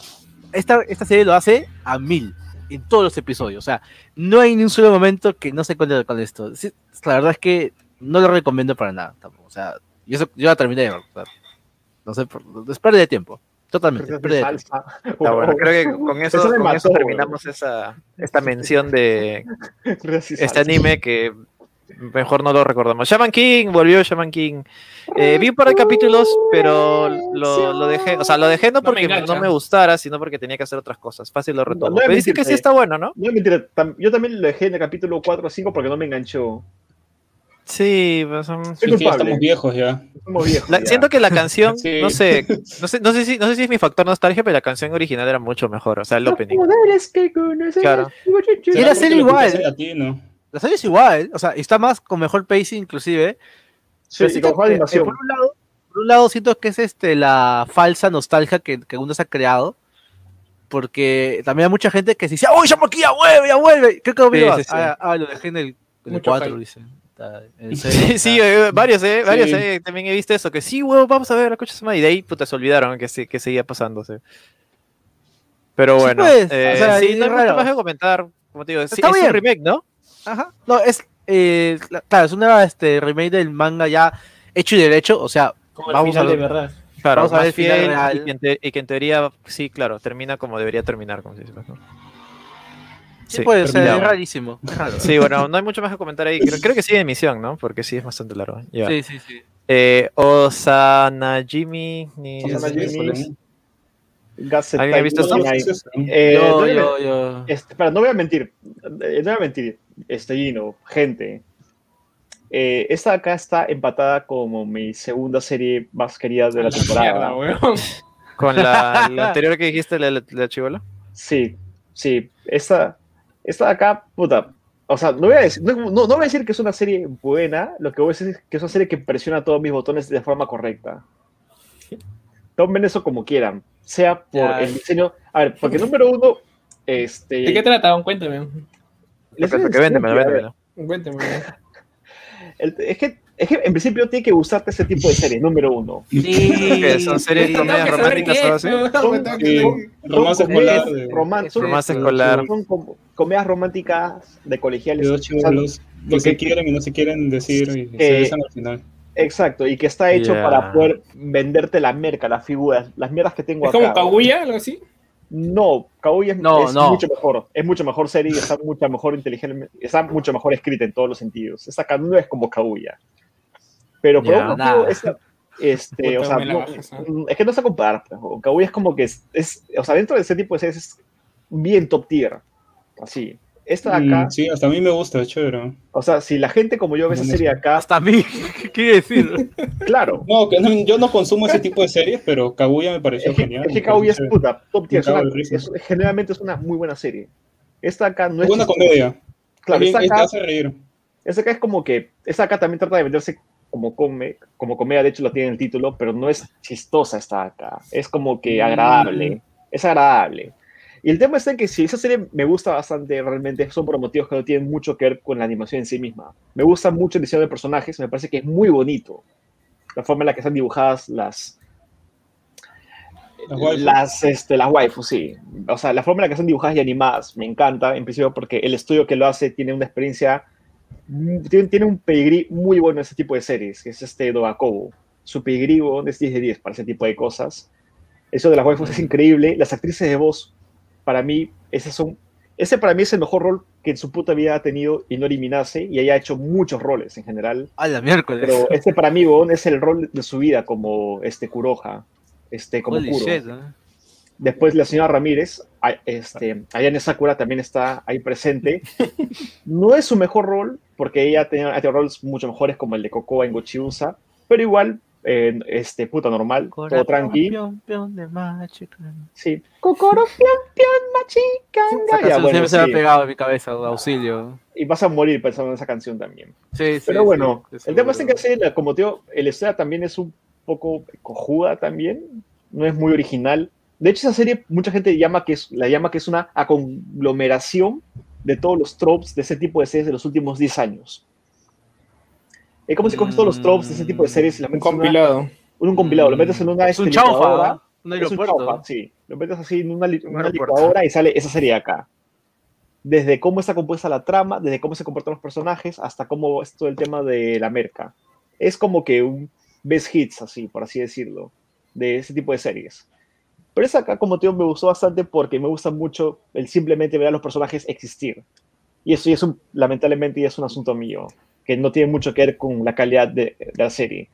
esta, esta serie lo hace a mil en todos los episodios. O sea, no hay ni un solo momento que no se encuentre con esto. Sí, la verdad es que no lo recomiendo para nada. Tampoco. O sea, yo, yo la terminé de ver. o sea, no sé, es pérdida de tiempo. Totalmente. De pérdida de tiempo. bueno, creo que con eso, Eso con mató, eso terminamos esa, esta mención de <laughs> este anime que mejor no lo recordamos. Shaman King, volvió Shaman King. Eh, vi un par de capítulos, pero lo, lo dejé, o sea, lo dejé no porque no me gustara, sino porque tenía que hacer otras cosas. Fácil lo retomo. no pero dicen que sí está bueno, ¿no? No, mentira, yo también lo dejé en el capítulo 4 o 5 porque no me enganchó. Sí, pues, um, culpable. estamos viejos ya. Somos viejos. la- ya. siento que la canción, <laughs> Sí. no sé, no sé, no sé si, no sé si es mi factor nostalgia, pero la canción original era mucho mejor, o sea, el opening. Claro. Y la Porque serie lo igual. latino. La serie es igual. O sea, está más con mejor pacing, inclusive. Sí, siento con que, eh, animación. por, un lado, por un lado, siento que es este la falsa nostalgia que, que uno se ha creado. Porque también hay mucha gente que se dice, ¡Uy, llamo aquí, ya vuelve, ya vuelve! ¿Qué capítulo Sí, vas? sí, sí. Ah, ah, lo dejé en el, en el Mucho 4, hype. dice. <laughs> Sí, sí, eh, varios, eh, varios, Sí. eh, también he visto eso, que sí, huevo, vamos a ver la coche y de ahí, puta, se olvidaron que, sí, que seguía pasándose. Pero Sí, bueno, pues, eh, o sea, sí, no hay mucho más que comentar, como te digo, sí, Está es un remake, ¿no? Ajá. No, es. eh, la- claro, es una este, remake del manga ya hecho y derecho. O sea, Como el Vamos a final de ver. verdad. Claro, Vamos a ver más el final fiel real. y que, en te- y que en teoría, sí, claro, termina como debería terminar, como se dice. ¿no? sí, puede ser, es rarísimo. es raro. Sí, bueno, no hay mucho más que comentar ahí. Creo, creo que sigue en emisión, ¿no? Porque sí es bastante largo. Sí, sí, sí. Eh, Osanajimi. Osanajimi. Gaset ¿Alguien ha visto Type esto? 99. Eh, yo, no, yo, yo. Este, espera, no voy a mentir. eh, No voy a mentir. Este, Gino, gente. Eh, esta acá está empatada como mi segunda serie más querida de la La temporada. mierda. <laughs> Con la, la <laughs> anterior que dijiste, la, la, la chibola. Sí, sí. Esta, esta de acá, puta. O sea, no voy, a decir, no, no- no voy a decir que es una serie buena, lo que voy a decir es que es una serie que presiona todos mis botones de forma correcta. Tomen eso como quieran, sea por Ya. el diseño. A ver, porque número uno, este. ¿De qué trata? Cuéntame. Que véndemelo, véndemelo. Cuéntame. <laughs> El- es, que, es que en principio tiene que gustarte ese tipo de series, número uno. ¿Qué? ¿Son series sí. comedias románticas o así? Sí, romance Son escolar. son- Romance son- escolar. Son como comedias románticas de colegiales. chibolos que quieren y no se quieren decir y se besan al final. Exacto, y que está hecho para poder venderte la merca, las figuras, las mierdas que tengo Es acá. como Kaguya, algo así. No, Kaguya es, No, es no. mucho mejor, es mucho mejor serie, está mucho mejor inteligente, está mucho mejor escrita en todos los sentidos. Esta acá no es como Kaguya. Pero por Ya. un motivo, este, o sea, mm, es que no se compara. o Kaguya es como que es, es- o sea, dentro de ese tipo de series es bien top tier. Así. Esta de acá, Mm, sí, hasta a mí me gusta, es chévere. o sea, si la gente como yo ve esa serie acá, Hasta a mí, <laughs> ¿qué quiere decir? <laughs> claro. No, que no, yo no consumo ese tipo de series, pero Kaguya me pareció Es que, genial. es que Kaguya es puta, top tier. Generalmente es una muy buena serie. Esta acá no es. buena chistosa. comedia. Claro, También esta te acá, hace reír. esta acá es como que. Esta acá también trata de venderse como, come, como comedia, de hecho lo tiene en el título, pero no es chistosa esta acá. Es como que Mm. agradable. Es agradable. Y el tema está en que si esa serie me gusta bastante, realmente son por motivos que no tienen mucho que ver con la animación en sí misma. Me gusta mucho el diseño de personajes, me parece que es muy bonito. La forma en la que están dibujadas las, Las waifus. las, este, las waifus, sí. O sea, la forma en la que son dibujadas y animadas me encanta, en principio porque el estudio que lo hace tiene una experiencia, mm, tiene, tiene un pedigrí muy bueno en ese tipo de series, que es este Dogakobo. Su pedigrí es 10 de 10 para ese tipo de cosas. Eso de las waifus es increíble. Las actrices de voz, para mí, ese, son, ese para mí es el mejor rol que en su puta vida ha tenido y no eliminase, y ella ha hecho muchos roles en general. A la miércoles. Pero este para mí, es el rol de su vida como este Kuroha, este, como Holy Kuro. shit, ¿no? Después la señora Ramírez, este, Ayane Sakura también está ahí presente. <laughs> No es su mejor rol, porque ella tenía, tenido roles mucho mejores como el de Cocoa en Gochiusa, pero igual, eh, este, puta normal, todo tranqui. pion, pion de machica. Sí. Machicanga. Esa Ya, canción bueno, siempre se me ha pegado en mi cabeza, auxilio. Y vas a morir pensando en esa canción también. Sí, sí, Pero bueno, sí, el tema es que como te digo, el historia también es un poco cojuda también. no es muy original. De hecho, esa serie mucha gente llama que es, la llama que es una conglomeración de todos los tropes de ese tipo de series de los últimos 10 años. Es como si coges todos los tropes de ese tipo de series y la Un metes en una- compilado. en un compilado, lo metes en una Es un chaufa. Un es un chaufa, sí. Lo metes así en una, li- Un una licuadora y sale esa serie de acá. Desde cómo está compuesta la trama, desde cómo se comportan los personajes, hasta cómo es todo el tema de la merca. Es como que un best hits, así, por así decirlo, de ese tipo de series. Pero esa acá, como te digo, me gustó bastante porque me gusta mucho el simplemente ver a los personajes existir. Y eso ya es un, lamentablemente ya es un asunto mío, que no tiene mucho que ver con la calidad de, de la serie.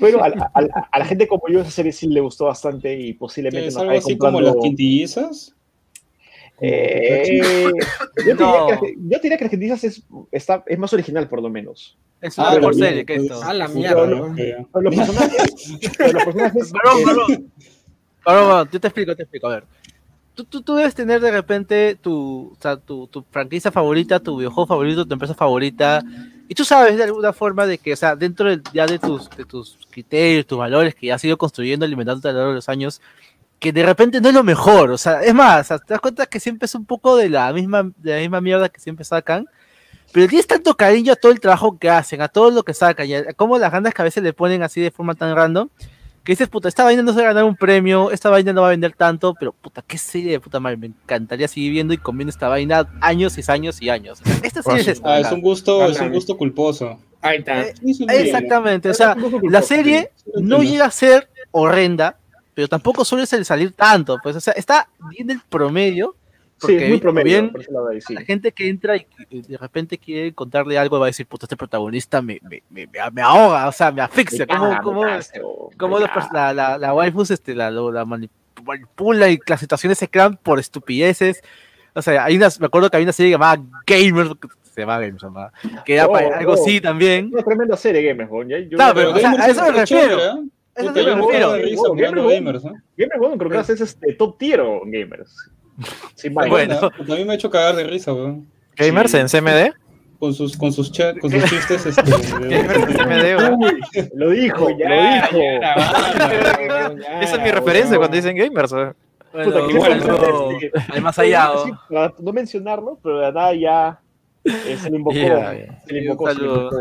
Pero a, la- a la- a la gente como yo esa serie sí le gustó bastante y posiblemente nos algo acabe así como las quintillizas. Eh, yo, diría No. que, yo diría que es, está, es más original, por lo menos. Es Ah, una mejor bien, serie que esto. A la mierda, no- ¿no? Pero los personajes, pero los personajes <laughs> Perdón, perdón. Perdón, perdón, yo te explico, te explico. A ver. Tú, tú, tú debes tener de repente tu, o sea, tu, tu franquicia favorita, tu videojuego favorito, tu empresa favorita. Y tú sabes de alguna forma de que, o sea, dentro del- ya de tus, de tus criterios, tus valores que ya has ido construyendo, alimentando a lo largo de los años, que de repente no es lo mejor. O sea, es más, te das cuenta que siempre es un poco de la misma, de la misma mierda que siempre sacan. Pero tienes tanto cariño a todo el trabajo que hacen, a todo lo que sacan, y a cómo las ganas que a veces le ponen así de forma tan random, que dices, puta, esta vaina no se va a ganar un premio, esta vaina no va a vender tanto, pero puta, qué serie de puta madre, me encantaría seguir viendo y comiendo esta vaina años y años y años. O sea, esta serie es esta, Ah, es un gusto, es un gusto culposo. Ahí está. Eh. Exactamente, o sea, la serie no llega a ser horrenda, pero tampoco suele sal- salir tanto, pues, o sea, está bien el promedio, sí, porque es muy promedio. bien por ese lado ahí, sí. la gente que entra y y de repente quiere contarle algo va a decir, puta, este protagonista me, me, me, me- me ahoga, o sea, me asfixia, ¿cómo, caga, cómo, cómo los la, la, la waifus este, la, la mani- manipula y las situaciones se crean por estupideces. O sea, hay unas, me acuerdo que había una serie llamada Gamers, se llamaba Gamers, se llamaba, que era Oh, para- algo oh. así también. Una tremenda serie, Gamer, yo- Claro, pero, o sea, Gamers a eso me refiero. chévere, ¿eh? A eso me refiero. Gamers, Gamers, gamers, ¿eh? Gamer, creo que haces este top tier o Gamers. Sí. Bueno. A mí me ha hecho cagar de risa, weón. Gamers Sí. en CMD. Con sus, con sus, cha- con sus chistes, este. Gamers en CMD, lo dijo, Ya, lo dijo. ya, basta, ya, Esa es mi ya, referencia cuando dicen gamers. weón. Bueno, Puta, que un esa saludo gente, al más allá. Sí, para no mencionarlo, pero de nada ya eh, se le invocó. Ya, ya. Se le Un invocó. se le saludo. invocó.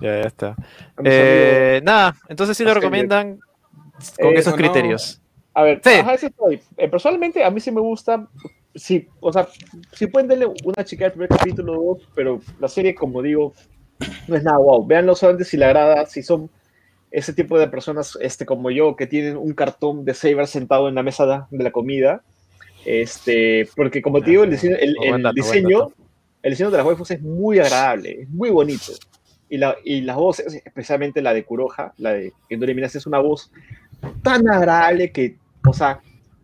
Ya, ya está. Eh, nada, entonces sí lo recomiendan con Eh, esos no, criterios. A ver, Sí. ajá, eso estoy. Eh, personalmente, a mí sí me gusta. Sí, o sea, si pueden darle una chica al primer capítulo o dos, pero la serie, como digo, no es nada wow. Véanlo solamente si le agrada, si son ese tipo de personas este, como yo que tienen un cartón de Saber sentado en la mesa de, la comida. Este, porque como te digo, el diseño, el, el dato, diseño, el diseño de las waifus es muy agradable, es muy bonito. Y, la, y las voces, especialmente la de Kuroha, la de Kendori Minas, es una voz tan agradable que, o sea,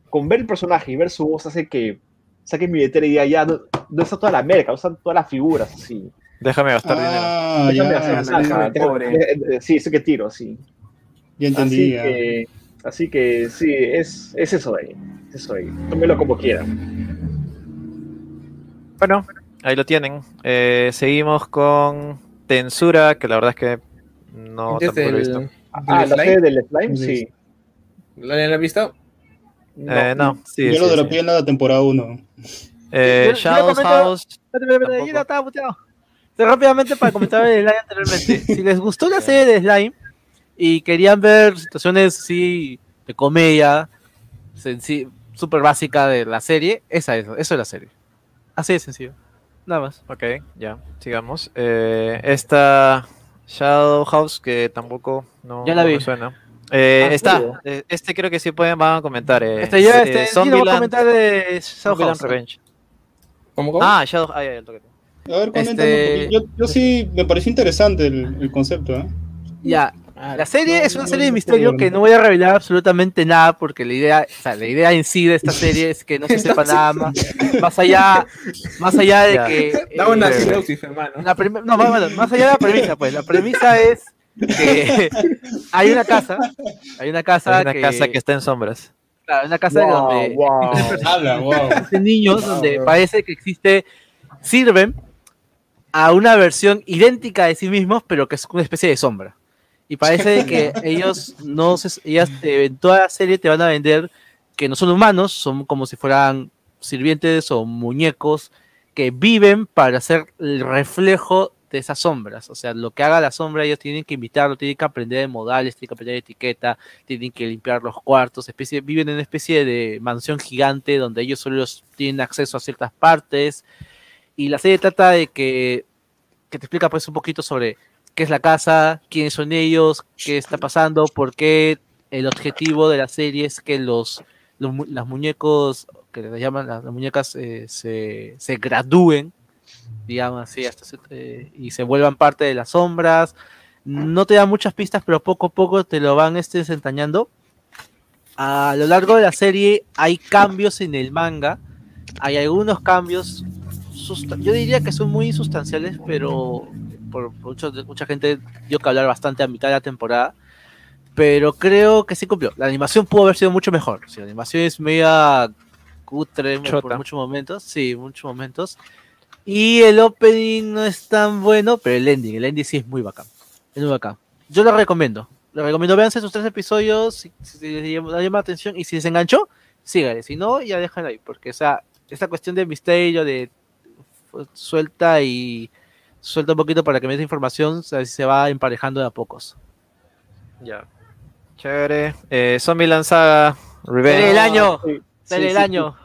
con ver el personaje y ver su voz hace que saque mi billetera y diga, ya, no, no está toda la merca, no están todas las figuras, así. Déjame gastar dinero. Ah, Déjame ya, hacer ya, sí, déjame- pobre. eh, eh, sí, eso que tiro, así. ya entendí. Así ya. que, así que sí, es, es eso de ahí. es Eso de ahí. Tómelo como quieran. Bueno, ahí lo tienen. Eh, seguimos con Tensura, que la verdad es que no ¿Este es tampoco lo he visto. Ah, la serie del slime, Sí. sí. ¿Lo han visto? Eh, no, sí. Yo sí, lo sí. dropeé en la temporada 1. Eh, Shadows House. Estaba rápidamente para comentar el slime anteriormente. <laughs> Si les gustó la serie de slime y querían ver situaciones así de comedia, súper básica de la serie, esa es, eso es la serie. Así de sencillo. Nada más. Ok, ya, sigamos. Eh, esta Shadow House, que tampoco no, Ya la no vi. me suena. Eh, Ah, está, eh, este creo que sí pueden, van a comentar. Eh, Este, yo, eh, este, voy a comentar de Shadow Zombieland House. Revenge. ¿Cómo, cómo? Ah, Shadow, ah, ya, ya, el toque. A ver, Este- yo, yo sí me pareció interesante el, el concepto, ¿eh? Ya, Ah, La serie No, es una no, serie de misterio que no. voy a revelar absolutamente nada porque la idea, o sea, la idea en sí de esta serie es que no se <laughs> sepa nada más, más allá, más allá de Ya. que Da una eh, sinopsis, hermano. no, más allá de la premisa, pues la premisa es que <laughs> hay una casa, hay una casa, Hay una que, casa que está en sombras. claro, una casa Wow, donde wow. ¡Hala, wow! niños, Wow, donde bro. parece que existe, sirven a una versión idéntica de sí mismos, pero que es una especie de sombra. Y parece que <laughs> ellos no se, ellas te- en toda la serie te van a vender que no son humanos, son como si fueran sirvientes o muñecos que viven para ser el reflejo de esas sombras. O sea, lo que haga la sombra, ellos tienen que invitarlo, tienen que aprender de modales, tienen que aprender de etiqueta, tienen que limpiar los cuartos, especie, viven en una especie de mansión gigante donde ellos solo tienen acceso a ciertas partes. Y la serie trata de que, que te explica pues un poquito sobre qué es la casa, quiénes son ellos, qué está pasando, por qué el objetivo de la serie es que los, los las muñecos, que les llaman las, las muñecas, eh, se, se gradúen, digamos así, hasta se- y se vuelvan parte de las sombras. No te dan muchas pistas, pero poco a poco te lo van este, desentrañando. A lo largo de la serie hay cambios en el manga. Hay algunos cambios, yo diría que son muy insustanciales, pero por mucho- mucha gente dio que hablar bastante a mitad de la temporada. Pero creo que sí cumplió. La animación pudo haber sido mucho mejor. Si la animación es media cutre por Chota. muchos momentos, sí, muchos momentos. Y el opening no es tan bueno, pero el ending, el ending sí es muy bacán. Es muy bacán. Yo lo recomiendo. Lo recomiendo, véanse esos tres episodios, si, si les llama, llama la atención y si les enganchó, síganle. Si no, ya déjalo ahí, porque o sea, esta cuestión de misterio, de suelta y suelta un poquito para que me des información, o sea, se va emparejando de a pocos. Ya. Chévere. Eh, Zombieland Saga Revenge. Del año, sí, del sí, año.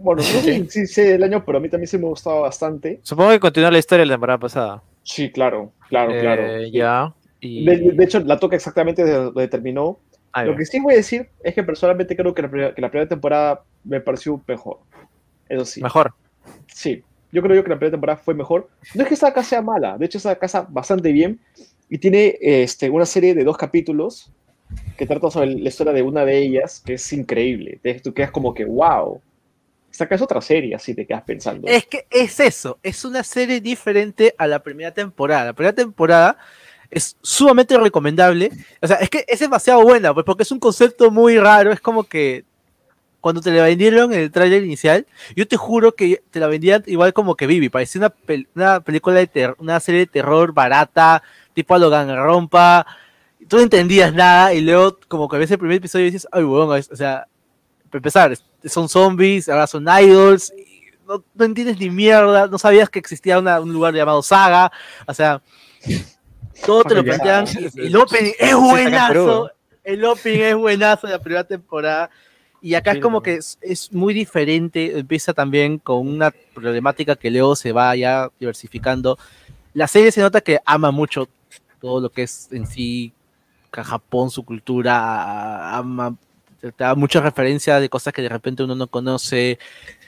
Bueno, no sé <laughs> si sé el año, pero a mí también se me gustaba bastante. Supongo que continúa la historia de la temporada pasada. Sí, claro, claro, Eh, claro. Ya. Y... De, hecho, la toca exactamente desde donde terminó. Ahí Lo va. que sí voy a decir es que personalmente creo que la, primera- que la primera temporada me pareció mejor. Eso sí. Mejor. Sí, yo creo yo que la primera temporada fue mejor. No es que esta casa sea mala, de hecho esta casa bastante bien y tiene este, una serie de dos capítulos que trata sobre la historia de una de ellas que es increíble. Tú quedas como que, wow. Es otra serie, así te quedas pensando. Es que es eso, es una serie diferente a la primera temporada. La primera temporada es sumamente recomendable. O sea, es que es demasiado buena, pues porque es un concepto muy raro. Es como que cuando te la vendieron en el tráiler inicial, yo te juro que te la vendían igual como que Vivi. Parecía una, pel- una película de terror, una serie de terror barata, tipo a lo rompa. Tú no entendías nada y luego como que ves el primer episodio y dices, ay, es- o sea, empezar, son zombies, ahora son idols, y no, no entiendes ni mierda, no sabías que existía una- un lugar llamado Saga, o sea, todo te lo plantean, el opening es buenazo, el opening es buenazo de la primera temporada, y acá es como que es, es muy diferente, empieza también con una problemática que luego se va ya diversificando. La serie se nota que ama mucho todo lo que es en sí Japón, su cultura, ama, te da muchas referencias de cosas que de repente uno no conoce,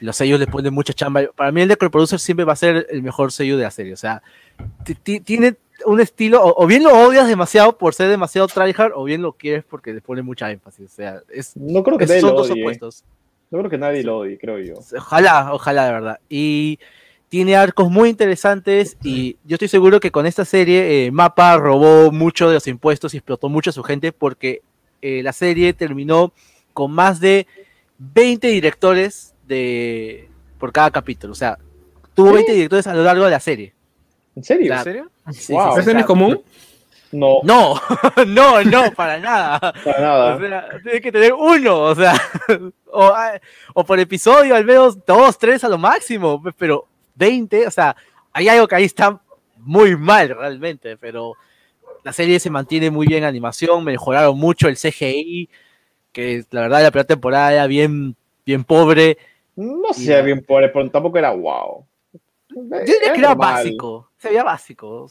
los sellos le ponen mucha chamba. Para mí el de Producer siempre va a ser el mejor sello de la serie, o sea, ti- ti- tiene un estilo, o, o bien lo odias demasiado por ser demasiado tryhard, o bien lo quieres porque le pone mucha énfasis, o sea, es, no creo que es- son dos odie. opuestos. No creo que nadie lo odie, creo yo. Ojalá, ojalá de verdad. Y tiene arcos muy interesantes y yo estoy seguro que con esta serie eh, Mapa robó mucho de los impuestos y explotó mucho a su gente porque eh, la serie terminó con más de 20 directores de por cada capítulo. O sea, tuvo ¿Sí? 20 directores a lo largo de la serie. ¿En serio? La- ¿En serio? Sí, Wow. sí, sí, ¿Eso no es común? No, No, <laughs> no, no, para nada. para nada. O sea, tiene que tener uno, o sea, <laughs> o, ah, o por episodio, al menos dos, tres a lo máximo, pe- pero 20, o sea, hay algo que ahí está muy mal realmente, pero la serie se mantiene muy bien en animación, mejoraron mucho el CGI, que la verdad la primera temporada era bien, bien pobre, no sé bien pobre, pero tampoco era wow. yo diría que era básico, se veía básico,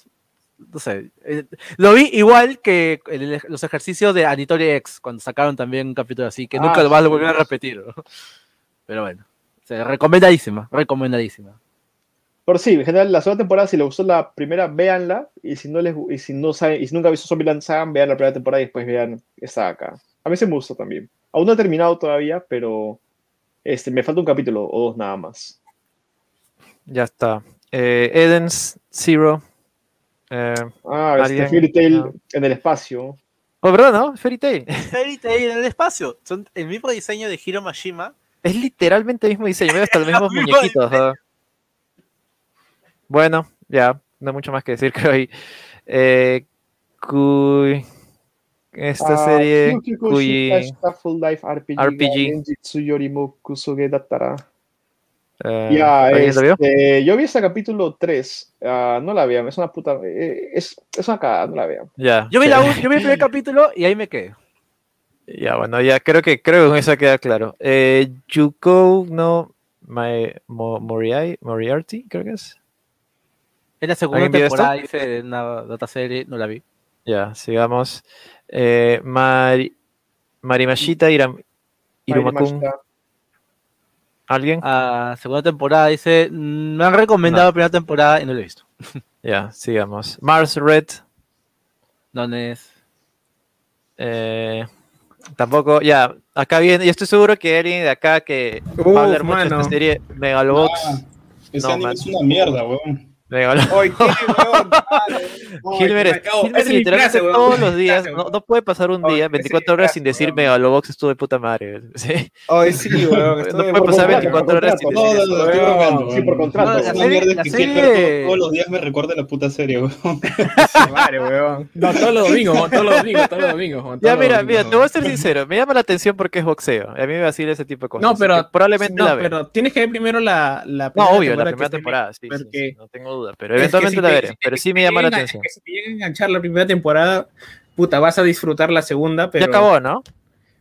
no sé, eh, lo vi igual que el- los ejercicios de Anitory X, cuando sacaron también un capítulo así, que Ah, nunca más sí. lo volvieron a repetir. <laughs> Pero bueno, o sea, recomendadísima, recomendadísima. Pero sí, en general, la segunda temporada, si les gustó la primera, véanla. Y si no les y si no saben, y si nunca han visto Zombieland Saga, vean la primera temporada y después vean esta de acá. A mí se me gustó también. Aún no he terminado todavía, pero este, me falta un capítulo o dos nada más. Ya está. Eh, Eden's Zero. Eh, Ah, este Fairy Tail en el espacio. oh, ¿verdad, no? Fairy Tail. <laughs> Fairy Tail en el espacio, son el mismo diseño de Hiro Mashima. Es literalmente el mismo diseño. Hasta los <laughs> mismos mismo muñequitos. ¿no? Bueno, ya. No hay mucho más que decir, <laughs> creo. Eh, Kui- esta Ah, serie Full Life RPG, RPG. Ya, este, yo vi hasta capítulo 3. ah, no la vean, es una puta. eh, Es, es una cagada, no la vean. Ya. Yo vi, sí. la, yo vi el primer <laughs> capítulo y ahí me quedé. Ya, bueno, ya creo que creo que con eso queda claro. Eh, Yuko no Mo- Moriai- Moriarty, creo que es. Es la segunda temporada, hice de una data serie, no la vi. Ya, sigamos. Eh, Mari- Marimashita Iram, Irumakun. ¿Alguien? Ah, segunda temporada, dice, me han recomendado No. la primera temporada y no la he visto. <laughs> Ya, sigamos. Mars Red. ¿Dónde es? eh, tampoco, ya, acá viene. Yo estoy seguro que alguien de acá que Uf, va a hablar mucho de esta serie, Megalobox. Ah, ese No, anime man. es una mierda, weón. <laughs> <laughs> Esa es mi literalmente todos los <laughs> días, no, no puede pasar un Oye, día, esa es mi 24 horas frase, sin decir weón. Megalobox estuvo de puta madre. ¿sí? Oye, sí, weón. No puede pasar contrato, 24 por horas sin decir No, no, no, estoy bromeando, Sí, por contrato. No, la serie- la serie- todos los días me recuerda la puta serie, weón. Madre, weón. No, todos los domingos, weón, todos los domingos, todos los domingos. weón, Ya, mira, domingos, mira, te voy a ser sincero, me llama la atención porque es boxeo. y A mí me vacila ese tipo de cosas. No, pero probablemente no, la pero tienes que ver primero la, la No, obvio, la primera temporada, sí, no tengo duda, pero Es que eventualmente si la te- veré, pero si sí me llama la atención. que Si te llega a enganchar la primera temporada, puta, vas a disfrutar la segunda, pero... Ya acabó, ¿no?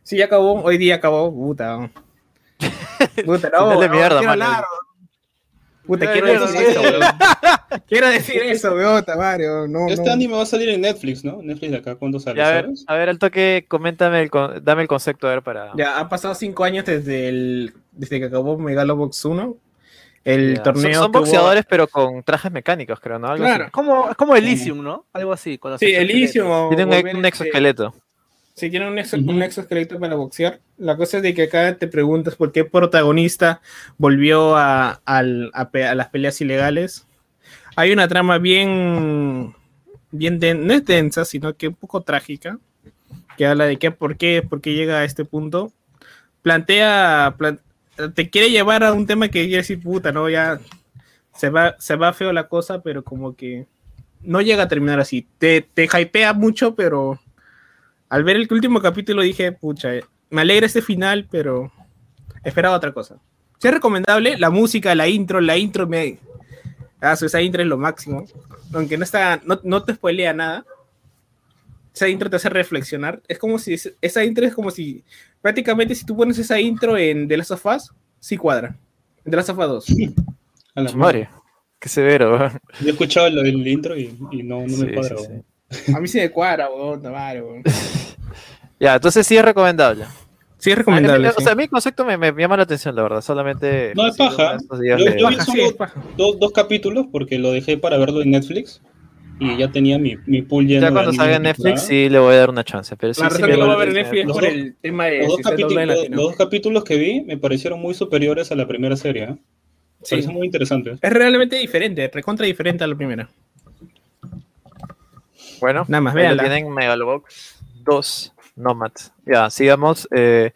Sí, ya acabó, hoy día acabó, puta. <laughs> Puta, no, de no, mierda, mano. hablar. Puta, quiero de decir eso. Quiero decir eso, weón, Tamario. No, Este no. anime va a salir en Netflix, ¿no? Netflix de acá, ¿cuándo sale? Ya, a ver, ¿Sabes? a ver, al toque, coméntame, el, con- dame el concepto, a ver, para... Ya han pasado cinco años desde el desde que acabó Megalobox 1. El torneo. Son, son que hubo- boxeadores, pero con trajes mecánicos, creo, ¿no? Algo Claro. así. Como, es como Elysium, ¿no? Algo así. con los Sí. Elysium. o Tienen un, exoesqueleto. Sí, tiene un, exo- Ujú. un exoesqueleto para boxear. La cosa es de que acá te preguntas por qué protagonista volvió a, las peleas ilegales. Hay una trama bien, bien den- no es densa, sino que un poco trágica, que habla de qué, por qué, por qué llega a este punto. Plantea, plan- te quiere llevar a un tema que quiere decir, puta, no, ya se va, se va feo la cosa, pero como que no llega a terminar así. Te, te hypea mucho, pero al ver el último capítulo dije, pucha, me alegra este final, pero esperaba otra cosa. Sí es recomendable, la música, la intro, la intro me... Ah, esa intro es lo máximo. Aunque no está, no, no te spoilea nada. Esa intro te hace reflexionar. Es como si, es- esa intro es como si, prácticamente si tú pones esa intro en The Last of Us, sí cuadra. En The Last of Us 2. A la Madre, qué severo. Yo he escuchado el, el intro y, y no, no Sí, me cuadra. sí, weón. sí. A mí sí me cuadra, weón, weón. <laughs> Ya, entonces sí es recomendable. Sí es A mí- recomendable. o sea, a mí el concepto me, me llama la atención, la verdad. Solamente. No, es paja. Yo- yo vi Paja, solo- sí, es paja. Dos, dos capítulos porque lo dejé para verlo en Netflix y ya tenía mi, mi pool lleno Ya cuando salga en Netflix, sí le voy a dar una chance. Pero sí, La sí que lo va a ver en Netflix por dos- el tema de Los dos, capítulos, en los latino. dos capítulos que vi me parecieron muy superiores a la primera serie. ¿eh? Sí. Parecen muy interesantes. Es realmente diferente, recontra diferente a la primera. Bueno, Nada más, véanla. tienen Megalobox 2 Nomad. Ya, sigamos. eh,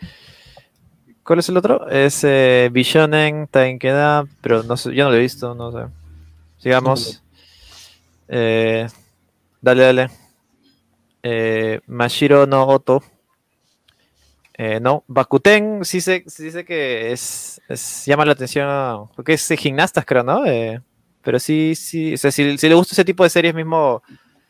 ¿Cuál es el otro? Es eh, Bishonen Tainkeda, pero no sé, yo no lo he visto, no sé. Sigamos. Eh, dale, dale. Eh, Mashiro no Oto. Eh, no, Bakuten sí sé, sí sé que es, es- llama la atención, porque es gimnastas creo, ¿no? Eh, pero sí, sí, o sea, si, si le gusta ese tipo de series mismo,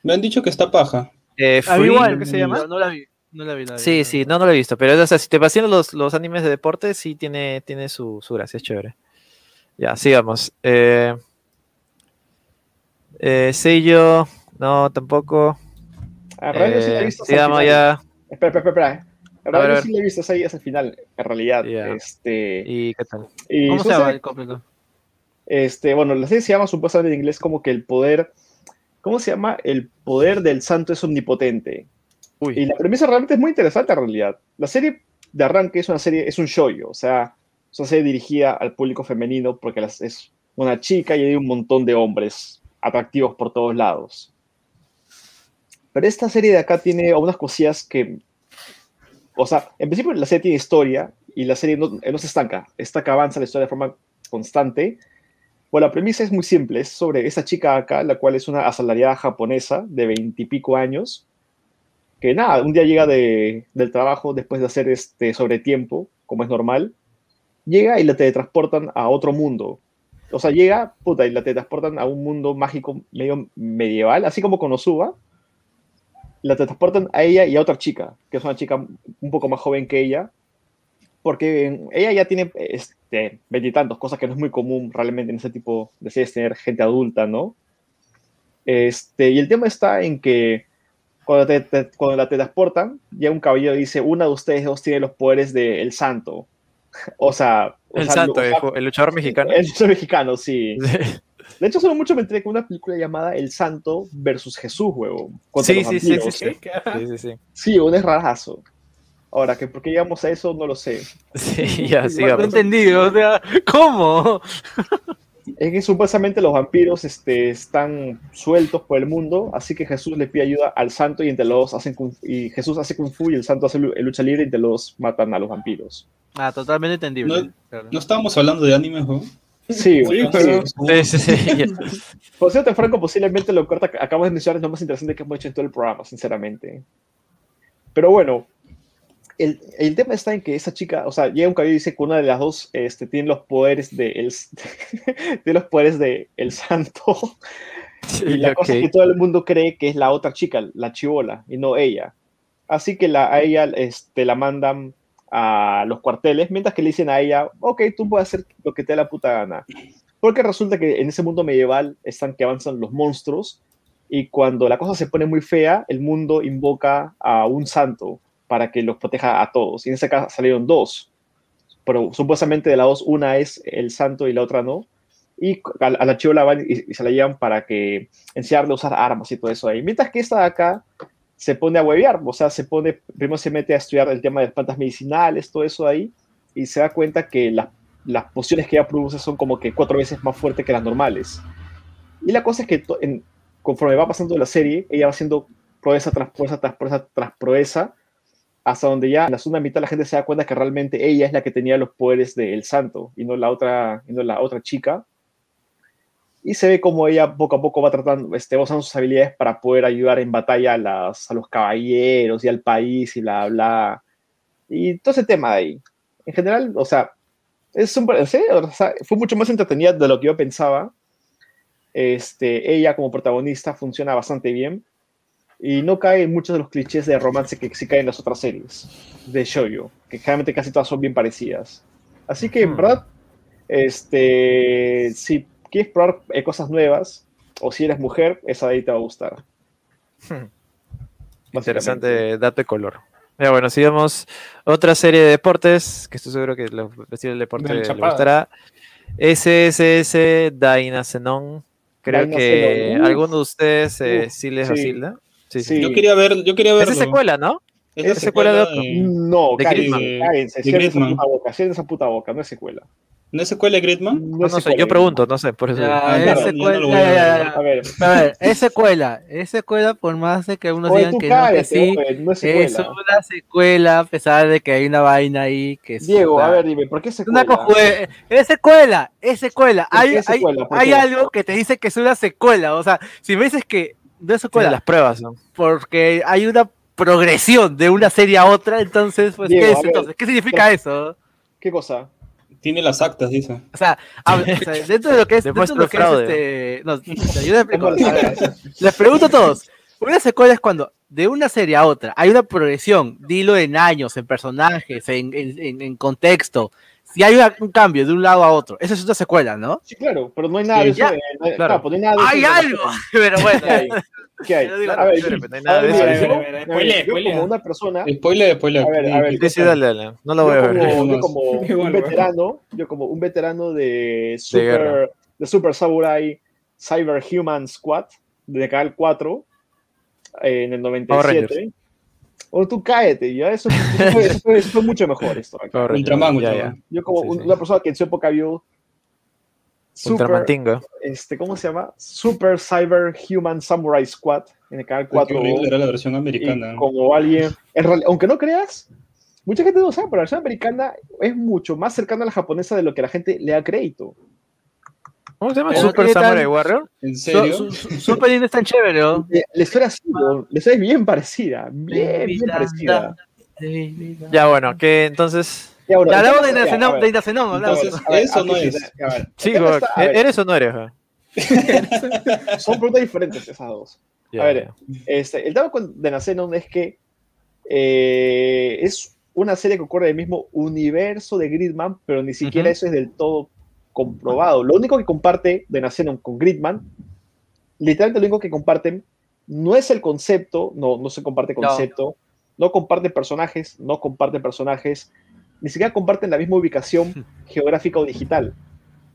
Me han dicho que está paja. eh, Free, igual, que se llama. No, no la vi. No la vi. la vi, Sí, la sí, vi. no, no lo he visto, pero o sea, si te pasan los, los animes de deporte, sí tiene, tiene su, su gracia, es chévere. Ya, sigamos. Eh, eh, Seiyo, no, tampoco. A Rayo sí la he Eh, visto sigamos ya. Espera, espera, espera. A Rayo a ver. sí la he visto ahí hasta el final, en realidad. Ya. Este, ¿Y qué tal? y ¿Cómo se llama el completo? Este, bueno, la serie se llama supuestamente en inglés como que el poder. ¿Cómo se llama? El poder del santo es omnipotente. Y la premisa realmente es muy interesante en realidad. La serie de arranque es una serie, es un shoyo, o sea, es una serie dirigida al público femenino porque las- es una chica y hay un montón de hombres atractivos por todos lados. Pero esta serie de acá tiene unas cosillas que, o sea, en principio la serie tiene historia y la serie no, eh, se estanca, esta que avanza la historia de forma constante. Bueno, la premisa es muy simple, es sobre esa chica acá, la cual es una asalariada japonesa de veintipico años, que nada, un día llega de, del trabajo después de hacer este sobretiempo, como es normal, llega y la teletransportan a otro mundo. O sea, llega, puta, y la teletransportan a un mundo mágico medio medieval, así como Konosuba. La teletransportan a ella y a otra chica, que es una chica un poco más joven que ella, porque ella ya tiene este, veintitantos, cosas que no es muy común realmente en ese tipo de series tener gente adulta, ¿no? Este, y el tema está en que cuando, te, te- cuando la teletransportan, ya un caballero dice, una de ustedes dos tiene los poderes del santo. <laughs> O sea... o El sea, santo, o el, sea, ju- el luchador mexicano. El luchador mexicano, sí. <laughs> De hecho, solo mucho me enteré con una película llamada El Santo versus Jesús, huevo. contra Sí, sí, sí, sí, sí. <laughs> Sí, sí, sí. Sí, un es rarazo. Ahora, que por qué llegamos a eso, no lo sé. <laughs> Sí, ya, No sigamos. entendí, o sea, ¿cómo? Es que supuestamente los vampiros este, están sueltos por el mundo, así que Jesús le pide ayuda al santo y entre los dos hacen kung- y Jesús hace kung fu y el santo hace lu- lucha libre y entre los dos matan a los vampiros. Ah, totalmente entendible. No- Claro. No estábamos hablando de anime, ¿no? Sí, Sí, pero- Sí, sí, sí. Por cierto, Franco, posiblemente lo corta que acabas de mencionar es lo más interesante que hemos hecho en todo el programa, sinceramente. Pero bueno, el, el tema está en que esa chica, o sea, llega un cabello y dice que una de las dos este, tiene los poderes de el, de <laughs> los poderes de el santo. <laughs> Y la <laughs> cosa es que todo el mundo cree que es la otra chica, la chivola, y no ella. Así que la, a ella este, la mandan a los cuarteles, mientras que le dicen a ella, ok, tú puedes hacer lo que te dé la puta gana. Porque resulta que en ese mundo medieval están que avanzan los monstruos, y cuando la cosa se pone muy fea, el mundo invoca a un santo para que los proteja a todos. Y en ese caso salieron dos. Pero supuestamente de las dos, una es el santo y la otra no. Y a, la van y, y se la llevan para que enseñarle a usar armas y todo eso ahí. Mientras que esta de acá se pone a huevear, o sea, se pone, primero se mete a estudiar el tema de las plantas medicinales, todo eso ahí, y se da cuenta que las, las pociones que ella produce son como que cuatro veces más fuertes que las normales. Y la cosa es que en- conforme va pasando la serie, ella va haciendo proeza tras proeza tras proeza tras proeza, hasta donde ya la segunda mitad la gente se da cuenta que realmente ella es la que tenía los poderes del santo y no la otra, y no la otra chica. Y se ve como ella poco a poco va tratando, este, usando sus habilidades para poder ayudar en batalla a, las, a los caballeros y al país y bla, bla. Y todo ese tema de ahí. En general, o sea, es un, serio, o fue mucho más entretenida de lo que yo pensaba. Este, ella como protagonista funciona bastante bien y no cae en muchos de los clichés de romance que sí caen en las otras series de shoujo, que generalmente casi todas son bien parecidas. Así que, en Hmm. verdad, este, si quieres probar eh, cosas nuevas o si eres mujer, esa de ahí te va a gustar. Hmm. Interesante dato de color. Ya, bueno, sigamos. Otra serie de deportes, que estoy seguro que los vecinos del deporte Del le Chapada. gustará. SSS Dynazenon. Creo que alguno de ustedes eh, sí les sí. vacila. Sí, sí. Sí. Yo quería ver, yo quería Es verlo. de secuela, ¿no? Es Es secuela de otro. No, De Gridman. cállense, De cierren esa puta boca, cierren esa puta boca, no es secuela. ¿No es secuela de Gridman? No, No, es no sé, yo pregunto, no sé, por eso. Ah, es secuela, no a ver. ya, Gridman. ya. A ver, A ver, es secuela, es secuela por más de que unos oye, digan que no, que cállate, sí, no es es secuela. una secuela a pesar de que hay una vaina ahí que es Diego, a ver, dime, ¿por qué es secuela? una cojue- es secuela, es secuela. ¿Por qué Hay, es hay, hay algo que te dice que es una secuela, o sea, si me dices que no es Tiene secuela, las pruebas, ¿no? porque hay una progresión de una serie a otra, entonces, pues, Diego, ¿qué es ver, entonces? ¿Qué significa eso? ¿Qué cosa? Tiene las actas, dice. O sea, a o sea, dentro de lo que es, dentro de lo que es fraude. este, no, yo les explico, ¿Cómo lo a ver, sabes? les pregunto a todos, una secuela es cuando de una serie a otra hay una progresión, dilo en años, en personajes, en, en- en contexto, si hay una- un cambio de un lado a otro, eso es una secuela, ¿no? Sí, claro, pero no hay nada Sí, de eso. ya, no hay- claro. claro, pues no hay nada de eso ¡Hay la algo! serie. Pero bueno, ¿Qué hay? A ver, no hay nada de eso. mira, A ver, yo- como una persona, Spoiler, spoiler. A ver, a ver, Sí, sí, dale, dale. No lo voy a ver. como, yo como un veterano, yo como un veterano de. Super, de Super Samurai Cyber Human Squad de Canal 4 eh, en el 97. O tú cáete, ya eso, eso, fue, eso fue- eso fue mucho mejor esto. <laughs> Rangers, Ultraman, ya, Ultraman. ya. Yo como Sí, un- sí. una persona que en su época vio Super, este, ¿cómo se llama? Super Cyber Human Samurai Squad en el canal Qué 4. horrible era la versión y americana. como alguien, en realidad, aunque no creas, mucha gente no sabe, pero la versión americana es mucho más cercana a la japonesa de lo que la gente le da crédito. ¿Cómo se llama? Pero Super tan- Samurai Warrior. ¿En serio? su, su- su opening es tan chévere, ¿no? Eh, La historia sí, weón. la historia es bien parecida. Bien, bien parecida. Ya, bueno, que entonces. Ya, bueno, hablamos de ya, a Nacenón, ver, de Nacenón, hablamos. Eso no es. sí, ¿eres o no eres? <laughs> Son preguntas diferentes esas dos. A ver, Este, el tema con The Nacenon es que eh, es una serie que ocurre en el mismo universo de Gridman, pero ni siquiera eso es del todo comprobado. Lo único que comparte The Nacenon con Gridman, literalmente lo único que comparten, no es el concepto, no, no se comparte No. concepto, no, comparten personajes, no comparten personajes, ni siquiera comparten la misma ubicación <laughs> geográfica o digital.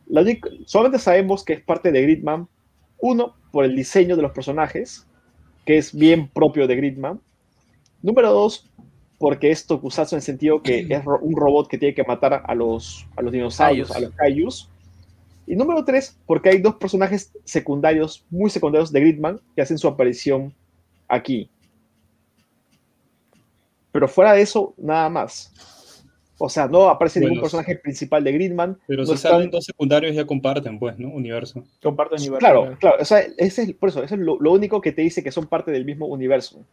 La única- solamente sabemos que es parte de Gridman, uno, por el diseño de los personajes, que es bien propio de Gridman. Número dos, porque es Tokusatsu en el sentido que es ro- un robot que tiene que matar a los, a los dinosaurios, a los Kaijus. Y número tres, porque hay dos personajes secundarios, muy secundarios de Gridman, que hacen su aparición aquí. Pero fuera de eso, nada más. O sea, no aparece ningún personaje principal de Gridman. Pero no si están- salen dos secundarios ya comparten, pues, ¿no? Universo. Comparto universo. Claro, claro. O sea, ese es, por eso, eso es lo, lo único que te dice que son parte del mismo universo.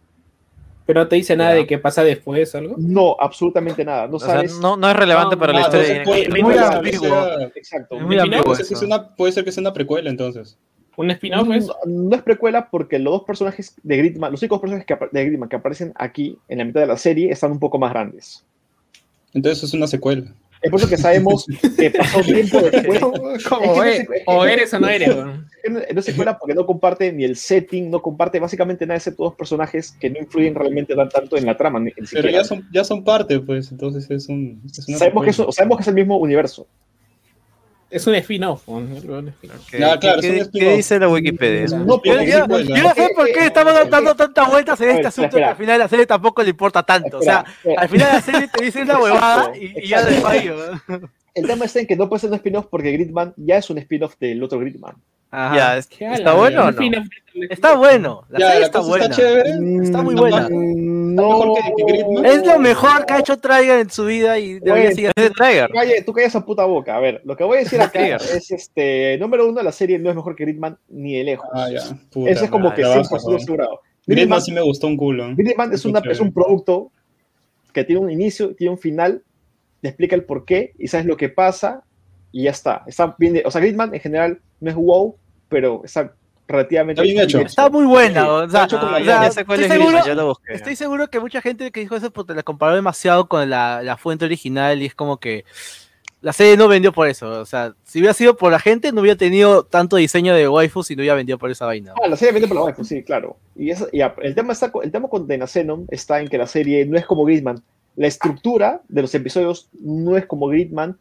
Pero no te dice nada Ya. de qué pasa después o algo. No, absolutamente nada. No O sea, sabes. no, no es relevante No, para la historia. De puede, muy ambiguo. Exacto. Es muy ambiguo una- puede ser que sea una precuela, entonces. Un spin-off es. No, no es precuela porque los dos personajes de Gridman, los únicos personajes que, de Gridman que aparecen aquí en la mitad de la serie están un poco más grandes. Entonces es una secuela. Es por eso que sabemos que pasó tiempo después. Como <laughs> Es que no o eres o no eres. weón. <laughs> No se cuela porque no comparte ni el setting, no comparte básicamente nada excepto dos personajes que no influyen realmente tan- tanto en la trama. Ni, ni Pero ya son, ya son parte, pues, entonces es un. es una sabemos, que es, sabemos que es el mismo universo. Es un spin-off. ¿Qué, Ah, claro, qué- dice la Wikipedia? No, Yo, no sé por qué estamos dando tantas vueltas en este asunto espera. que al final la serie tampoco le importa tanto. O sea, Espera, al final la serie te dice una huevada y, y ya de fallo. El tema está en que no puede ser un spin-off porque Gridman ya es un spin-off del otro Gridman. Ajá. Ya, es- ¿Qué ¿está bueno o no? De- Está bueno, la Ya, serie la está cosa buena. está chévere. Está muy Mm, buena. No, mejor que- que Gridman. Es lo mejor que ha hecho Trigger en su vida y debería seguir de Trigger. Calle, tú callas esa puta boca. A ver, lo que voy a decir <laughs> acá es este, número uno, la serie no es mejor que Gridman ni de lejos. Ah, ya. Puta Eso es como que la 100% baja, ¿no? asegurado. Gridman sí me gustó un culo. Gridman es, una, es un producto que tiene un inicio, tiene un final, te explica el por qué y sabes lo que pasa y ya está. está bien de- o sea, Gridman en general no es wow, pero está relativamente Está bien hecho. Está muy buena, o sea, hecho con o la sea, llave. Ya sé cuál estoy es seguro, lo busqué. Estoy seguro que mucha gente que dijo eso porque la comparó demasiado con la, la fuente original y es como que la serie no vendió por eso. O sea, si hubiera sido por la gente, no hubiera tenido tanto diseño de waifus y no hubiera vendido por esa vaina. Ah, la serie vende por la waifu, sí, claro. Y, eso- y a- el, tema está, el tema con The Nacenon está en que la serie no es como Gridman. La estructura de los episodios no es como Gridman.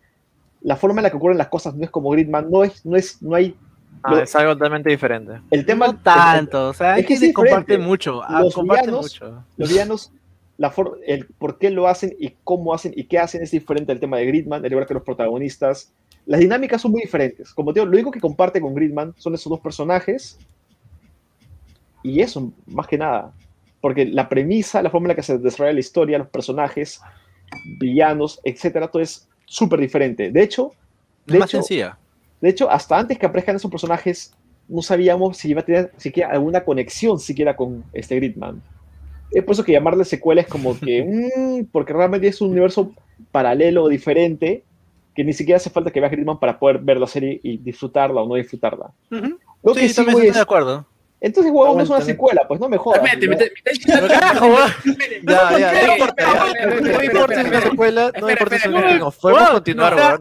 La forma en la que ocurren las cosas no es como Gridman. No, es, no, es, no hay... Ah, lo- es algo totalmente diferente. el tema... no tanto, o sea, es es que es comparte mucho, ah, Los comparte villanos- mucho. Los villanos, la for- el por qué lo hacen y cómo hacen y qué hacen es diferente al tema de Gridman, al igual que los protagonistas. Las dinámicas son muy diferentes. Como te digo, lo único que comparte con Gridman son esos dos personajes y eso, más que nada. Porque la premisa, la forma en la que se desarrolla la historia, los personajes, villanos, etcétera, todo es súper diferente. De hecho, Es de más hecho, sencilla. de hecho, hasta antes que aparezcan esos personajes, no sabíamos si iba a tener siquiera alguna conexión siquiera con este Gridman. Es por eso que llamarle secuela es como que, <laughs> mm, porque realmente es un universo paralelo o diferente, que ni siquiera hace falta que veas Gridman para poder ver la serie y disfrutarla o no disfrutarla. Lo que Sí, sí, también güey, estoy de acuerdo. Entonces, huevón, no es una secuela, pues no me jodas. Espérate, me ¿no? está- me está diciendo- Carajo, weón. Ya, ya, no importa, No importa si es una secuela, no importa si es un espera, spin-off. Podemos continuar, espera,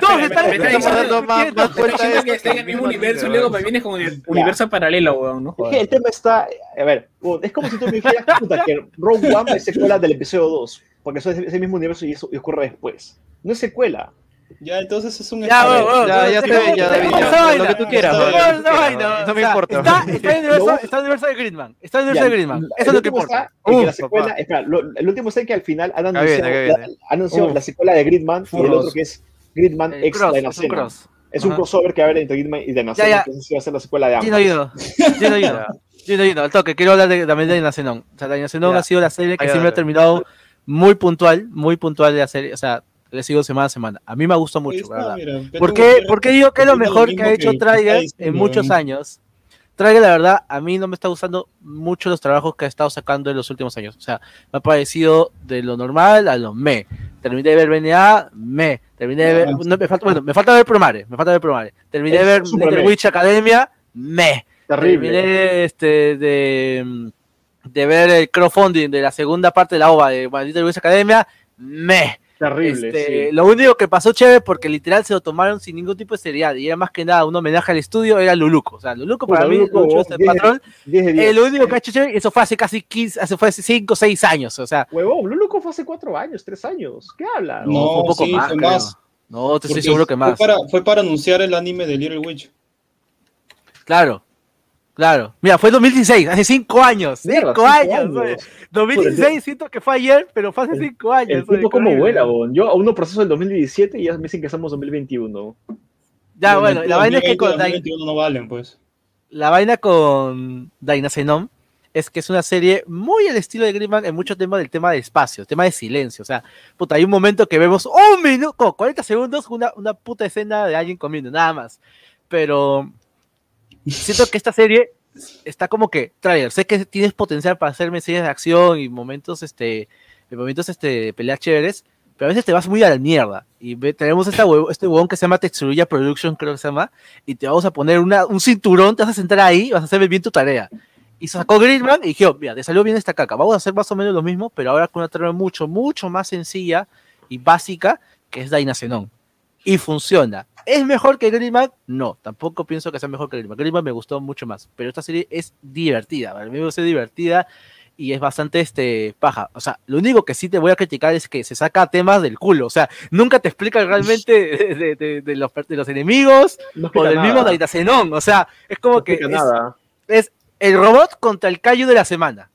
Todos espera, están- me está Estamos dando más, entiendo, más me está vuelta a diciendo esto. que está en el mismo universo y luego me vienes con el universo paralelo, weón. No Es que jodas. el tema está, a ver, huevón, es como si tú me dijeras puta, que Rogue One es secuela del episodio 2, porque eso es ese mismo universo y eso y ocurre después. No es secuela. Ya, entonces es un Ya, spoiler. Ya, ya es ya, <laughs> es David, lo que tú quieras, quieras, vaina, weón, No o me importa. Está, está en el universo, está el universo de Gridman. Está el universo de Gridman. Eso es lo que importa. la secuela, espera, lo- el último en que al final han anunciado, la, la secuela de Gridman y el otro que es Gridman X de es un. Es crossover que va a haber entre Gridman y de Nacena, ya. que sí va a ser la secuela de ambos. Gino Gino. Gino Gino. <laughs> Gino Gino, al toque. Quiero hablar también de Nacenón. O sea, la ha sido la serie que siempre ha terminado muy puntual, muy puntual de la serie. O sea, le sigo semana a semana. A mí me gusta mucho, está, ¿verdad? mira, ¿Por qué, Gutiérrez por qué digo que es lo mejor que ha hecho que Trigger en muchos ¿no? años? Trigger, la verdad, a mí no me está gustando mucho los trabajos que ha estado sacando en los últimos años. O sea, me ha parecido de lo normal a lo me. Terminé de ver BNA, me. Terminé de ver. Ah, no, me falta, bueno, me falta ver Promare. Me falta ver Promare. Terminé de ver Little. Witch Academia, me. Terrible. Terminé este, de, de ver el crowdfunding de la segunda parte de la OVA de Little Witch Academia, me. Terrible, Este, sí. Lo único que pasó chévere porque literal se lo tomaron sin ningún tipo de seriedad y era más que nada un homenaje al estudio, era Luluco. O sea, Luluco Puta, para mí, Luluco, Lucho es el 10 de patrón, 10 de 10. es lo único que ha hecho chévere eso fue hace casi 15, hace, fue hace 5 o 6 años. O sea, Huevón, Luluco fue hace 4 años, 3 años. ¿Qué habla? No, No, fue un poco sí, más, fue creo. más. no, te estoy seguro que más. Fue para, fue para anunciar el anime de Little Witch. Claro, claro. Mira, fue 2016, hace 5 años. 5 Mierda, cinco años. oye. 2016 siento que fue ayer, pero fue hace 5 años. El tiempo como vuela, bon. Yo aún no proceso el 2017 y ya me dicen que estamos en 2021. Ya, bueno, la vaina es que 2020, con Dai- 2021 no valen, pues. la vaina con Dynacenom es que es una serie muy al estilo de Grimman en mucho tema del tema de espacio, tema de silencio. O sea, puta, hay un momento que vemos un minuto, como 40 segundos, una, una puta escena de alguien comiendo, nada más. Pero siento que esta serie está como que, trailer, sé que tienes potencial para hacerme escenas de acción y momentos, este, momentos, este, de peleas chéveres, pero a veces te vas muy a la mierda. Y ve- tenemos esta huevo- este huevón que se llama Texuruya Production, creo que se llama, y te vamos a poner una- un cinturón, te vas a sentar ahí, vas a hacer bien tu tarea. Y sacó Gridman y dijo, mira, te salió bien esta caca, vamos a hacer más o menos lo mismo, pero ahora con una trama mucho, mucho más sencilla y básica, que es Dynacenon. Y funciona. ¿Es mejor que Gridman? No, tampoco pienso que sea mejor que Gridman. Gridman me gustó mucho más, pero esta serie es divertida, para mí me divertida y es bastante este paja. O sea, lo único que sí te voy a criticar es que se saca temas del culo. O sea, nunca te explica realmente de, de- de- de los, de los enemigos No o del mismo nada. Dynacenon. O sea, es como No que es, nada. es el robot contra el callo de la semana.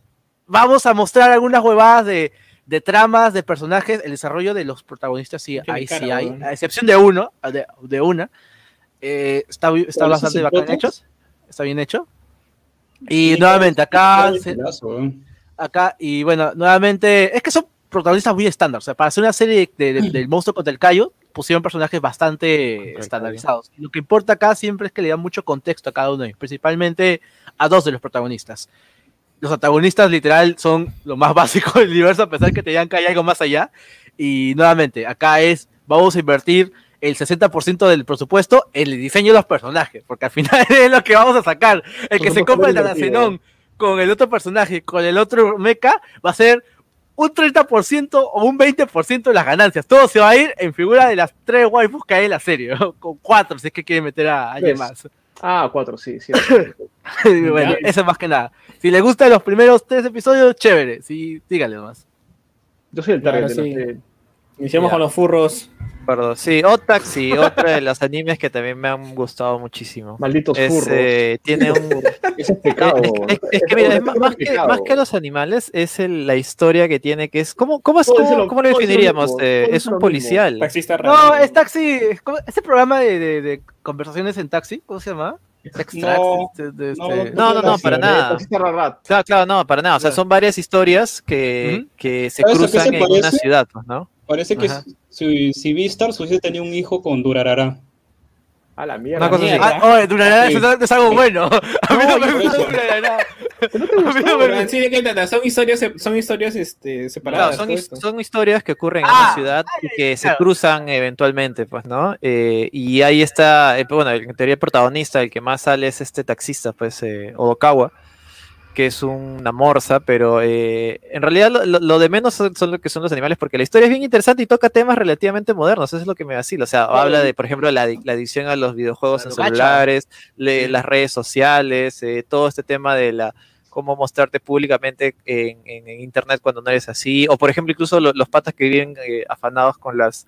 Vamos a mostrar algunas huevadas de, de tramas, de personajes, el desarrollo de los protagonistas, sí, ahí sí hay, a excepción de uno, de, de una. Eh, está está ¿Cuál es bastante bacán hecho. Está bien hecho. Y Sí, nuevamente acá, se- acá, y bueno, nuevamente, es que son protagonistas muy estándar. O sea, para hacer una serie de- de- del monstruo contra el callo, pusieron personajes bastante el estandarizados. Lo que importa acá siempre es que le dan mucho contexto a cada uno de ellos, principalmente a dos de los protagonistas. Los antagonistas, literal, son lo más <laughs> básico del universo, a pesar que te digan que hay algo más allá. Y nuevamente, acá es, vamos a invertir el 60% del presupuesto en el diseño de los personajes, porque al final <laughs> es lo que vamos a sacar. El que se compra el. Danacenón con el otro personaje, con el otro mecha, va a ser un 30% o un 20% de las ganancias. Todo se va a ir en figura de las tres waifus que hay en la serie, <laughs> ¿no? con cuatro si es que quieren meter a alguien Tres. más. Ah, 4, sí, sí. <laughs> bueno, eso más que nada. Si le gustan los primeros tres episodios, chévere. Sí, dígale nomás. Yo soy el target Claro, de sí. la serie. Iniciamos Ya. con los furros. Perdón, sí, Otaxi, otra de los animes que también me han gustado muchísimo. Malditos Es, furros. eh, tiene un, <laughs> es pecado. Es, es- es que mira, más, más que, más que los animales, es el- la historia que tiene, que es, ¿cómo, cómo, cómo, lo- cómo lo todo dice lo definiríamos? mismo, Eh, es un policial. Taxista raro. No, es taxi. Ese programa de, de- de conversaciones en taxi, ¿cómo se llama? No, este- no, este- No, no, para nada. Taxista Rarat. Claro, claro, no, para nada. O sea, son varias historias que, que se ¿Sabes a qué cruzan se en una ciudad, pues, ¿no? Parece que si, si Beastars hubiese tenido un hijo con Durarara. A la mierda. Una cosa así. Mierda. Ah, oye, Durarara, Sí. es algo bueno. <laughs> A mí no me gusta. Durarara. ¿No te A mí gustó? no me Pero sí. Son historias, son historias este, Claro, separadas. son, esto. son historias que ocurren en Ah, una ciudad y que se claro. cruzan eventualmente, pues, ¿no? Eh, y ahí está, eh, bueno, en teoría el protagonista, el que más sale es este taxista, pues, eh, Odokawa, que es una morsa, pero eh, en realidad lo, lo- de menos son, son lo que son los animales, porque la historia es bien interesante y toca temas relativamente modernos, eso es lo que me vacila, o sea, habla de, por ejemplo, la, la adicción a los videojuegos en Claro, celulares, le- Sí. las redes sociales, eh, todo este tema de la cómo mostrarte públicamente en, en- en internet cuando no eres así, o por ejemplo incluso lo- los patas que viven eh, afanados con las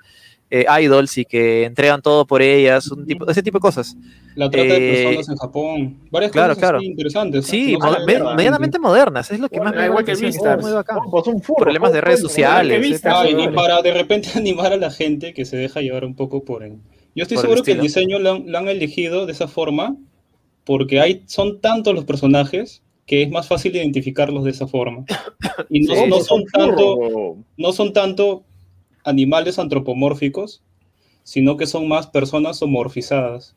eh, idols y que entregan todo por ellas, un tipo, ese tipo de cosas. La trata de Eh, personas en Japón. Varias claro, cosas claro. interesantes. Sí, No medianamente modernas, es lo que Bueno, más me igual que Beastars. muy bacán. Oh. Problemas de redes sociales. Ah, y- para de repente animar a la gente que se deja llevar un poco por el... Yo estoy Por el seguro que el diseño lo han, lo han elegido de esa forma porque hay, son tantos los personajes que es más fácil identificarlos de esa forma. <coughs> Y no, Sí, no son tanto, no son tanto animales antropomórficos, sino que son más personas homorfizadas,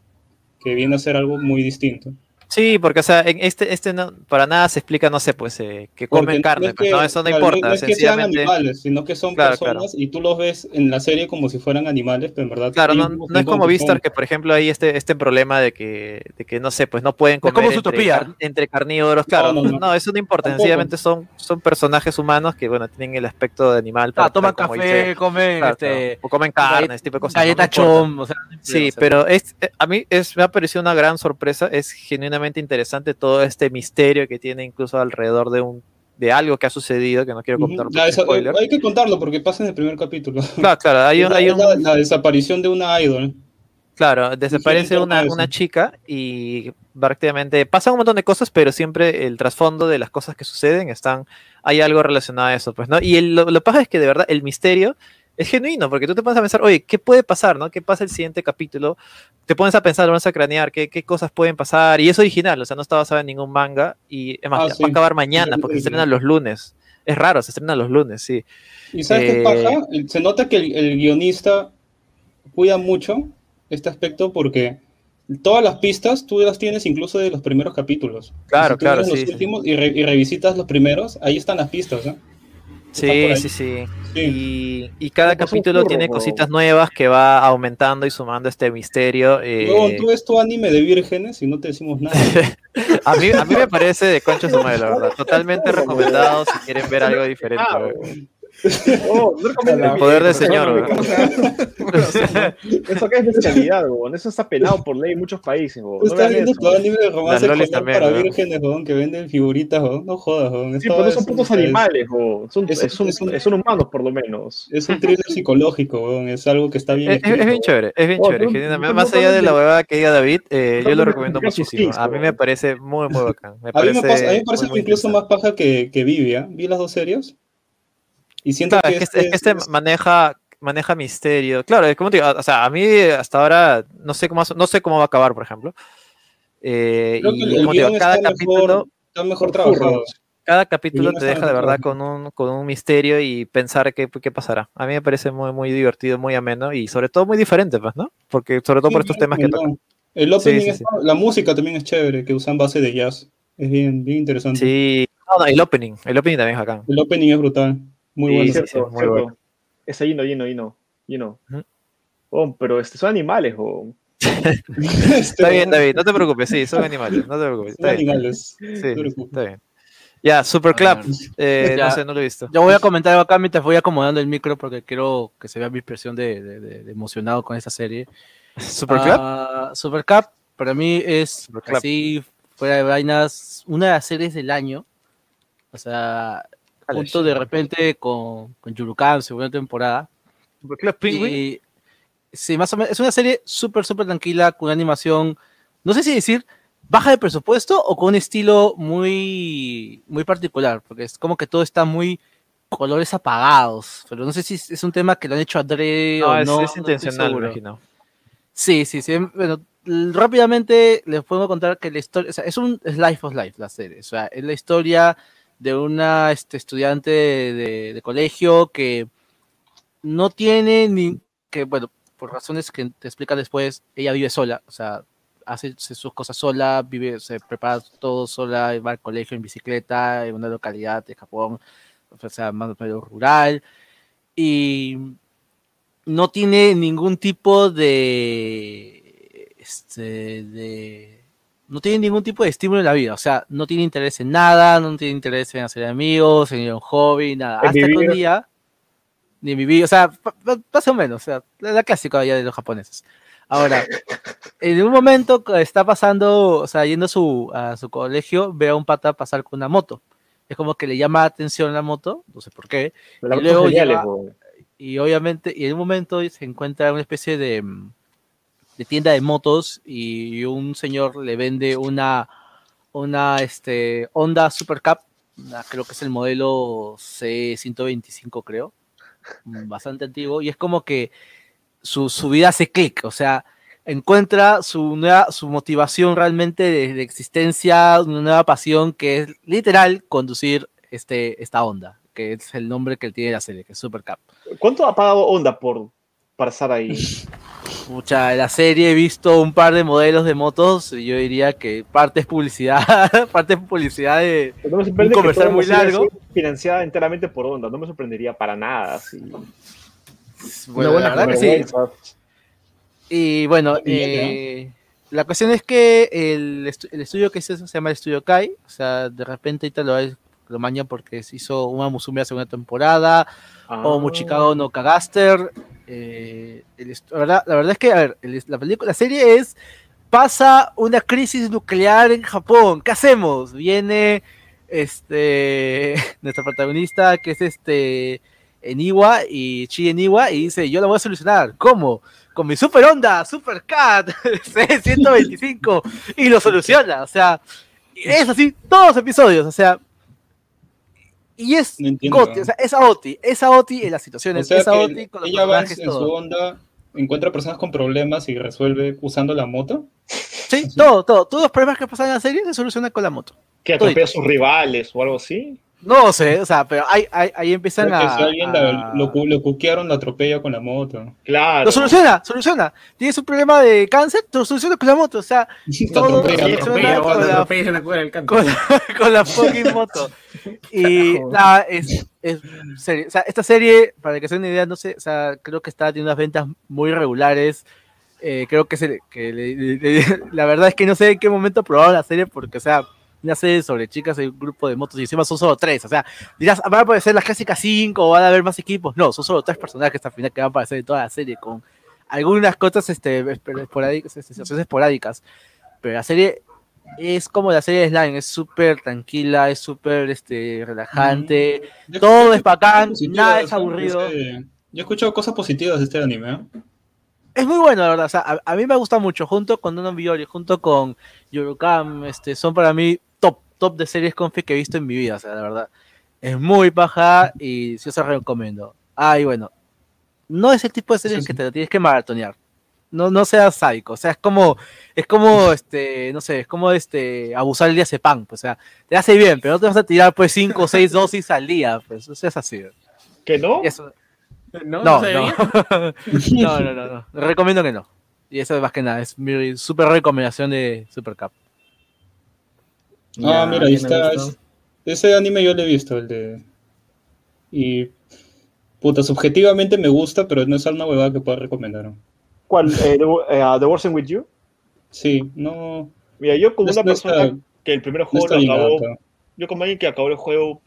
que viene a ser algo muy distinto. Sí, porque, o sea, en este, este no, para nada se explica, no sé, pues, eh, que Porque comen carne, es pues, no, eso no claro, importa, No es que sean sencillamente. animales, sino que son Claro, personas y tú los ves en la serie como si fueran animales, pero en verdad. Claro, no, es como Vistar que, por ejemplo, hay este, este problema de que, de que, no sé, pues no pueden comer como entre, car- entre carnívoros. Claro, No, no, no, no. eso no importa. Tampoco. Sencillamente son, son personajes humanos que, bueno, tienen el aspecto de animal. Ah, tal- toman como café, dice- comen claro, este, o comen carne, ese tipo de cosas. galleta chom, o sea, Sí, pero es, a mí es, me ha parecido una gran sorpresa. Es genuinamente interesante todo este misterio que tiene incluso alrededor de un de algo que ha sucedido, que no quiero contar Ya, mucho eso- spoiler. hay que contarlo porque pasa en el primer capítulo. <laughs> Claro, claro, hay un, la- hay un- la, la desaparición de una idol. Claro, desaparece una, una chica y prácticamente pasan un montón de cosas, pero siempre el trasfondo de las cosas que suceden están, hay algo relacionado a eso, pues, ¿no? Y el- lo, lo pasa es que de verdad el misterio es genuino, porque tú te pones a pensar, oye, ¿qué puede pasar, no? ¿Qué pasa el siguiente capítulo? Te pones a pensar, lo pones a cranear, ¿qué, qué cosas pueden pasar? Y es original, o sea, no está basado en ningún manga y es más, Ah, sí. va a acabar mañana porque se Sí, sí. estrena los lunes. Es raro, se estrena los lunes, sí. ¿Y sabes qué Eh, pasa? El- Se nota que el, el guionista cuida mucho este aspecto porque todas las pistas tú las tienes incluso de los primeros capítulos. Claro, si tú claro, los últimos y, re- y revisitas los primeros, ahí están las pistas. ¿eh? Sí, sí, sí. Sí. Y, y cada capítulo tiene cositas nuevas que va aumentando y sumando este misterio. eh, Luego tú ves tu anime de vírgenes y no te decimos nada. <laughs> a, mí, a mí me parece de concha su madre, la verdad. <laughs> Totalmente recomendado si quieren ver algo diferente. Ah. Oh, no El poder del señor, o sea, <laughs> Eso acá es bestialidad, weón. Eso está penado por ley en muchos países, weón. Estás viendo eso. tu anime de romance para vírgenes, weón, que venden figuritas, weón. No jodas, weón. Sí, pero no son putos es- animales, weón. Son, es- es un- es un- son humanos, por lo menos. Es un thriller psicológico, weón. Es algo que está bien Es, es- es bien chévere, es bien Oh, chévere. no- genuinamente. no- Más no allá de la huevada que diga David, eh, yo lo recomiendo muchísimo. A mí me parece muy, muy bacán. A mí me, parece, incluso más paja que, que Vivia. Vi las dos series. Y siento Claro, que, es que, es este es- maneja, maneja misterio. Claro, es como te digo, o sea, a mí hasta ahora no sé cómo, no sé cómo va a acabar, por ejemplo. Eh, y como te digo, cada está capítulo, mejor, está mejor trabajado. cada capítulo te deja de verdad con un, con un misterio y pensar qué, qué pasará. A mí me parece muy, muy divertido, muy ameno y sobre todo muy diferente, pues, ¿no? Porque sobre todo Sí, por estos temas que tocan. El opening, sí, es- sí. la música también es chévere, que usan base de jazz. Es bien, bien interesante. Sí, no, no, el opening, el opening también es bacán. El opening es brutal. Muy Sí, bueno. sí, cierto, sí, muy cierto. bueno. Hino. Ujú. Oh, pero este, son animales. <laughs> Este, Está bien, David, no te preocupes, sí, son animales, no te preocupes. Son bien, animales. sí, no está bien. Ya, Super Club, eh, Ya. no sé, no lo he visto. Yo voy a comentar algo acá mientras voy acomodando el micro porque quiero que se vea mi expresión de, de- de- de emocionado con esta serie. Super Club, Ah, Super Cup para mí es así, fuera de vainas, una de las series del año. O sea, junto de repente con, con Yurukan, segunda temporada. Penguin. Y, sí, más o menos. Es una serie súper, súper tranquila, con una animación, no sé si decir baja de presupuesto o con un estilo muy, muy particular, porque es como que todo está muy colores apagados, pero no sé si es un tema que lo han hecho adrede No, o es, no. es no intencional, seguro. imagino. Sí, sí, sí. Bueno, rápidamente les puedo contar que la historia, o sea, es un es Life of Life la serie, o sea, es la historia de una este, estudiante de, de- colegio que no tiene ni, que bueno, por razones que te explica después, ella vive sola, o sea, hace sus cosas sola, vive, se prepara todo sola, va al colegio en bicicleta, en una localidad de Japón, o sea, más medio rural, y no tiene ningún tipo de, este, de, no tiene ningún tipo de estímulo en la vida, o sea, no tiene interés en nada, no tiene interés en hacer amigos, en ir a un hobby, nada, hasta que un día, ni vivir, o sea, más o menos, o sea, la, la clásica ya de los japoneses. Ahora, <laughs> en un momento está pasando, o sea, yendo a su, a su colegio, ve a un pata pasar con una moto. Es como que le llama la atención la moto, no sé por qué, Y luego lleva- weón. y obviamente, y en un momento se encuentra una especie de, mm, de tienda de motos y un señor le vende una, una este, Honda Super Cup, creo que es el modelo C125, creo, bastante antiguo, y es como que su, su vida hace clic, o sea, encuentra su, nueva, su motivación realmente de, existencia, una nueva pasión que es literal conducir este, esta onda. que es el nombre que tiene la serie, que es Super Cup. ¿Cuánto ha pagado Honda por para estar ahí? <laughs> Mucha, la serie he visto un par de modelos de motos y yo diría que parte es publicidad, <laughs> parte es publicidad de No Un la muy largo. financiada enteramente por Honda. No me sorprendería para nada. sí. bueno, buena la verdad que sí. Y bueno, eh, la cuestión es que el, estu- el estudio que hizo eso se llama el Estudio Kai, o sea, de repente ahorita lo, lo mañan porque se hizo una Musume la segunda temporada, Ah. o Muchikago no Kagaster. Eh, la, verdad, es que, la serie es, pasa una crisis nuclear en Japón, ¿qué hacemos? Viene este, <laughs> nuestra protagonista, que es este, Eniwa, y Chi Eniwa, y dice, yo la voy a solucionar, ¿cómo? Con mi Super Honda, Super Cat, <laughs> C125, y lo soluciona, o sea, es así, todos los episodios, o sea, y es No entiendo. Goti, o sea, es Aoti, es Aoti en las O situaciones, sea es Aoti con los ella va en, personajes, en su todo. onda, encuentra personas con problemas y resuelve usando la moto. Sí, todo, todo, todos los problemas que pasan en la serie se solucionan con la moto. Que atropella a sus rivales o algo así. No sé, o sea, pero ahí, ahí, ahí empiezan Creo que a... si alguien a- lo, lo cuquearon, lo atropella con la moto. Claro. Lo soluciona, soluciona. Tienes un problema de cáncer, lo soluciona con la moto, o sea, <laughs> Todo <laughs> con la- fucking moto. <laughs> Y nada, es, es serie- o sea, esta serie, para que se den una idea, no sé, o sea, creo que está teniendo unas ventas muy regulares. Eh, creo que, se, que le- le- le- la verdad es que no sé en qué momento probaron la serie, porque, o sea, una serie sobre chicas y un grupo de motos y encima son solo tres. O sea, dirás, van a aparecer las clásicas cinco o van a haber más equipos. No, son solo tres personajes al final que van a aparecer en toda la serie con algunas cosas este, esp- esporádicas, este, situaciones esporádicas. Pero la serie es como la serie de Slime, es súper tranquila, es súper este, relajante. Yo Todo es bacán, nada es aburrido. Yo he escuchado cosas positivas de este anime. ¿eh? Es muy bueno, la verdad. O sea, a, a mí me gusta mucho, junto con Donon Biori, junto con Yorukam, este, son para mí top, de series confi que he visto en mi vida, o sea, la verdad. Es muy paja y sí se recomiendo. Ah, y bueno, no es el tipo de series Sí, sí. que te lo tienes que maratonear. No, no seas sádico, o sea, es como, es como, este, no sé, es como, este, abusar el día pan, pues, o sea, te hace bien, pero no te vas a tirar, pues, cinco o seis <laughs> dosis al día, pues, o sea, es así. ¿Que no? Eso, No, no, no, <laughs> no. no, no, no. Recomiendo que no. Y eso es más que nada, es mi super recomendación de Super Cup. Ah, Ya, mira, ahí está. es- ese anime yo lo he visto, el de. Y. Puta, subjetivamente me gusta, pero no es una huevada que pueda recomendar. ¿Cuál? Eh, the, eh, The Worsen With You. Sí, no. Mira, yo como No una está- persona que el primer juego lo acabó, yo como alguien que acabó el juego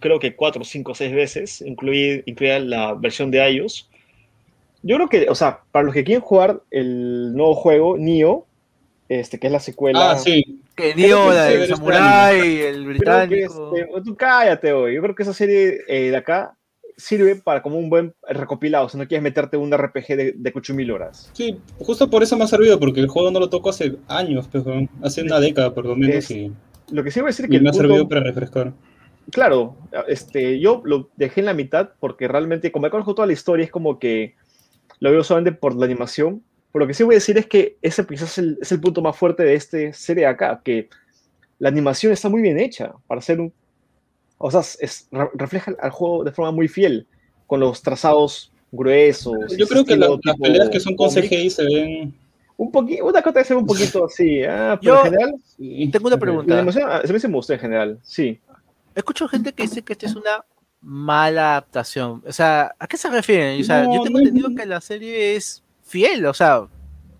creo que cuatro, cinco, seis veces, incluida, la versión de iOS. Yo creo que, o sea, para los que quieren jugar el nuevo juego, Nioh, este, que es la secuela. Ah, sí. Que dio la del este Samurai, el Creo que, británico. este, tú cállate hoy. Yo creo que esa serie eh, de acá sirve para como un buen recopilado, si no quieres meterte un RPG de, de 8000 horas. Sí, justo por eso me ha servido, porque el juego no lo toco hace años, pues, weón. hace una década por lo menos, Es- y, Lo que sí voy a decir que me ha punto- servido para refrescar. Claro, este, yo lo dejé en la mitad porque realmente, como he conozco toda la historia, es como que lo veo solamente por la animación. Pero lo que sí voy a decir es que ese quizás es el, es el punto más fuerte de esta serie de acá, que la animación está muy bien hecha para ser un... O sea, es- re- refleja al juego de forma muy fiel, con los trazados gruesos. Yo creo que la- las peleas que son con. CGI se ven. Un poquito, una cosa debe ser un poquito <laughs> así, ah, pero Yo- en general, sí, Tengo una pregunta. la animación ah, se me hace me gustó en general, sí. Escucho gente que dice que esta es una mala adaptación. O sea, ¿a qué se refieren? O sea, No, yo tengo no- entendido que la serie es fiel, o sea,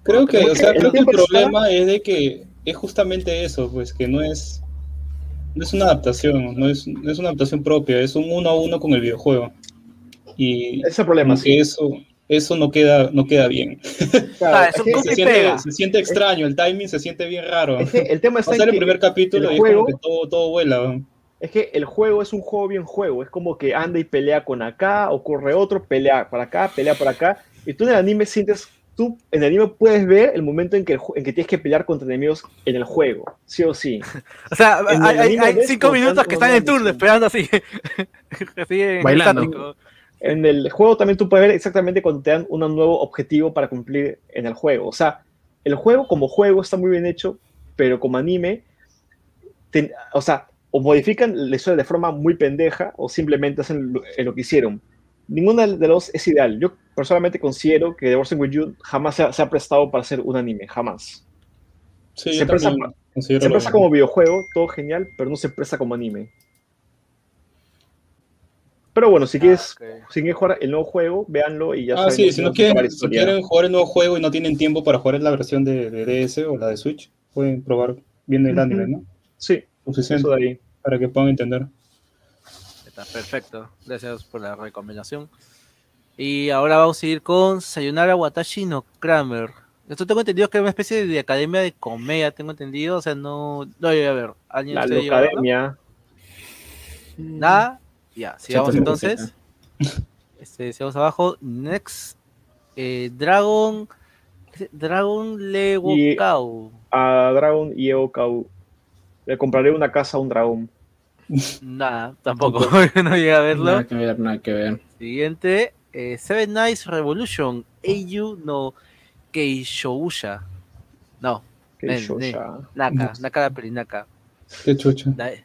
Creo que, o sea, el creo que el problema es de que es justamente eso, pues que no es no es una adaptación, no es, no es una adaptación propia, es un uno a uno con el videojuego. Y Ese es el problema, sí. que eso eso no queda no queda bien. Claro, <laughs> es que- Se siente, se siente extraño, el timing se siente bien raro. es que el tema está Pasar en el que primer capítulo el y juego- es como que todo, todo vuela. Es que el juego es un juego bien juego, es como que anda y pelea con acá, ocurre otro, pelea para acá, pelea por acá, y tú en el anime sientes, tú en el anime puedes ver el momento en que, el en que tienes que pelear contra enemigos en el juego, sí o sí. <laughs> o sea, En hay, el cinco minutos que están en turno análisis. esperando así. <laughs> así en Bailando. estático. En el juego también tú puedes ver exactamente cuando te dan un nuevo objetivo para cumplir en el juego. O sea, el juego como juego está muy bien hecho, pero como anime, te- o sea, o modifican la historia de forma muy pendeja o simplemente hacen lo, eh, lo que hicieron. Ninguna de las dos es ideal. Yo personalmente considero que The Wars With You jamás se ha, se ha prestado para hacer un anime, jamás. Sí, Se presta Se presta como videojuego, todo genial, pero no se presta como anime. Pero bueno, si quieres, Ah, ok. si quieren jugar el nuevo juego, véanlo y ya Ah, saben sí, si no quieren, si quieren jugar el nuevo juego y no tienen tiempo para jugar la versión de, de DS o la de Switch, pueden probar bien el anime, ¿no? Sí, Suficiente eso de ahí. para que puedan entender. Está perfecto. Gracias por la recomendación. Y ahora vamos a ir con Sayonara Watashi no Kramer. Esto tengo entendido que es una especie de academia de comedia, tengo entendido. O sea, no. No, a ver. ¿alguien La academia. Nada. Ya, sigamos entonces. <laughs> Este, sigamos abajo. Next. eh, Dragon. Dragon Cow. A Dragon y Eokau. Le compraré una casa a un dragón. Nada, tampoco. <laughs> no llegué a verlo. Nada que ver, nada que ver. Siguiente, eh, Seven Nights Revolution, Eiyu no Keishousha. No, Naka, <laughs> Naka la peli, Naka. Qué chucha. De ahí,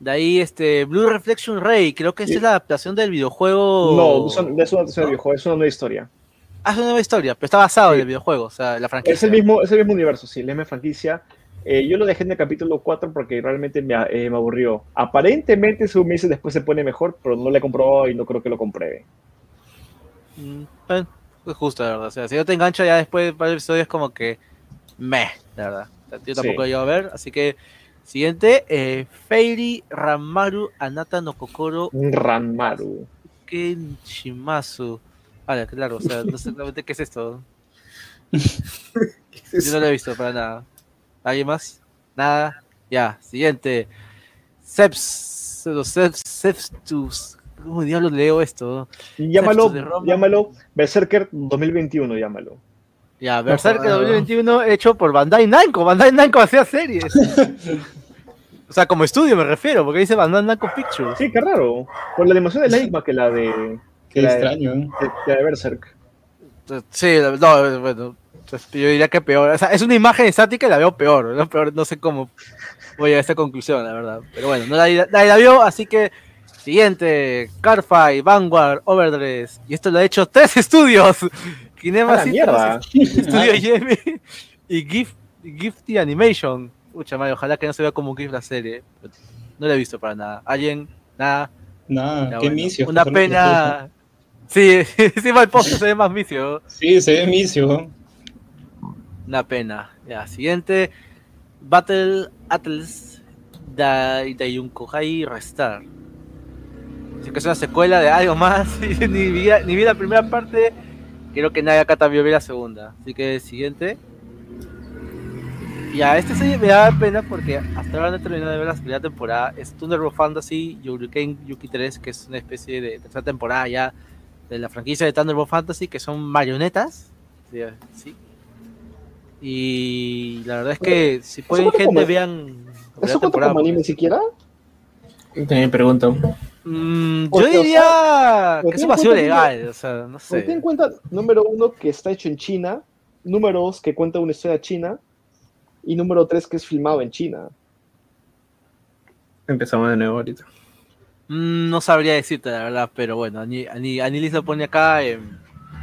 de ahí, este, Blue Reflection Ray, creo que esta es la adaptación del videojuego. No, no son- es una adaptación ¿No? videojuego, es una nueva historia. Ah, es una nueva historia, pero está basado en el videojuego, o sea, la franquicia. Es el mismo, es el mismo universo, sí, la misma franquicia. Eh, yo lo dejé en el capítulo 4 porque realmente me, eh, me aburrió. Aparentemente, según me dice, después se pone mejor, pero no lo he comprobado y no creo que lo compruebe. Mm, bueno, es justo, la verdad. O sea, si no te engancha ya después de varios episodios, es como que. Meh, la verdad. O sea, yo tampoco Sí. lo llevo a ver, así que. Siguiente, eh, Fairy Ramaru Anata no Kokoro Un Ranmaru. Kenshimasu. Vale, claro, o sea, no sé <laughs> exactamente qué es esto. <laughs> Yo no lo he visto para nada. ¿Alguien más? Nada. Ya, siguiente. Seps. Seps. Septus. ¿Cómo diablos leo esto? Llámalo, llámalo Berserker 2021, llámalo. Ya, Berserk jodas. 2021 hecho por Bandai Namco. Bandai Namco hacía series. <laughs> o sea, como estudio me refiero, porque dice Bandai Namco Pictures. Sí, qué raro. Con la animación es la misma que la de, Qué La- extraño, ¿eh? de, de la de Berserk. Sí, no, bueno, yo diría que peor. O sea, es una imagen estática y la veo peor, ¿no? Peor, no sé cómo voy a esta conclusión, la verdad. Pero bueno, no nadie, nadie la vio, así que siguiente, Carfy, Vanguard, Overdress. Y esto lo ha hecho tres estudios. <laughs> Kinema ¡A la! <laughs> Estudio Yemi y Gift, Gifty Animation. Pucha madre, ojalá que no se vea como un GIF la serie. No la he visto para nada. ¿Alguien? Nada. Nada, qué bueno. Una pena. <laughs> Sí, encima el post se ve más vicio. Sí, se ve misio. Una pena. Ya, siguiente. Battle Atlas Dai Dayunkohai Restar. Así que es una secuela de algo más. <laughs> ni, vi, ni vi la primera parte. Creo que nadie acá también vi la segunda. Así que siguiente. Ya, este serie me da pena porque hasta ahora no he terminado de ver la primera temporada. Es Thunderbolt Fantasy Yuriken Yuki 3, que es una especie de tercera temporada ya de la franquicia de Thunderbolt Fantasy, que son marionetas. Sí, Sí. Y la verdad es que si pueden gente como- vean ¿Eso cuenta temporada, como anime siquiera? También pregunto. Mm, yo diría sea, que es un vacío legal, o sea, no Porque ten en sé. cuenta, número uno, que está hecho en China. Número dos, que cuenta una historia china. Y número tres, que es filmado en China. Empezamos de nuevo ahorita. Mm, no sabría decirte la verdad, pero bueno, Ani- Ani- Anilis lo pone acá en,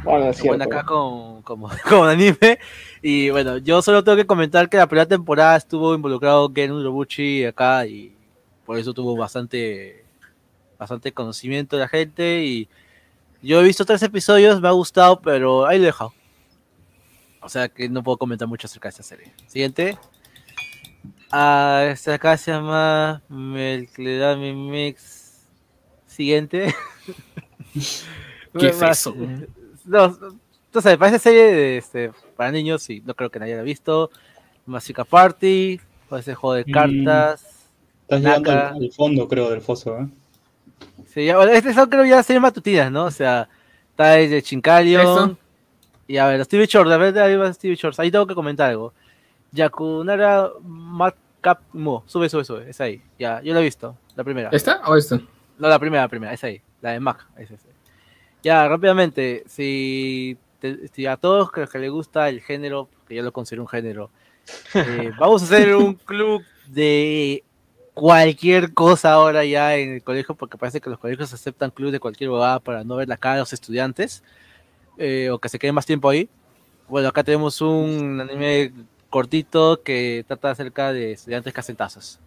Bueno, es cierto. acá con, como, <laughs> con anime. Y bueno, yo solo tengo que comentar que la primera temporada estuvo involucrado Gen Urobuchi acá y por eso tuvo bastante, bastante conocimiento de la gente. Y yo he visto tres episodios, me ha gustado, pero ahí lo he dejado. O sea que no puedo comentar mucho acerca de esta serie. Siguiente. Ah, este acá se llama Melcledami Mix. Siguiente. <laughs> ¿Qué es eso? No, no sé, parece serie de, este, para niños y no creo que nadie la haya visto. Magica Party, parece juego de Mm. cartas. Estás llegando Naka. al, al fondo, creo, del foso, ¿eh? Sí, ya, bueno, este son creo ya series matutinas, ¿no? O sea, está el de Chincalion. ¿Eso? Y a ver, Stevie Shorts, a ver, ahí va Stevie Shorts. Ahí tengo que comentar algo. Yakunara Madcap Mo, sube, sube, sube, es ahí. Ya, yo lo he visto, la primera. ¿Esta o esta? No, la primera, la primera, es ahí, la de Mac, es ese. Ya, rápidamente, si, te- si a todos creo que les gusta el género, que yo lo considero un género, eh, <laughs> vamos a hacer un club de cualquier cosa ahora ya en el colegio, porque parece que los colegios aceptan clubes de cualquier bobada para no ver la cara de los estudiantes, eh, o que se queden más tiempo ahí. Bueno, acá tenemos un anime cortito que trata acerca de estudiantes que hacen tazas.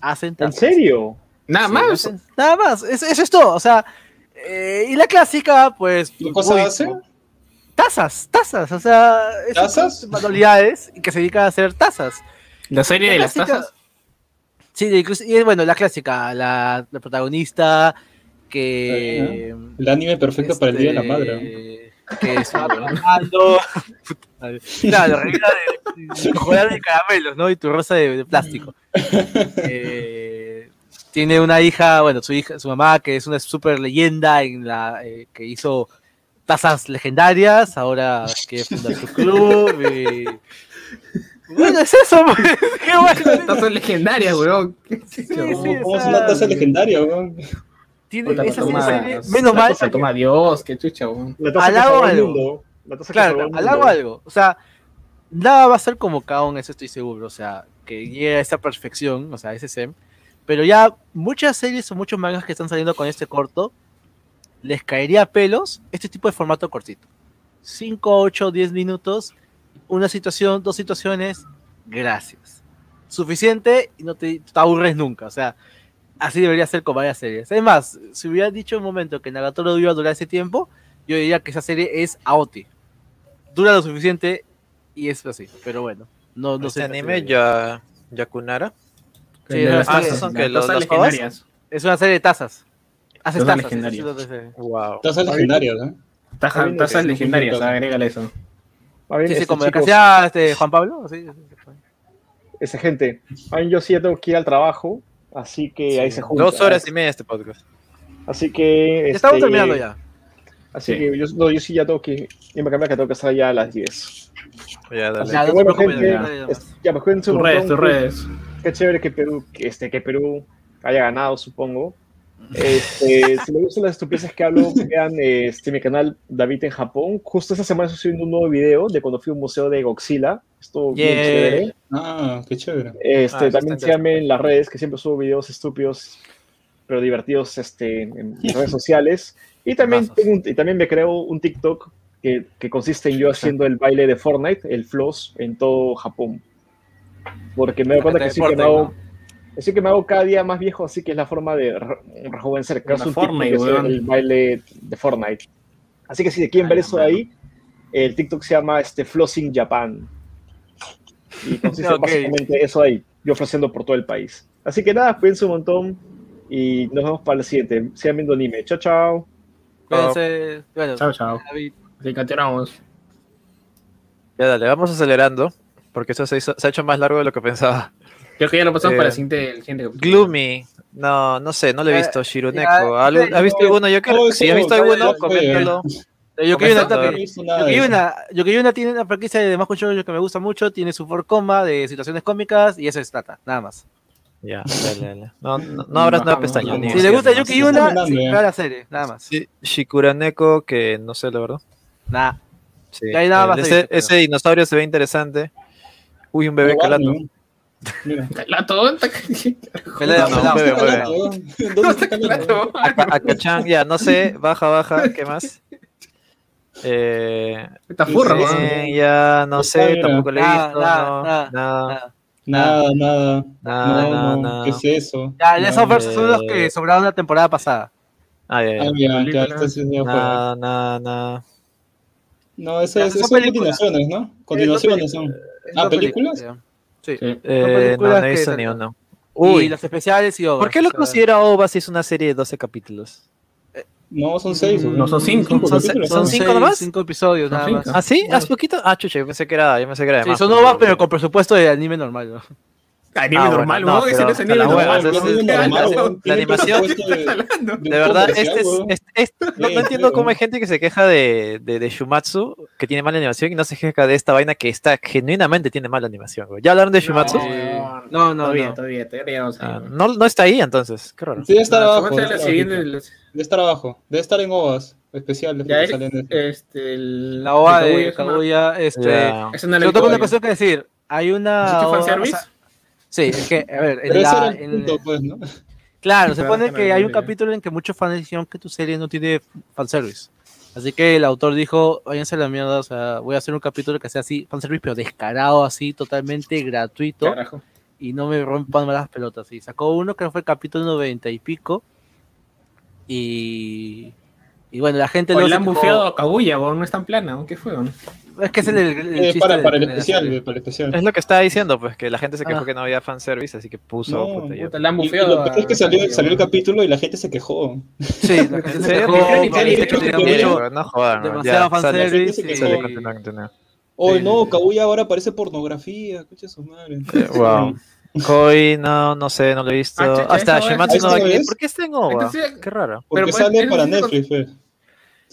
Hacen ¿En tazas. serio? Nada Sí, más. hacen- Nada más, eso, eso es todo. O sea, eh, y la clásica, pues. ¿Qué cosa hace? Tazas, tazas, o sea, esas manualidades y que se dedican a hacer tazas. La serie de las tazas. Sí, de incluso- y es bueno, la clásica, la, la protagonista que. El anime perfecto para el Día de la Madre. este, Que está trabajando. claro, <laughs> revista de, de chocolate de caramelos, ¿no? Y tu rosa de, de plástico. <laughs> Eh, tiene una hija, bueno, su hija, su mamá, que es una super leyenda en la eh, que hizo tazas legendarias, ahora quiere fundar su <laughs> club. y- Bueno, es eso, pues. <laughs> Qué bueno. Tazas legendarias, weón. Sí, ¿Cómo, sí, cómo es una taza legendaria, weón? tiene esa toma- serie, menos mal. Se toma Dios, qué chucha, weón. Que el algo. mundo. La taza que Claro, salvó el al hago mundo. algo. O sea, nada va a ser como Kaon, eso estoy seguro. O sea, que llegue a esa perfección, o sea, ese SEM. Pero ya muchas series o muchos mangas que están saliendo con este corto, les caería a pelos este tipo de formato cortito. 5, 8, 10 minutos, una situación, dos situaciones, gracias. Suficiente y no te, te aburres nunca. O sea, así debería ser con varias series. Además, si hubiera dicho un momento que Nagatoro iba a durar ese tiempo, yo diría que esa serie es AOT. Dura lo suficiente y es así. Pero bueno, no, no Este sé. anime, ya, Yakunara. Sí, De las tazas, son que los- tazas las pavas. legendarias. Es una serie de tazas. Haces Tazas tazas. legendarias. es Wow. Tazas legendarias, ¿eh? Taja- bien, Tazas legendarias, bien. agrégale eso. Bien, Sí, sí, este, como lo que chicos, hacía este, Juan Pablo. sí, sí, sí. Esa gente. Ay, yo sí ya tengo que ir al trabajo, así que ahí se juntan. Dos horas y media este podcast. Así que. Ya estamos este, terminando ya. Así Sí. que yo, no, yo sí ya tengo que. Ya me cambia que tengo que estar ya a las 10. Ya, dale. Así Ya, que bueno, gente. ya, es- ya, pues cuídense un Tus redes, tus redes. Qué chévere que Perú, que, este, que Perú haya ganado, supongo. Este, si les gustan las estupideces que hablo, vean este, mi canal David en Japón. Justo esta semana estoy subiendo un nuevo video de cuando fui a un museo de Godzilla. Esto bien Yeah. chévere. Ah, qué chévere. Este, Ah, también síganme en las redes, que siempre subo videos estúpidos, pero divertidos este, en <laughs> redes sociales. Y también, tengo un- y también me creo un TikTok que, que consiste en yo haciendo el baile de Fortnite, el floss, en todo Japón. Porque me doy cuenta que sí que me hago, sí que me hago cada día más viejo, así que es la forma de re- rejuvenecer. La un TikTok Fortnite, weón. el baile de Fortnite. Así que si quieren ver eso de ahí, el TikTok se llama este, Flossing Japan. Y <laughs> consiste básicamente eso ahí, yo ofreciendo por todo el país. Así que nada, cuídense un montón y nos vemos para el siguiente. Sigan viendo anime. Chao, chao. Cuídense. Bueno, Chao, chao. David, Así continuamos. Ya, dale, vamos acelerando. Porque eso se, hizo- se ha hecho más largo de lo que pensaba. Creo que ya lo pasamos Eh, para el siguiente, el siguiente capítulo. Gloomy. No, no sé, no lo he Eh, visto. Shiruneko. ya, ¿Algo- ya, ¿Has visto no, alguno? Yo creo no, si has visto alguno, coméntalo. Yo que Comenzando, una una, una tiene una franquicia de más Shoujo que me gusta mucho, tiene su forcoma de situaciones cómicas y eso se trata, nada más. Ya, dale, dale. No, no, no abras nueva No, pestaña. no, ni no. Si le gusta más. Yuki Sí, la serie, nada más. Sí, Shikuraneko, que no sé la verdad. Nada. Sí. Ya hay nada más ese, ese dinosaurio se ve interesante. Uy, un bebé calato. Mira. Aka- <laughs> Akachan, ya, no sé, baja, baja, ¿qué más? Eh, Está furro, Sí, eh, ya, no sé, tampoco le he visto, nada, nada, nada, Nada. Nada. ¿Qué es eso? Ya, No, Offers son los eh, que sobraron la temporada pasada. Ah, ya, ya. Ah. Nada, nada, nada. No, eso Ya, es, son continuaciones, ¿no? Continuaciones son. Ah, ¿películas? ya. Sí. Sí. Eh, no, películas no he que visto ni uno. y Uy, las especiales y obras. ¿por qué lo o sea, considera OVA si es una serie de 12 capítulos? No, son seis. No, son cinco. Son ¿no? cinco seis- nomás? Cinco episodios, Son nada cinco. más. ¿Ah, sí? ¿Hace poquito? Ah, chucha, yo pensé que era, yo pensé que era Sí, más. son ovas, pero con presupuesto de anime normal. ¿no? Anime Ah, bueno, normal, no. Ese pero no es anime la normal. La animación-. De verdad, este es, weón. es- es- no, no entiendo cómo hay gente que se queja de, de, de Shumatsu, que tiene mala animación, y no se queja de esta vaina que está genuinamente tiene mala animación. güey. ¿Ya hablaron de Shumatsu? No, No, no, todavía, no. todavía, Ah, no, no está ahí entonces, qué raro. Sí, debe estar No, abajo. ¿cómo Debe estar, abajo. Debe estar en ovas especiales. Ya, de- este, el- La OVA de Kaguya, este... Es una Yo tengo una cuestión que decir. Hay una... ¿Has hecho OVA, fanservice? Sí, es que, a ver, Pero en ese la- era el en- punto, pues, ¿no? claro, se supone que no hay un capítulo en que muchos fans dijeron que tu serie no tiene fanservice. Así que el autor dijo, váyanse a la mierda, o sea, voy a hacer un capítulo que sea así, fanservice, pero descarado, así, totalmente gratuito, Carajo. y no me rompan las pelotas. Y sacó uno que fue el capítulo 90 y pico, y... Y bueno, la gente O luego le han bufeado a Kaguya, weón, no es tan plana, ¿o ¿qué fue? weón? Es que es el, el- el Eh, para, para el la especial, serie. para el especial. Es lo que estaba diciendo, pues que la gente se quejó Ah. que no había fanservice, así que puso. No, puta, ya. Puta, le han bufeado. lo peor es que salió, salió el capítulo y la gente se quejó. Sí, la gente ¿En se quejó, Pero no jodan, demasiado fanservice sale, y- sale, continúa, continúa. Oh, no. Kaguya ahora parece pornografía, escucha su madre. Wow. Koi, no, no sé, no lo he visto. Ah, Hasta Shimatsu no ¿Eso Valkyrie. es? ¿Por qué está en OVA? Qué raro. Porque pues, sale para Netflix, pues.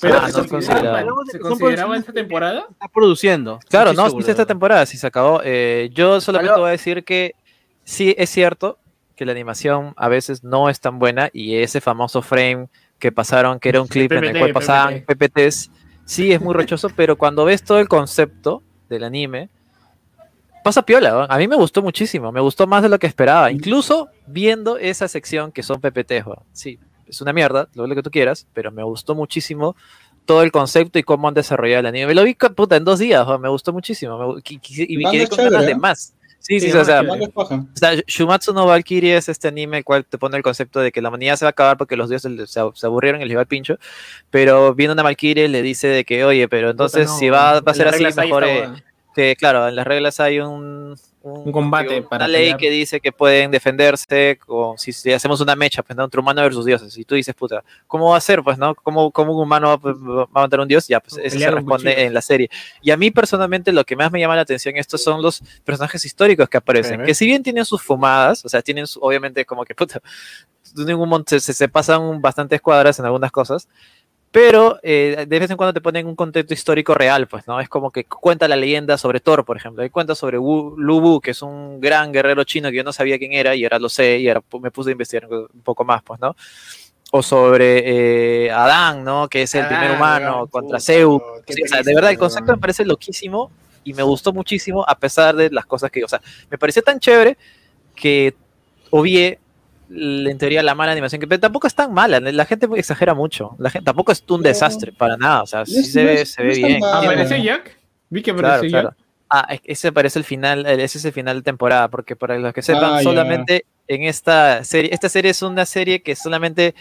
Pero Ah, ¿se, no es consideraba, considerado. ¿se Son consideraba producciones- esta temporada? está produciendo. Claro, no, viste esta temporada, si se acabó. Eh, yo solamente Aló. voy a decir que sí es cierto que la animación a veces no es tan buena y ese famoso frame que pasaron, que era un clip en el PPT, cual pasaban PPTs, sí es muy rochoso, <laughs> pero cuando ves todo el concepto del anime, pasa piola. ¿no? A mí me gustó muchísimo, me gustó más de lo que esperaba, incluso viendo esa sección que son PPTs. ¿no? Sí, es una mierda, lo, que tú quieras, pero me gustó muchísimo todo el concepto y cómo han desarrollado el anime. Me lo vi puta, en dos días, me gustó muchísimo me y me quedé con ganas de ¿eh? más. Sí, sí, Sí, o sea, o sea, Shumatsu no Valkyrie es este anime el cual te pone el concepto de que la humanidad se va a acabar porque los dioses se, se aburrieron y les iba el pincho, pero viene una Valkyrie le dice de que, oye, pero entonces no, si va, va a ser así, mejor eh, que, claro, en las reglas hay un, Un combate digo, para una ley pelear. que dice que pueden defenderse con, si, si hacemos una mecha, pues, ¿no? entre humano versus dioses, y tú dices, puta, ¿cómo va a ser, pues, no? ¿Cómo, cómo un humano va, va a matar a un dios? Ya, pues, eso se responde cuchillo. en la serie. Y a mí, personalmente, lo que más me llama la atención estos son los personajes históricos que aparecen, que si bien tienen sus fumadas, o sea, tienen, su- obviamente, como que, puta, <laughs> se- se pasan bastantes cuadras en algunas cosas, pero eh, de vez en cuando te ponen un contexto histórico real, pues, ¿no? Es como que cuenta la leyenda sobre Thor, por ejemplo, y cuenta sobre Wu, Lu Bu, que es un gran guerrero chino que yo no sabía quién era y ahora lo sé y ahora me puse a investigar un poco más, pues, ¿no? O sobre eh, Adán, ¿no? Que es el primer Adán, humano weón, contra puta, Zeus. Sí, o sea, de verdad, el concepto me parece loquísimo y me gustó muchísimo a pesar de las cosas que, o sea, me pareció tan chévere que obvié en teoría la mala animación, que pero tampoco es tan mala, la gente exagera mucho, la gente tampoco es un desastre para nada, o sea, sí se no ve, se ve bien. mal. ¿Apareció Jack? Vi que Claro, apareció claro. Jack. Ah, es- ese parece el final, ese es el final de temporada, porque para los que sepan, Ah, solamente en esta serie, esta serie es una serie que solamente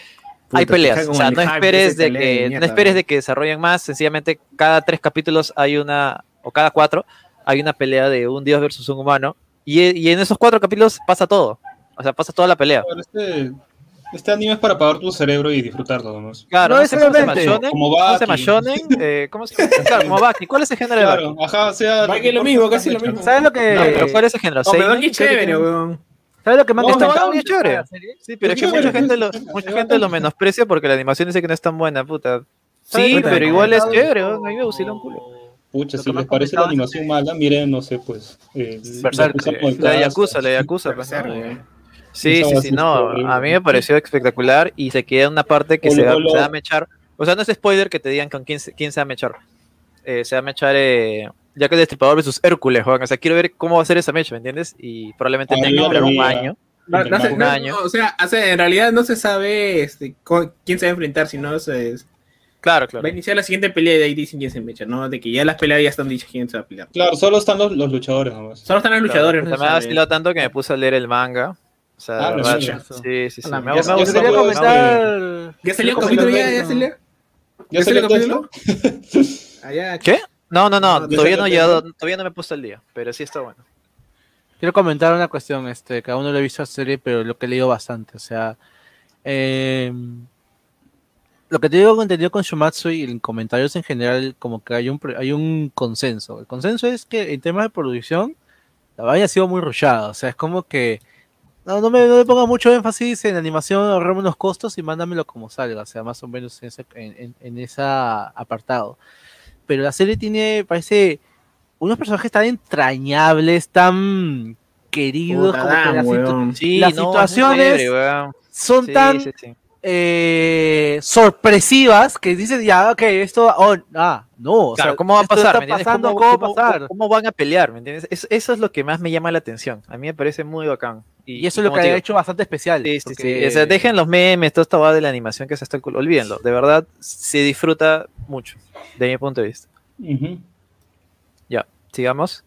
hay peleas, o sea, no esperes de que, no esperes de que desarrollen más, sencillamente cada tres capítulos hay una, o cada cuatro, hay una pelea de un dios versus un humano, y, y en esos cuatro capítulos pasa todo, o sea, pasa toda la pelea. Pero Este, este anime es para apagar tu cerebro y disfrutarlo nomás. Claro, No no sé cómo se shonen, Como ¿cómo se llama? Baki. Shonen, <laughs> eh, ¿cómo se llama? Claro, como Baki, ¿cuál es el género de Baki? Claro, ajá, o sea. Baki es lo mismo, casi lo mismo. ¿Sabes lo que, No, pero ¿cuál es el género? No, es chévere, weón. ¿sabes lo que me ha No, gustado está mucho bien chévere. Sí, pero es que mucha gente, lo, mucha gente lo menosprecia porque la animación dice que no es tan buena, puta. ¿Sabes Sí, pero igual es comentado? chévere, ¿no? a mí me vacila un culo. Pucha, Lo si les parece la comentado animación mala, miren, no sé, pues. Eh, Berserk, La. Yakuza, la de Yakuza. Sí, sí, va sí, no. A mí me pareció espectacular y se queda una parte que se, va, se va a mechar. O sea, no es spoiler que te digan con quién, se- quién se va a mechar. Eh, se va a mechar eh, ya que el Destripador versus Hércules, Juan. O sea, quiero ver cómo va a ser esa mecha, ¿me entiendes? Y probablemente tenga que esperar un año. No, no Un no, año. o sea, en realidad no se sabe este, con- quién se va a enfrentar, sino se, Claro, va claro. a iniciar la siguiente pelea y de ahí dicen quién se mecha, ¿no? De que ya las peleas ya están dichas quién se va a pelear. Claro, solo están los, los luchadores nomás. Solo están los luchadores, Claro, no me ha vacilado tanto que me puse a leer el manga. O sea, Ah, verdad, sí, sí, sí. A la Me me Ya-. Quería salió- comentar. ¿Ya salió el ¿Cómo capítulo? se ¿Ya, ya salió? ¿Ya ¿Ya salió salió el capítulo? Ah, ¿Qué? No, no, no, No, ¿ya todavía no, llegado, todavía no me he puesto al día, pero sí está bueno. Quiero comentar una cuestión, este, cada uno lo he visto la serie, pero lo que he leído bastante, o sea, eh, lo que te digo entendido con Shumatsu y en comentarios en general, como que hay un, hay un consenso. El consenso es que en temas de producción, la vaina ha sido muy rushada, o sea, es como que no, no me, no le ponga mucho énfasis en animación, ahorrame unos costos y mándamelo como salga, o sea, más o menos en ese, en, en- en ese apartado. Pero la serie tiene, parece, unos personajes tan entrañables, tan queridos, Puta, como que las, situ-. Sí, Las no, situaciones weón. son Sí, tan sí, sí. eh, sorpresivas que dices ya, ok, esto, oh, ah, no. o Claro, sea, ¿cómo va a pasar? pasando, ¿Cómo, ¿cómo va a cómo- pasar? cómo van a pelear? ¿Me entiendes? Es- eso es lo que más me llama la atención. A mí me parece muy bacán. Y eso es lo que ha digo, hecho bastante especial. Sí, sí, sí. porque- O sea, dejen los memes, toda esta va de la animación que se está el culo. Olvídenlo. De verdad, se disfruta mucho, de mi punto de vista. Ya, sigamos.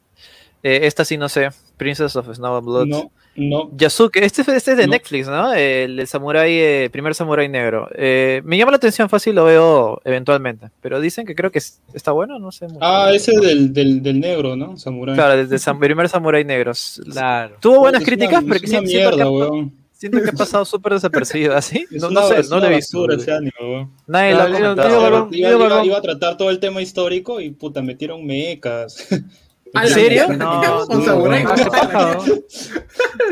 Eh, esta sí no sé. Princess of Snow and Blood. No, no. Yasuke, este, este es de No. Netflix, ¿no? El, el samurái, eh, primer samurái negro. Eh, me llama la atención fácil, lo veo eventualmente. Pero dicen que creo que es- está bueno, no sé. Ah, ese del, del, del negro, ¿no? Samurai. Claro, desde sam- primer samurái negro. Claro. Tuvo buenas Es críticas, es pero una siento, que mierda, ha, weón. siento que ha pasado súper desapercibido. ¿Así? <laughs> Es No, una- no sé, es no lo he visto. Nadie lo ha iba a tratar todo el tema histórico y puta, metieron mecas. <laughs> ¿En serio? No. Ah, ¿qué pasa, no?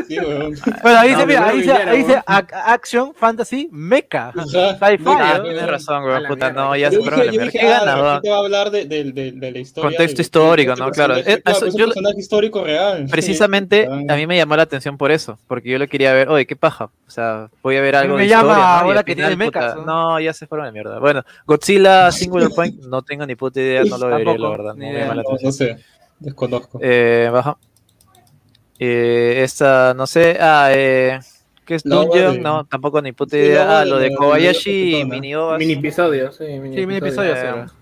Sí, weón. Bueno, ahí No, dice, mira, no ahí dice, ahí dice weón. ac- Action, Fantasy, Mecha. Sci-fi, Ah, ¿no? tienes razón, la Puta, no, ya se fueron a ¿Qué ah, ganas, de weón? va a hablar de, de, de, de la historia. Contexto de- histórico, de ¿no? Claro. Eh, eso- es un yo- personaje histórico real. Precisamente Ah. a mí me llamó la atención por eso, porque yo lo quería ver, oye, qué paja, o sea, voy a ver algo Me de llama historia, ¿no? Y ahora que tiene puta, mechas, ¿no? Ya se fueron a la mierda. Bueno, Godzilla Singular Point, no tengo ni puta idea, no lo <laughs> vería, la verdad, no me llama la atención. no sé, desconozco. Eh, baja. Eh, esta, no sé, ah, eh, ¿qué es obra Dungeon? No, tampoco ni puta Sí, idea. Ah, lo de Kobayashi y. Mini Ovas. Mini episodio, sí, mini Sí, mini episodio. Eh, sí.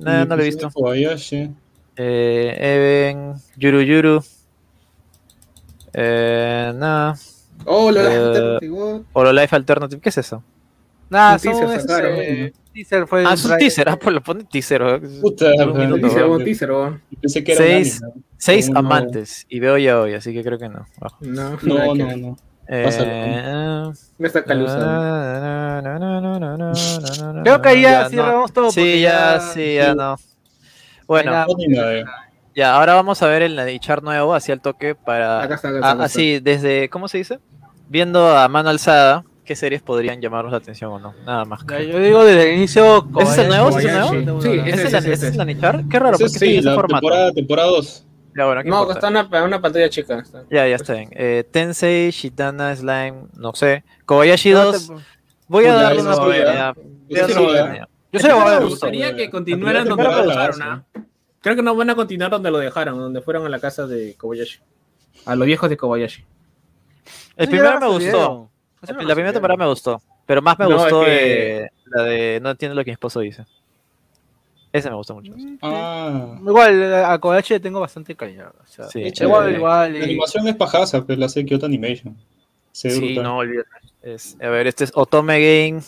no, no lo he visto. Kobayashi. Eh, Even, Yuru Yuru. Eh, nada. Oh, lo Eh, de Hololive Alternative, ¿qué es eso? Nada, Un son, teaser sacaron. teaser fue Ah, es un teaser, ah, pues lo pone teaser. ¿eh? Puta, Un Teaser, un teaser. Pensé que era un Seis, anime. seis No. amantes y veo ya hoy, así que creo que no. No, No, nada no, no. Eh. No está calusa. Creo que ahí ya cerramos todo. Sí, ya, sí, ya no. Bueno, nada. ya, ahora vamos a ver el chart nuevo, hacia el toque para. Acá está, acá está, Ah, acá está. así, desde, ¿cómo se dice? Viendo a mano alzada, ¿qué series podrían llamarnos la atención o no? Nada más. ya, Yo digo desde el inicio. ¿Ese es el nuevo? ¿Ese es el nuevo? Sí, ¿Ese ese es es, la- ese ese es. es la Nichar? Qué raro, porque sí, ese la formato. temporada, temporada 2. Ya, bueno, ¿qué No, importa? está en una, una pantalla chica. está. Ya, ya está bien. Eh, Tensei, Shitana, Slime, no sé. Kobayashi Yo 2, te- voy a darle una sí, oportunidad. Sí. Yo abogado. Me gustaría que continuaran donde lo dejaron, ¿ah? Creo que no van a continuar donde lo dejaron, donde fueron a la casa de Kobayashi. A los viejos de Kobayashi. El Sí, primero me gustó. La, la primera temporada me gustó. Pero más me No, gustó es que- de- la de No entiendo lo que mi esposo dice. Ese me gustó mucho. Ah. Igual, a Kobayashi le tengo bastante cariño. O sea, Sí, es igual, chévere. igual. La y- animación es pajaza, pero la hace Kyoto Animation. Se Sí, brutal. no olvídate. Es- a ver, este es Otome Game.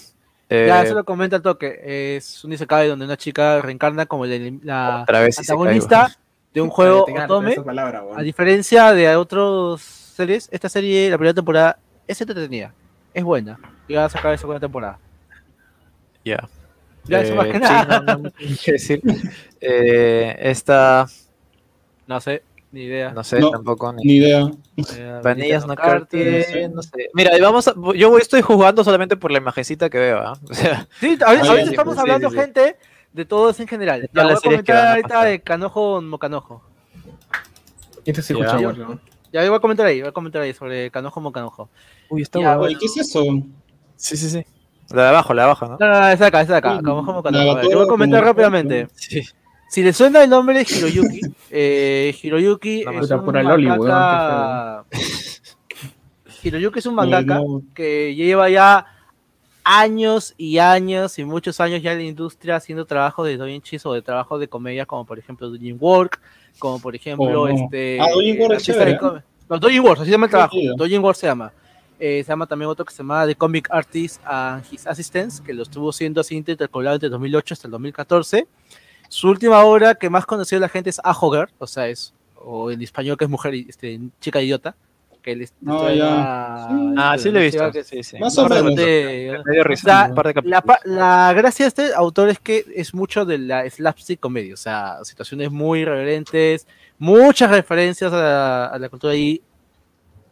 eh, Ya, eso lo comenta el toque. Es un Isekai donde una chica reencarna como la, weón. de un juego <laughs> Otome. esa palabra. A diferencia de otras series, esta serie, la primera temporada, es entretenida. Es buena. Y va a sacar la segunda temporada. Ya. Ya, eso más Eh, que sí, nada. no, no mucho que decir. Eh, esta, No sé, ni idea. no sé, No. tampoco. Ni... Ni idea. Eh, <laughs> Vanillas no Cartier, no sé. Mira, y vamos a- yo estoy jugando solamente por la imagencita que veo, ¿ah? <laughs> O sea, Sí, ahorita, ahorita sí, estamos sí, hablando, sí, sí. gente, de todos en general. De Ya, voy a comentar a ahorita de Canojo Mocanojo. Este se Ya. escucha, weón. Ya voy a comentar ahí, voy a comentar ahí sobre Canojo Mocanojo. uy, está Ya, bueno. ¿qué es eso? Sí, sí, sí. La de abajo, la de abajo, ¿no? No, no, no, es acá, es acá. Canojo Nagato Yo voy a comentar como- rápidamente. Sí. Si le suena el nombre de Hiroyuki, eh, Hiroyuki No, es un pura loli, weón, mangaka... Hiroyuki es un mangaka No, que lleva ya años y años y muchos años ya en la industria haciendo trabajo de doujinshis o de trabajo de comedia como por ejemplo Doujin Work, como por ejemplo Oh, no. este... Ah, artista chévere, No, Doujin Work, así se llama el trabajo. Doujin Work se llama. Eh, se llama también otro que se llama The Comic Artist and His Assistants, que lo estuvo siendo así intercalado entre 2008 hasta el 2014. Su última obra que más conoció la gente es Ahogar, o sea, es, o en español que es mujer, este, chica idiota. Que él es- Ah, ya. Ah, sí lo he visto. que- Sí, sí. Más o menos. de- Me dio o risa. la, la gracia de este autor es que es mucho de la slapstick comedia, o sea, situaciones muy irreverentes, muchas referencias a la, a la cultura y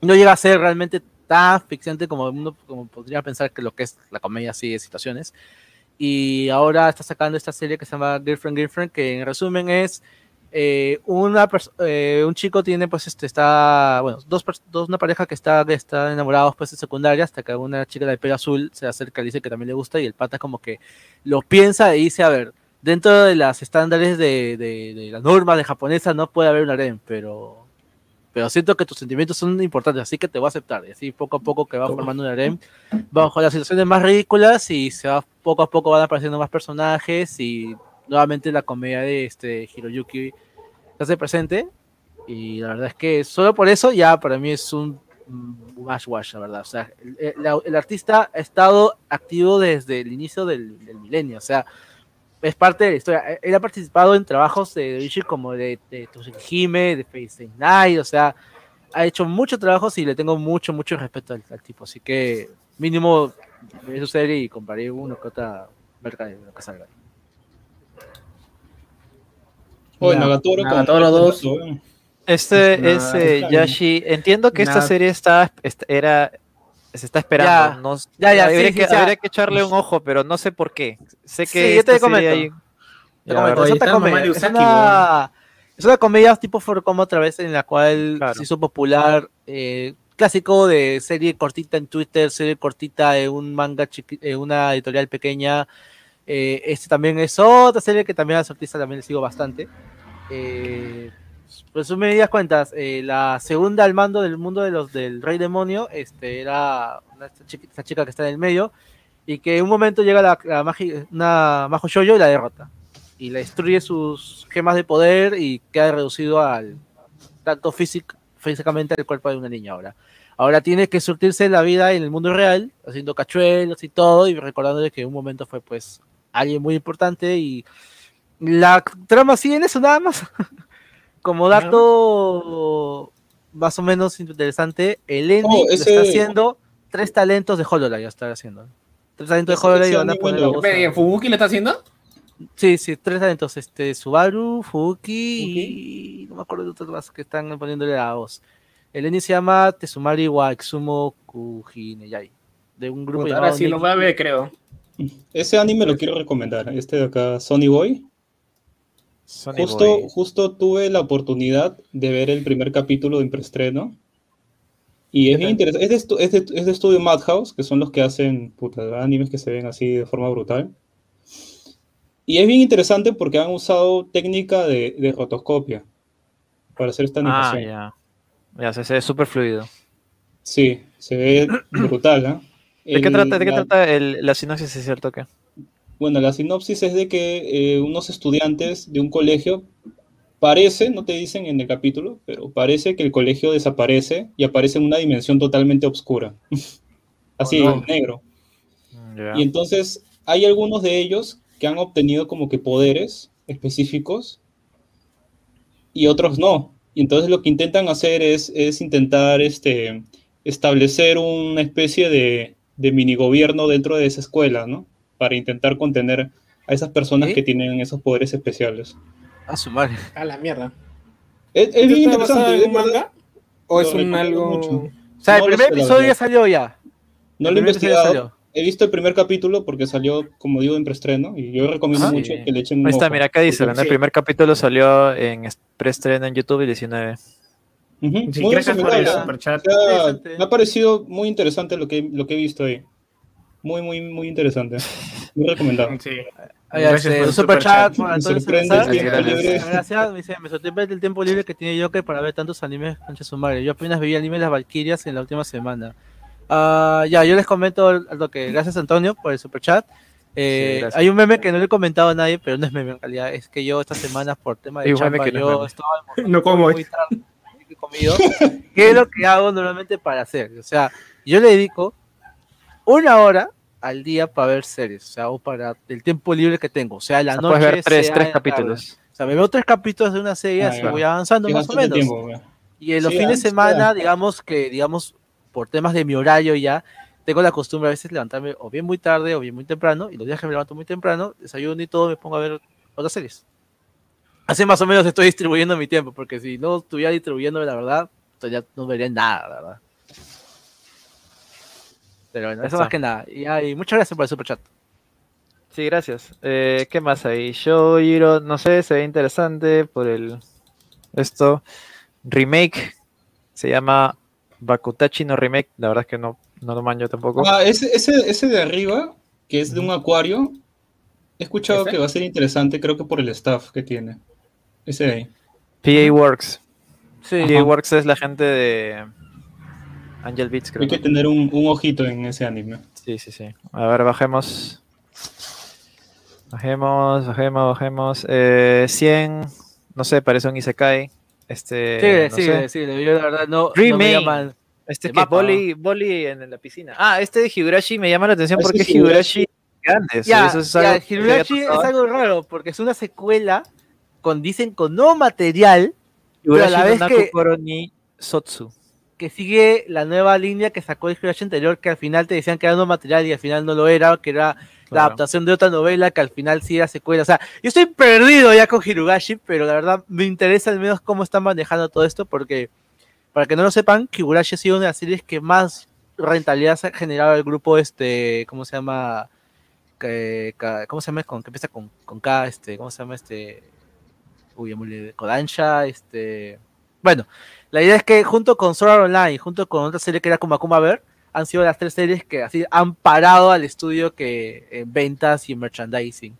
no llega a ser realmente tan ficcionante como uno como podría pensar que lo que es la comedia así de situaciones. Y ahora está sacando esta serie que se llama Girlfriend Girlfriend, que en resumen es eh, una eh, un chico tiene, pues, este, está, bueno, dos, dos una pareja que está, que está enamorados, pues, en secundaria, hasta que una chica de pelo azul se acerca y dice que también le gusta, y el pata como que lo piensa y dice, a ver, dentro de las estándares de, de, de las normas de japonesa no puede haber un harem, pero, pero siento que tus sentimientos son importantes, así que te voy a aceptar, y así poco a poco que va formando un harem, bajo las situaciones más ridículas, y se va, poco a poco van apareciendo más personajes, y nuevamente la comedia de este Hiroyuki hace presente y la verdad es que solo por eso ya para mí es un mm, wash la verdad. O sea, el, el- el artista ha estado activo desde el inicio del, del milenio, o sea, es parte de la historia. Eh, Él ha participado en trabajos de Rishi como de, de Hime, de Face Night, o sea, ha hecho muchos trabajos y le tengo mucho, mucho respeto al, al tipo. Así que mínimo veré su serie y compraré uno que otra merca de lo que salga. Oye, Ya, Nagatoro con- Nagatoro dos. weón. Este Nada, es eh. Yashi. Entiendo que esta Nada. serie está, est- era, se está esperando. Ya. no- Ya, ya, habría, sí, que, habría que echarle un ojo, pero no sé por qué. Sé que Sí, yo esta te comento. hay- Te comento, es una, es una comedia tipo Forcom otra vez en la cual Claro. se hizo popular. eh, clásico de serie cortita en Twitter, serie cortita de un manga en una editorial pequeña. Eh, este también es otra serie que también a los artistas también le sigo bastante. Eh, resumidas cuentas, eh, la segunda al mando del mundo de los del Rey Demonio este, era una, esta, esta chica que está en el medio y que en un momento llega la, la magi- una Majo Shoujo y la derrota y le destruye sus gemas de poder y queda reducido al tanto físic- físicamente al cuerpo de una niña ahora. Ahora tiene que surtirse la vida en el mundo real, haciendo cachuelos y todo, y recordándole que en un momento fue pues alguien muy importante y la trama sigue en eso nada más. <laughs> Como dato más o menos interesante, el ending Oh, ese- está haciendo tres talentos de Hololive, ya está haciendo. Tres talentos de Hololive van a poner la voz a- Espera, ¿Fubuki lo está haciendo? Sí, sí, tres talentos, este, Subaru, Fuki y no me acuerdo de otros más que están poniéndole la voz. El ending se llama Tetsumari wa Exumo Kujineyai, de un grupo Puta, llamado ahora sí lo voy a ver, creo. Ese anime lo quiero recomendar. Este de acá, Sony Boy. Sony Justo, Boy. justo tuve la oportunidad de ver el primer capítulo en preestreno. Y es bien interesante. Es de, es, de, es de estudio Madhouse, que son los que hacen puta, animes que se ven así de forma brutal. Y es bien interesante porque han usado técnica de, de rotoscopia para hacer esta Ah, animación. ya. Ya, se, ve súper fluido. Sí, se ve brutal, ¿De qué trata, de qué la- trata el- la sinopsis, es cierto que? Bueno, la sinopsis es de que eh, unos estudiantes de un colegio, parece, no te dicen en el capítulo, pero parece que el colegio desaparece y aparece en una dimensión totalmente oscura. <laughs> Así, Oh, no. negro. Ya. Y entonces hay algunos de ellos que han obtenido como que poderes específicos y otros no. Y entonces lo que intentan hacer es, es intentar este, establecer una especie de, de mini gobierno dentro de esa escuela, ¿no? Para intentar contener a esas personas que tienen esos poderes especiales. A su madre. A la mierda. Es, es ¿Esto bien interesante. en es un manga? ¿O es un algo...? mucho. O sea, No el primer episodio ya salió ya. No El lo he investigado. He visto el primer capítulo porque salió, como digo, en preestreno. Y yo recomiendo Ah, mucho sí. que le echen un Ahí está, ojo. mira, acá dice, el primer capítulo salió en es- preestreno en YouTube el 19. Ujú, Sí, muy gracias por recomendable. el superchat. O sea, me ha parecido muy interesante lo que, lo que he visto ahí. Muy, muy, muy interesante. <laughs> Muy recomendado. Sí. Gracias por el super superchat. tiempo libre. Gracias, me dice, me sorprende el tiempo libre que tiene Joker para ver tantos animes concha su madre. Yo apenas vi anime Las Valkyrias en la última semana. Ah, ya, yo les comento lo que gracias Antonio por el super chat. Eh, Sí, gracias. hay un meme que no le he comentado a nadie, pero no es meme en realidad. Es que yo esta semana por tema de chamba, que no es yo estaba <laughs> No como muy tarde, he comido. <laughs> ¿Qué es lo que hago normalmente para hacer? O sea, yo le dedico una hora al día para ver series, o sea, o para el tiempo libre que tengo, o sea, la O sea, noche. puedes ver tres, sea tres capítulos. O sea, me veo tres capítulos de una serie, Ah, así ya. voy avanzando más o menos. tiempo. Y en los Sí, fines de semana, digamos que, digamos, por temas de mi horario ya, tengo la costumbre a veces levantarme o bien muy tarde o bien muy temprano, y los días que me levanto muy temprano, desayuno y todo, me pongo a ver otras series. Así más o menos estoy distribuyendo mi tiempo, porque si no estuviera distribuyéndome, la verdad, ya no vería nada, la verdad. Pero bueno, eso Eso. más que nada. Y, ay, muchas gracias por el super chat. Sí, gracias. Eh, ¿Qué más hay? Shoujo, no sé, se ve interesante por el esto. Remake, se llama Bakutachi no Remake, la verdad es que no, no lo manjo tampoco. Ah, ese, ese, ese de arriba, que es de un acuario, he escuchado ¿Ese? que va a ser interesante, creo que por el staff que tiene. Ese. PA Works. Sí. PA Works es la gente de Angel Beats, creo. Hay que tener un, un ojito en ese anime. Sí, sí, sí. A ver, bajemos. Bajemos, bajemos, bajemos. Eh, 100, no sé, parece un Isekai. Este, no sigue, sé. sigue. Yo la verdad no, no me Remake. llaman. Este que Boli, Boli en la piscina. Ah, este de Higurashi me llama la atención Ah, porque es Higurashi grandes. Ya, eso es ya, algo que Higurashi es algo raro porque es una secuela con dicen con nuevo material pero a la vez que- Sotsu. que sigue la nueva línea que sacó el Higurashi anterior que al final te decían que era nuevo material y al final no lo era, que era la adaptación de otra novela que al final sí era secuela. O sea, yo estoy perdido ya con Hirugashi, pero la verdad me interesa al menos cómo están manejando todo esto porque, para que no lo sepan, Higurashi ha sido una de las series que más rentabilidad ha generado el grupo este, ¿cómo se llama? ¿Cómo se llama? Con, que empieza con, con K, este, ¿cómo se llama este? Uy, ya me olvidé. Kodansha, este... Bueno, la idea es que junto con Sword Online, junto con otra serie que era como Akuma Ver, han sido las tres series que así han parado al estudio que en ventas y en merchandising.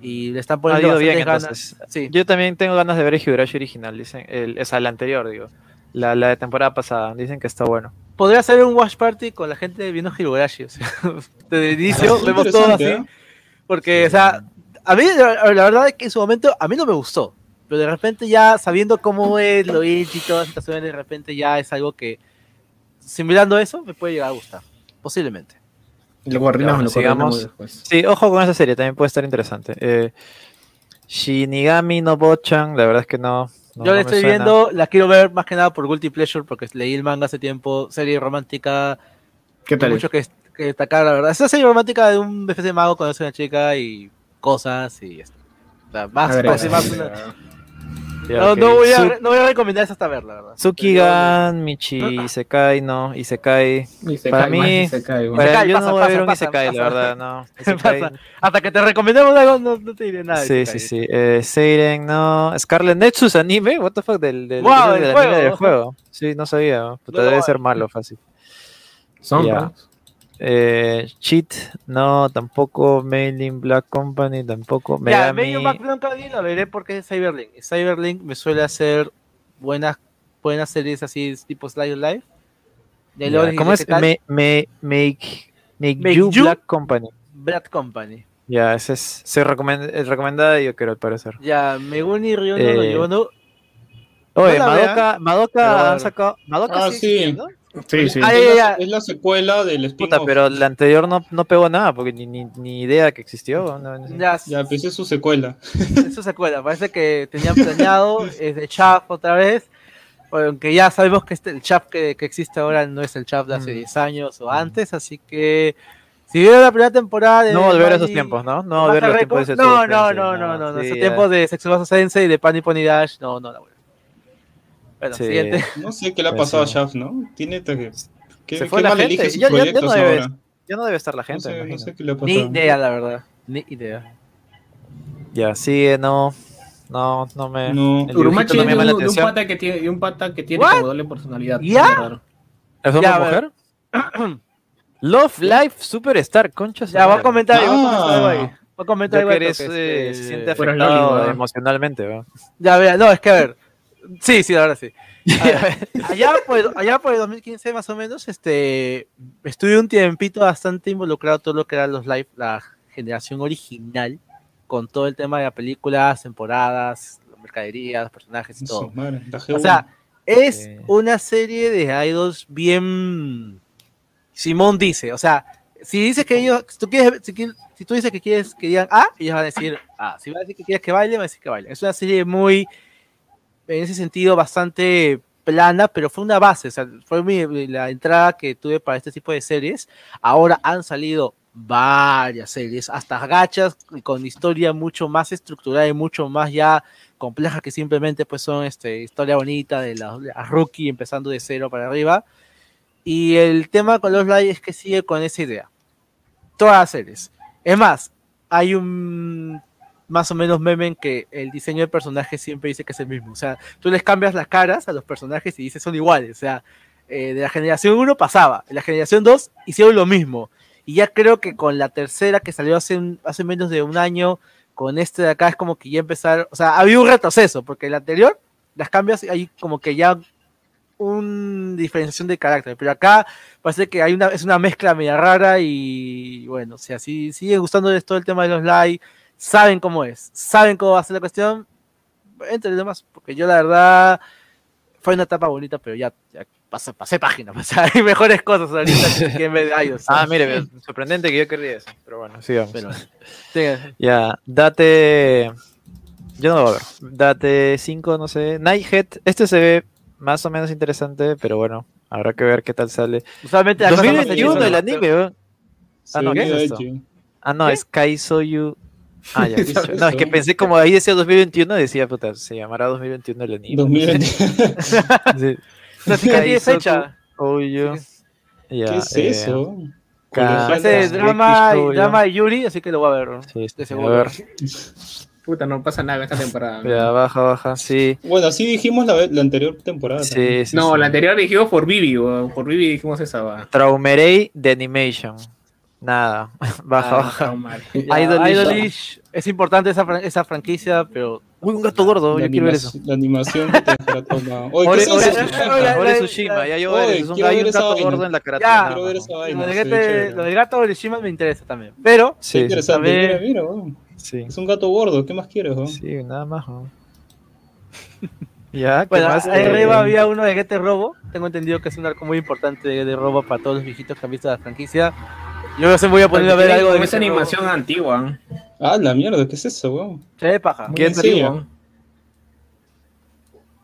Y le están Ha poniendo ido bien ganas. Sí. Yo también tengo ganas de ver el Higurashi original, dicen, el, o sea, la anterior, digo. La, la de temporada pasada, dicen que está bueno. Podría ser un watch party con la gente viendo Higurashi. O sea, <laughs> desde el inicio Ah, vemos todo así. ¿eh? Porque, o sea, a mí la, la verdad es que en su momento a mí no me gustó. Pero de repente ya sabiendo cómo es lo y todas estas situaciones, de repente ya es algo que, simulando eso, me puede llegar a gustar. Posiblemente. Lo Ya, lo sigamos. Sí, ojo con esa serie, también puede estar interesante. Eh, Shinigami no Bochan, la verdad es que no. no- Yo no la me estoy suena. viendo, la quiero ver más que nada por Guilty Pleasure, porque leí el manga hace tiempo, serie romántica, ¿Qué hay tal? mucho que, que destacar, la verdad. Es una serie romántica de un FC mago conoce a una chica y cosas y esto. O sea, más, ver, más una-. Ya, no, ok. no voy a, no voy a recomendar eso hasta verla, la verdad. Tsukigan, Michi, Isekai, no, Isekai. Y se Para mí- cae, man. Para Isekai, yo pasa, no voy a ver pasa, un pasa, Isekai, la pasa. verdad, <laughs> no. Isekai, Pasa. Hasta que te recomendemos algo, no, no te diré nada. Sí, Isekai. sí, sí. Eh, Seiren, no. Scarlet Nexus anime, what the fuck, del, del, Wow, del el anime juego. del juego. Sí, no sabía. Puta, No, debe no, ser malo, fácil. Son, Ya. ¿No? Eh, Cheat, no, tampoco. Mailing Black Company, tampoco. Ya, medio Back Blanca la veré porque es Cyberlink. Cyberlink me suele hacer buenas, buenas series así, tipo Slide Life. De les ¿Cómo es? Me, me, make, make, Make You, You- Black Company. Bad Company. Ya, ese es, se recomend- es recomendada, yo creo, al parecer. Ya, Megumi Ryono Eh, no. Oye, la Madoka, Madoka han sacado. Madoka Ah, sí, sí. existiendo? Sí, sí. Ah, es, ya, la, ya. es la secuela del spin Puta, pero la anterior no, no pegó nada, porque ni, ni, ni idea que existió. no, no sé. Ya, Ya, pues es su secuela. eso se acuerda. Parece que tenían planeado, es de Chaff otra vez. Aunque ya sabemos que este, el Chaff que, que existe ahora no es el Chaff de hace Mm. 10 años o antes, así que. Si vieron la primera temporada de. No volver a esos tiempos, ¿no? No volver a los tiempos de No, Setsubo no, Sensei, no, no, no, no. sí, Esos tiempos de Sexual Sensei y de Panny Pony Dash, no, no la vuelvo. Bueno, Sí. siguiente. No sé qué le ha Pues pasado sí. a Shaft, ¿no? Tiene que. ¿Qué, Se qué fue la mal gente. sus ya no debe- no estar la No gente, sé, me no imagino. sé qué le ha pasado. Ni idea, la verdad. Ni idea. Ya, sigue, no. No, no me. No. Urumachi me llama la un, de un atención. pata que tiene, un pata que tiene What? como doble personalidad. ¿Ya? ¿Es una mujer? Love Life Superstar, concha su Ya, voy a comentar, voy a comentar Ah. algo ahí. Voy a comentar algo que eh, este, se siente afectado emocionalmente, ¿verdad? Ya, vea, no, es que a ver. Sí, sí, ahora sí. <laughs> Allá, por, allá por el 2015 más o menos, este, estuve un tiempito bastante involucrado en todo lo que eran los live, la generación original, con todo el tema de las películas, temporadas, mercaderías, personajes y todo. Madre, O G1. sea, es una serie de idols bien. Simón dice, o sea, si dices que ellos, si tú, quieres, si, tú dices que quieres que digan A, ellos van a decir A. Si van a decir que quieres que baile, van a decir que baile. Es una serie muy, en ese sentido, bastante plana, pero fue una base, o sea, fue mi- la entrada que tuve para este tipo de series. Ahora han salido varias series, hasta gachas con historia mucho más estructurada y mucho más ya compleja que simplemente pues son este, historia bonita de la, la rookie empezando de cero para arriba. Y el tema con los live es que sigue con esa idea. Todas las series. Es más, hay un más o menos meme en que el diseño del personaje siempre dice que es el mismo. O sea, tú les cambias las caras a los personajes y dices son iguales. O sea, eh, de la generación 1 pasaba, en la generación 2 hicieron lo mismo. Y ya creo que con la tercera que salió hace, hace menos de un año, con este de acá es como que ya empezaron, o sea, había un retroceso, porque el anterior las cambias y hay como que ya una diferenciación de carácter, pero acá parece que hay una, es una mezcla media rara y bueno, o sea, si sigue gustándoles todo el tema de los live, saben cómo es, saben cómo va a ser la cuestión, entre los demás, porque yo la verdad fue una etapa bonita, pero ya, ya pasé, pasé página, o sea, <laughs> hay mejores cosas ahorita que en vez de iOS. Ah, mire, sorprendente que yo quería eso. Pero bueno, sigamos. Pero, sí, Ya, date. Yo no lo voy a ver. Date 5, no sé. Nighthead. Este se ve más o menos interesante, pero bueno, habrá que ver qué tal sale. usualmente las cosas más 2021 el anime. Se Ah, no, ¿qué es esto? Ah, no, es Kai Soyu. Ah, ya. <laughs> ¿Qué es No, es que pensé como ahí decía 2021, decía, puta, se llamará 2021 el anime. 2020. <laughs> Sí. No, sí tiene Kaizoku fecha. Soyu. Ya, ¿Qué es eh, eso? Parece Sí, drama, y, drama de Yuri, así que lo voy a ver. Sí, De a seguro. ver. Puta, no pasa nada esta temporada. Ya, baja, baja, sí. Bueno, así dijimos la, la anterior temporada. Sí, sí. no, sí. la anterior dijimos por Vivi. Por Vivi dijimos esa, va. Traumerei de Animation. <laughs> Nada. Baja, baja. <laughs> Idolish. Es importante esa, fran- esa franquicia, pero Uy, un gato gordo, La, yo quiero ver eso. la animación que te dejará traumado. <laughs> Oye, ¿qué Ore, es Ore eso? Tsushima. Tsushima, Tsushima, ya yo un, hay un gato vaina. gordo en la Ya. carátula. Quiero ver esa lo, vaina. de del gato Orishima me interesa también. Pero, Sí, interesante. también- Mira, mira, Es un gato gordo. ¿Qué más quieres, sí, nada más. ¿no? Ya, ¿qué bueno, más? ahí Eh, arriba había uno de Gete Robo. Tengo entendido que es un arco muy importante de Robo para todos los viejitos que han visto la franquicia. Yo no sé, voy a poner a ver algo de esa animación antigua. Ah, la mierda. ¿Qué es eso, weón? Se ve paja. Muy ¿Quién antigua.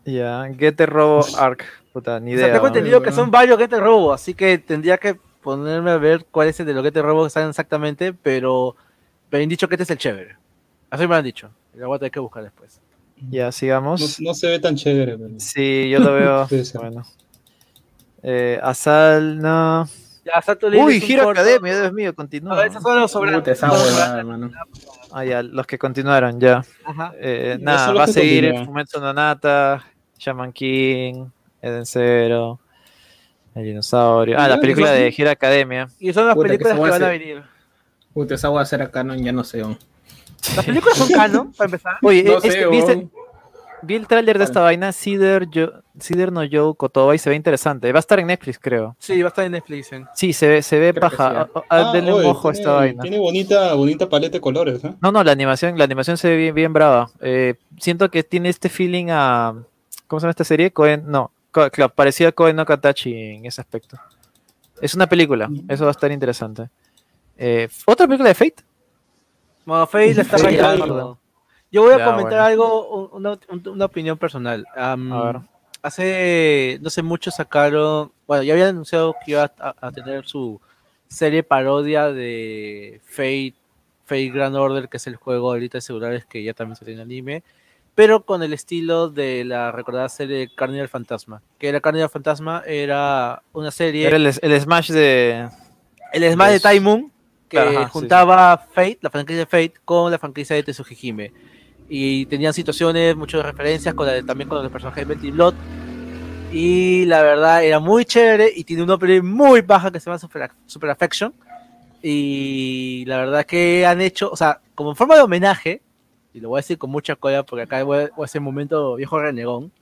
Ya, Robo Arc. Puta, ni O sea, idea. tengo entendido que son varios Gete Robo, así que tendría que ponerme a ver cuál es el de los Gete Robo que salen exactamente, pero me han dicho que este es el chévere. Así me lo han dicho. Y lo voy a tener que buscar después. Ya, sigamos. no se ve tan chévere, pero... Sí, yo lo veo. <laughs> Bueno. Eh, Asal, no. Ya, Uy, es corto. Academia, Dios mío, continúa. A esos son los sobrantes. Ah, ya, los que continuaron, ya. Ajá. Eh, nada, va a seguir continúan. Fumetsu no Nata, Shaman King, Eden Zero, El Dinosaurio. Ah, la película de Hero Academia. Y son las Puta, películas que, van a venir. Puta, esa va a ser acá, no, ya no sé. Las películas son canon, para empezar. Oye, No es que sé, ¿viste-. Vi el tráiler de esta vaina, Cider, Yo- Cider no Joe Kotoba, y se ve interesante. Va a estar en Netflix, creo. Sí, va a estar en Netflix. ¿eh? Sí, se ve, se ve Creo paja. sí, Ah, ah, denle un ojo a esta tiene- vaina. Tiene bonita, bonita paleta de colores, ¿eh? No, no, la animación, la animación se ve bien, bien brava. Eh, siento que tiene este feeling a. ¿Cómo se llama esta serie? Koen, no, claro, parecía a Koen no Katachi en ese aspecto. Es una película, eso va a estar interesante. Eh, ¿Otra película de Fate? Bueno, Faye la está Sí. Yo voy a Ya, comentar bueno. algo, un- una, un- una opinión personal. A ver. Hace, no sé mucho sacaron, bueno, ya habían anunciado que iba a, a tener su serie parodia de Fate, Fate Grand Order, que es el juego ahorita de celulares que ya también se tiene anime, pero con el estilo de la recordada serie Carnival Fantasma, que era Carnival Fantasma, era una serie... Era el, el Smash de. El Smash de Time Moon, que Ajá, sí, juntaba Fate, la franquicia de Fate, con la franquicia de Tetsuhihime. Y tenían situaciones, muchas referencias con la también con el personaje de Betty Blood. Y la verdad era muy chévere y tiene una opening muy baja que se llama Super, Super Affection. Y la verdad que han hecho, o sea, como en forma de homenaje, y lo voy a decir con mucha cola porque acá voy a, voy a hacer un momento viejo renegón.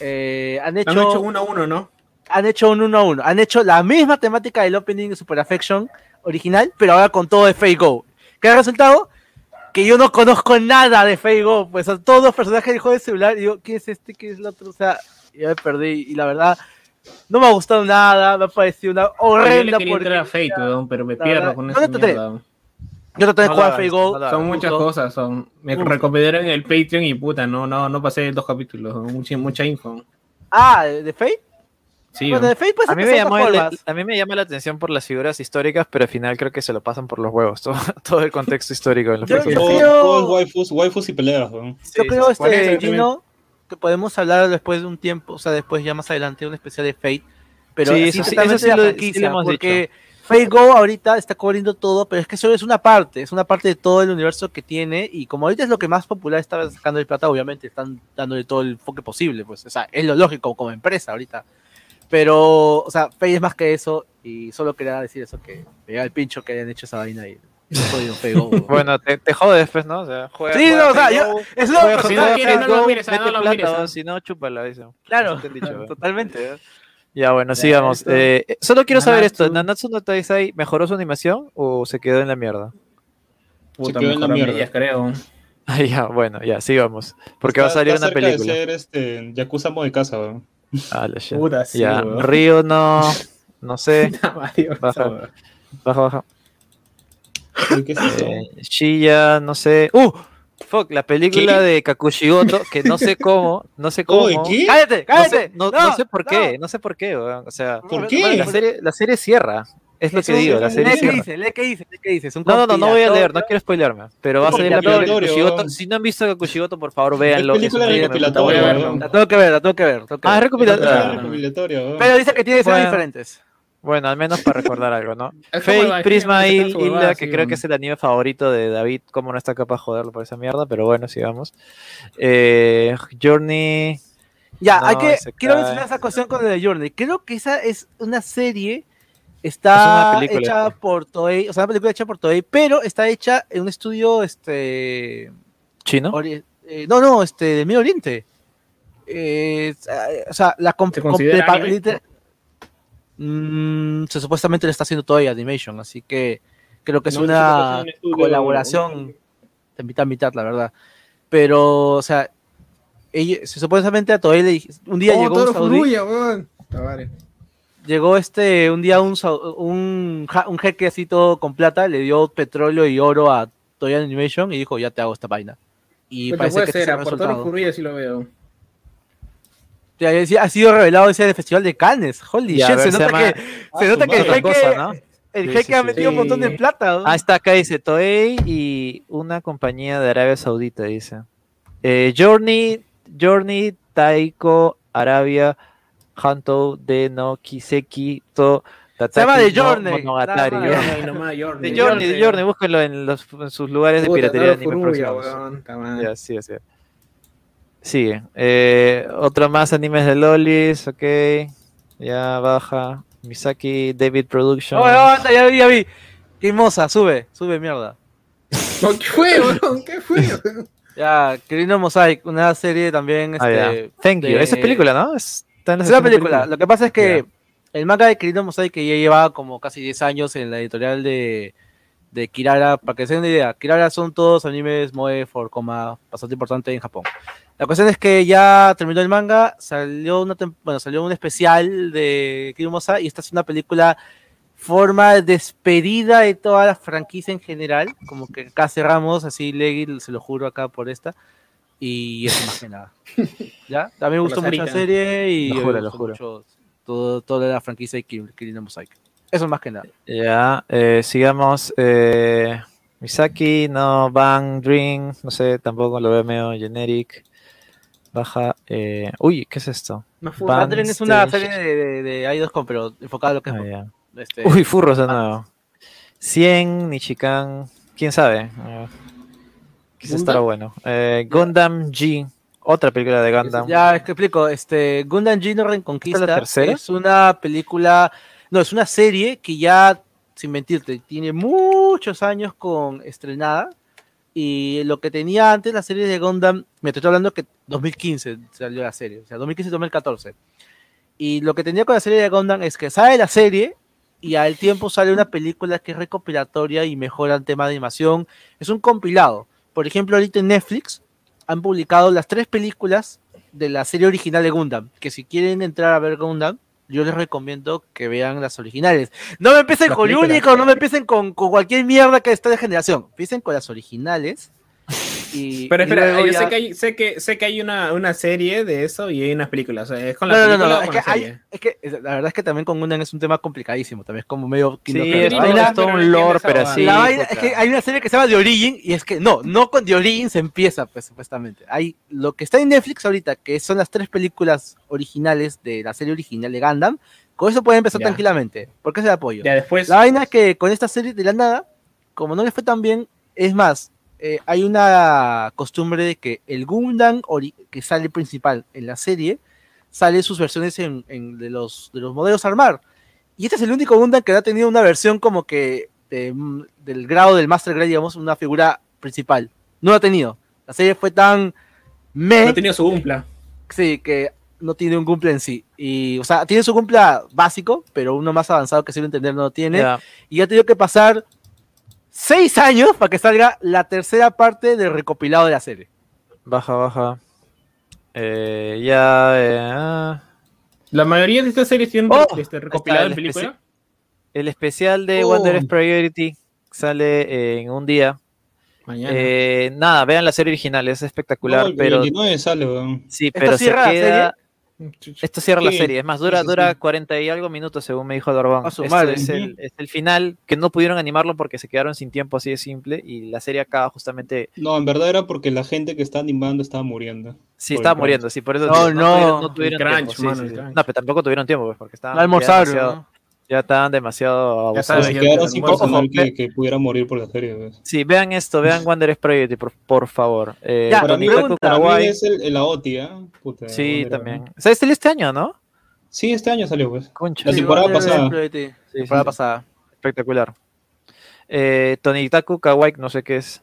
eh, han hecho Han hecho uno a uno, ¿no? han hecho un uno a uno. Han hecho la misma temática del opening de Super Affection original, pero ahora con todo de Fate Go. ¿Qué ha resultado? Que yo no conozco nada de Fate Go. Pues son todos los personajes del juego de celular. Y digo, ¿quién es este? ¿Quién es el otro? O sea, ya me perdí. Y la verdad, no me ha gustado nada. Me ha parecido una Yo le horrenda quería entrar a. Fate, weón, pero me pierdo verdad, con esa le mierda. Yo traté de No jugar Fate no Son muchas cosas, son. Me Uf. recomendaron el Patreon y puta, no, no, no pasé dos capítulos, mucha, mucha info. Ah, ¿de Fate? Sí, Bueno, de Fate pues A mí, me llamó el- a mí me llama la atención por las figuras históricas, pero al final creo que se lo pasan por los huevos, todo, <laughs> todo el contexto histórico. de los Yo- yo creo- todo es waifus, waifus y peleas. Yo Sí, creo, por eso este. Gino, que podemos hablar después de un tiempo, o sea, después ya más adelante, un especial de Fate, pero Sí, eso sí- eso sí lo- sí lo hemos porque Fate Go ahorita está cubriendo todo, pero es que solo es una parte, es una parte de todo el universo que tiene, y como ahorita es lo que más popular está sacando el plata, obviamente están dándole todo el enfoque posible, pues, o sea, es lo lógico como empresa ahorita. Pero, o sea, Fate es más que eso, y solo quería decir eso, que me llega el pincho que hayan hecho esa vaina y no soy un Fate Go. Bueno, te, te jodes, pues, ¿no? O sea, juega, Sí, juega no, o sea, yo- es juega lógico, si no quieres, no lo mires, no lo plata, mires, ah. o si no, chúpala, dice. Claro, te han dicho, totalmente. Ya, bueno, Ya, sigamos. Eh, eh, solo quiero saber esto, Nanatsu. ¿Nanatsu no Taizai mejoró su animación o se quedó en la mierda? Puta, quedó en la mierda. medias, creo. <laughs> Ah, ya, bueno, ya, sigamos. Porque va a Está- salir está una cerca película. De ser este, Yakuza Mo de casa, weón. Ah, la shit. Puta, sí, ya, weón. Río no, <laughs> no sé, Mario, Baja. weón. baja, baja. ¿Qué es eso? Eh, Shiya, no sé. ¡Uh! Fuck, la película ¿Qué? de Kakushigoto, que no sé cómo, no sé <laughs> cómo. ¿qué? ¡Cállate, No cállate! sé, no, no sé por qué, no sé por qué, weón. O sea, ¿Por no, qué? no, la serie, la serie cierra. Es lo Es que un- digo, la serie Lee qué cierra. dice, lee qué dice, lee qué dice. No, no, no, no voy a leer, no quiero spoilearme. Pero va a salir la película de. Si no han visto Kakushigoto, por favor, véanlo. Es película weón. La tengo que ver, la tengo que ver. que Ah, es recopilatoria. Pero dice que tiene escenas Bueno. diferentes. Bueno, al menos para recordar algo, ¿no? <laughs> Como Fate, Prisma que huevada, Hilda, que creo que es el anime favorito de David. ¿Cómo no está capaz de joderlo por esa mierda? Pero bueno, sigamos. Eh, Journey. Ya, No, hay que, quiero mencionar esa cuestión con The Journey. Creo que esa es una serie, está una película. hecha por Toei, o sea, una película hecha por Toei, pero está hecha en un estudio, este, ¿Chino? ori- eh, no, no, este, del Medio Oriente. Eh, o sea, la comp- ¿Se considera comp- anime? liter- Mm, se supuestamente le está haciendo Toei Animation, así que creo que es No, una un estudio- colaboración de mitad a mitad, la verdad. Pero, o sea, ella, se supuestamente a Toei le dije, un día Oh, llegó un saudí. Llegó este, un día un, un, un jeque así todo con plata, le dio petróleo y oro a Toei Animation y dijo, ya te hago esta vaina. Y Puta, parece puede que ser, ese a sí lo veo. Ha sido revelado ese del Festival de Cannes. Holy Ya, shit, se se nota llama- que, se nota que el jeque, cosa, ¿no? el Sí, jeque sí, ha sí. metido un montón de plata. ¿no? Ah, está acá, dice Toei y una compañía de Arabia Saudita, dice. Eh, Journey, Journey, Taiko, Arabia, Hanto, de no Kiseki, To, Tataki, llama The no Journey, Monogatari. más. Journey, <laughs> nomás, Journey. Búsquenlo en, los, en sus lugares de Puta, piratería de anime Furuya, weón. Sí, sí. Sigue. Eh, otro más animes de Lolis, ok. Ya baja. Misaki, David Production. Oh, ya vi, ya vi. Qué hermosa, sube, sube mierda. <laughs> ¿Qué fue, weón? ¿Qué fue? weón? Ya, Querido Mosaic, una serie también. Ah. Este, Thank you. Esa es película, ¿no? Es, Es una película. Lo que pasa es que el manga de Querido Mosaic que ya lleva como casi 10 años en la editorial de, de Kirara, para que se den una idea, Kirara son todos animes Moe for coma bastante importante en Japón. La cuestión es que ya terminó el manga, salió una bueno, salió un especial de Querido Mosaic y esta es una película forma despedida de toda la franquicia en general, como que acá cerramos, así Leggy, se lo juro acá por esta, y eso más que nada. <laughs> ¿Ya? También me gustó mucho la serie y Lo me juro, lo juro. mucho todo, toda la franquicia de the Mosaic. Eso más que nada. Ya, eh, sigamos. Eh, Misaki, no, Bang, Dream, no sé, tampoco lo veo medio generic. Baja. Eh, uy, ¿qué es esto? Furro. Bandren es una serie de, de, de idols pero enfocada a lo que es este, Uy, furros de nuevo. 100, Nichikan, quién sabe. Eh, quizás estará bueno. Eh, Gundam G, otra película de Gundam. Ya, es que explico. Este, Gundam Reconquista ¿Esta es la tercera? es una película, no, es una serie que ya, sin mentirte, tiene muchos años con estrenada. Y lo que tenía antes la serie de Gundam, me estoy hablando que 2015 salió la serie, o sea, 2015-2014. Y lo que tenía con la serie de Gundam es que sale la serie y al tiempo sale una película que es recopilatoria y mejora el tema de animación. Es un compilado. Por ejemplo, ahorita en Netflix han publicado las tres películas de la serie original de Gundam. Que si quieren entrar a ver Gundam, yo les recomiendo que vean las originales. No me empiecen Las con películas. Unicorn, no me empiecen con, con cualquier mierda que está de generación. Empiecen con las originales. Y, Pero espera, yo ya- sé que hay, sé que, sé que hay una, una serie de eso y hay unas películas. O sea, ¿Es con No, la no, no, película no, o es que, la hay- serie? es que es- la verdad es que también con Gundam es un tema complicadísimo, también es como medio Sí, es, es todo un no lore, pero la vaina- es que hay una serie que se llama The Origin y es que no, no con The Origin se empieza, pues supuestamente. Hay lo que está en Netflix ahorita, que son las tres películas originales de la serie original de Gundam, Con eso pueden empezar Ya. tranquilamente. Porque es el apoyo. Ya después. La vaina es que con esta serie de la nada, como no les fue tan bien, es más, eh, hay una costumbre de que el Gundam que sale principal en la serie, sale sus versiones en, en de, los, de los modelos Armar. Y este es el único Gundam que ha tenido una versión como que de, mm, del grado del Master Grade, digamos, una figura principal. No lo ha tenido. La serie fue tan meh, No ha tenido su Umpla. sí, que no tiene un cumple en sí. Y, o sea, tiene su cumple básico, pero uno más avanzado que si lo entender no lo tiene Ya. y ha tenido que pasar seis años para que salga la tercera parte del recopilado de la serie. Baja, baja. Eh, ya. eh, ah. La mayoría de estas series tienen Oh, este, recopilado en el película. el especial de Oh. Wanderers Priority sale en un día. Mañana. Eh, nada, vean la serie original, es espectacular, pero 29 sale, weón. sí, ¿Esto pero se queda. Esto cierra la serie, es más, dura, dura sí. 40 y algo minutos, según me dijo Esto madre. es, el, es el final, que no pudieron animarlo porque se quedaron sin tiempo, así de simple, y la serie acaba justamente. No, en verdad era porque la gente que está animando estaba muriendo. Sí, estaba muriendo, sí, por eso No, no, tuvieron, no el tuvieron crunch, tiempo. mano, sí, sí. No, pero tampoco tuvieron tiempo, pues, porque estaban No almorzaron. Ya estaban demasiado Ya abusados. ya quedaron sin ojo, que, que pudiera morir por la serie. Sí, vean esto, vean Wanderers Priority, por, por favor. Eh, Ya, Para mí, para mí es el, el AOTI. Puta, Sí, también. ¿no? O sea, este este año, ¿no? Sí, este año salió, pues. Concha. La temporada pasada. Sí, temporada sí. pasada. Espectacular. Eh, Tonitaku Kawaii, no sé qué es.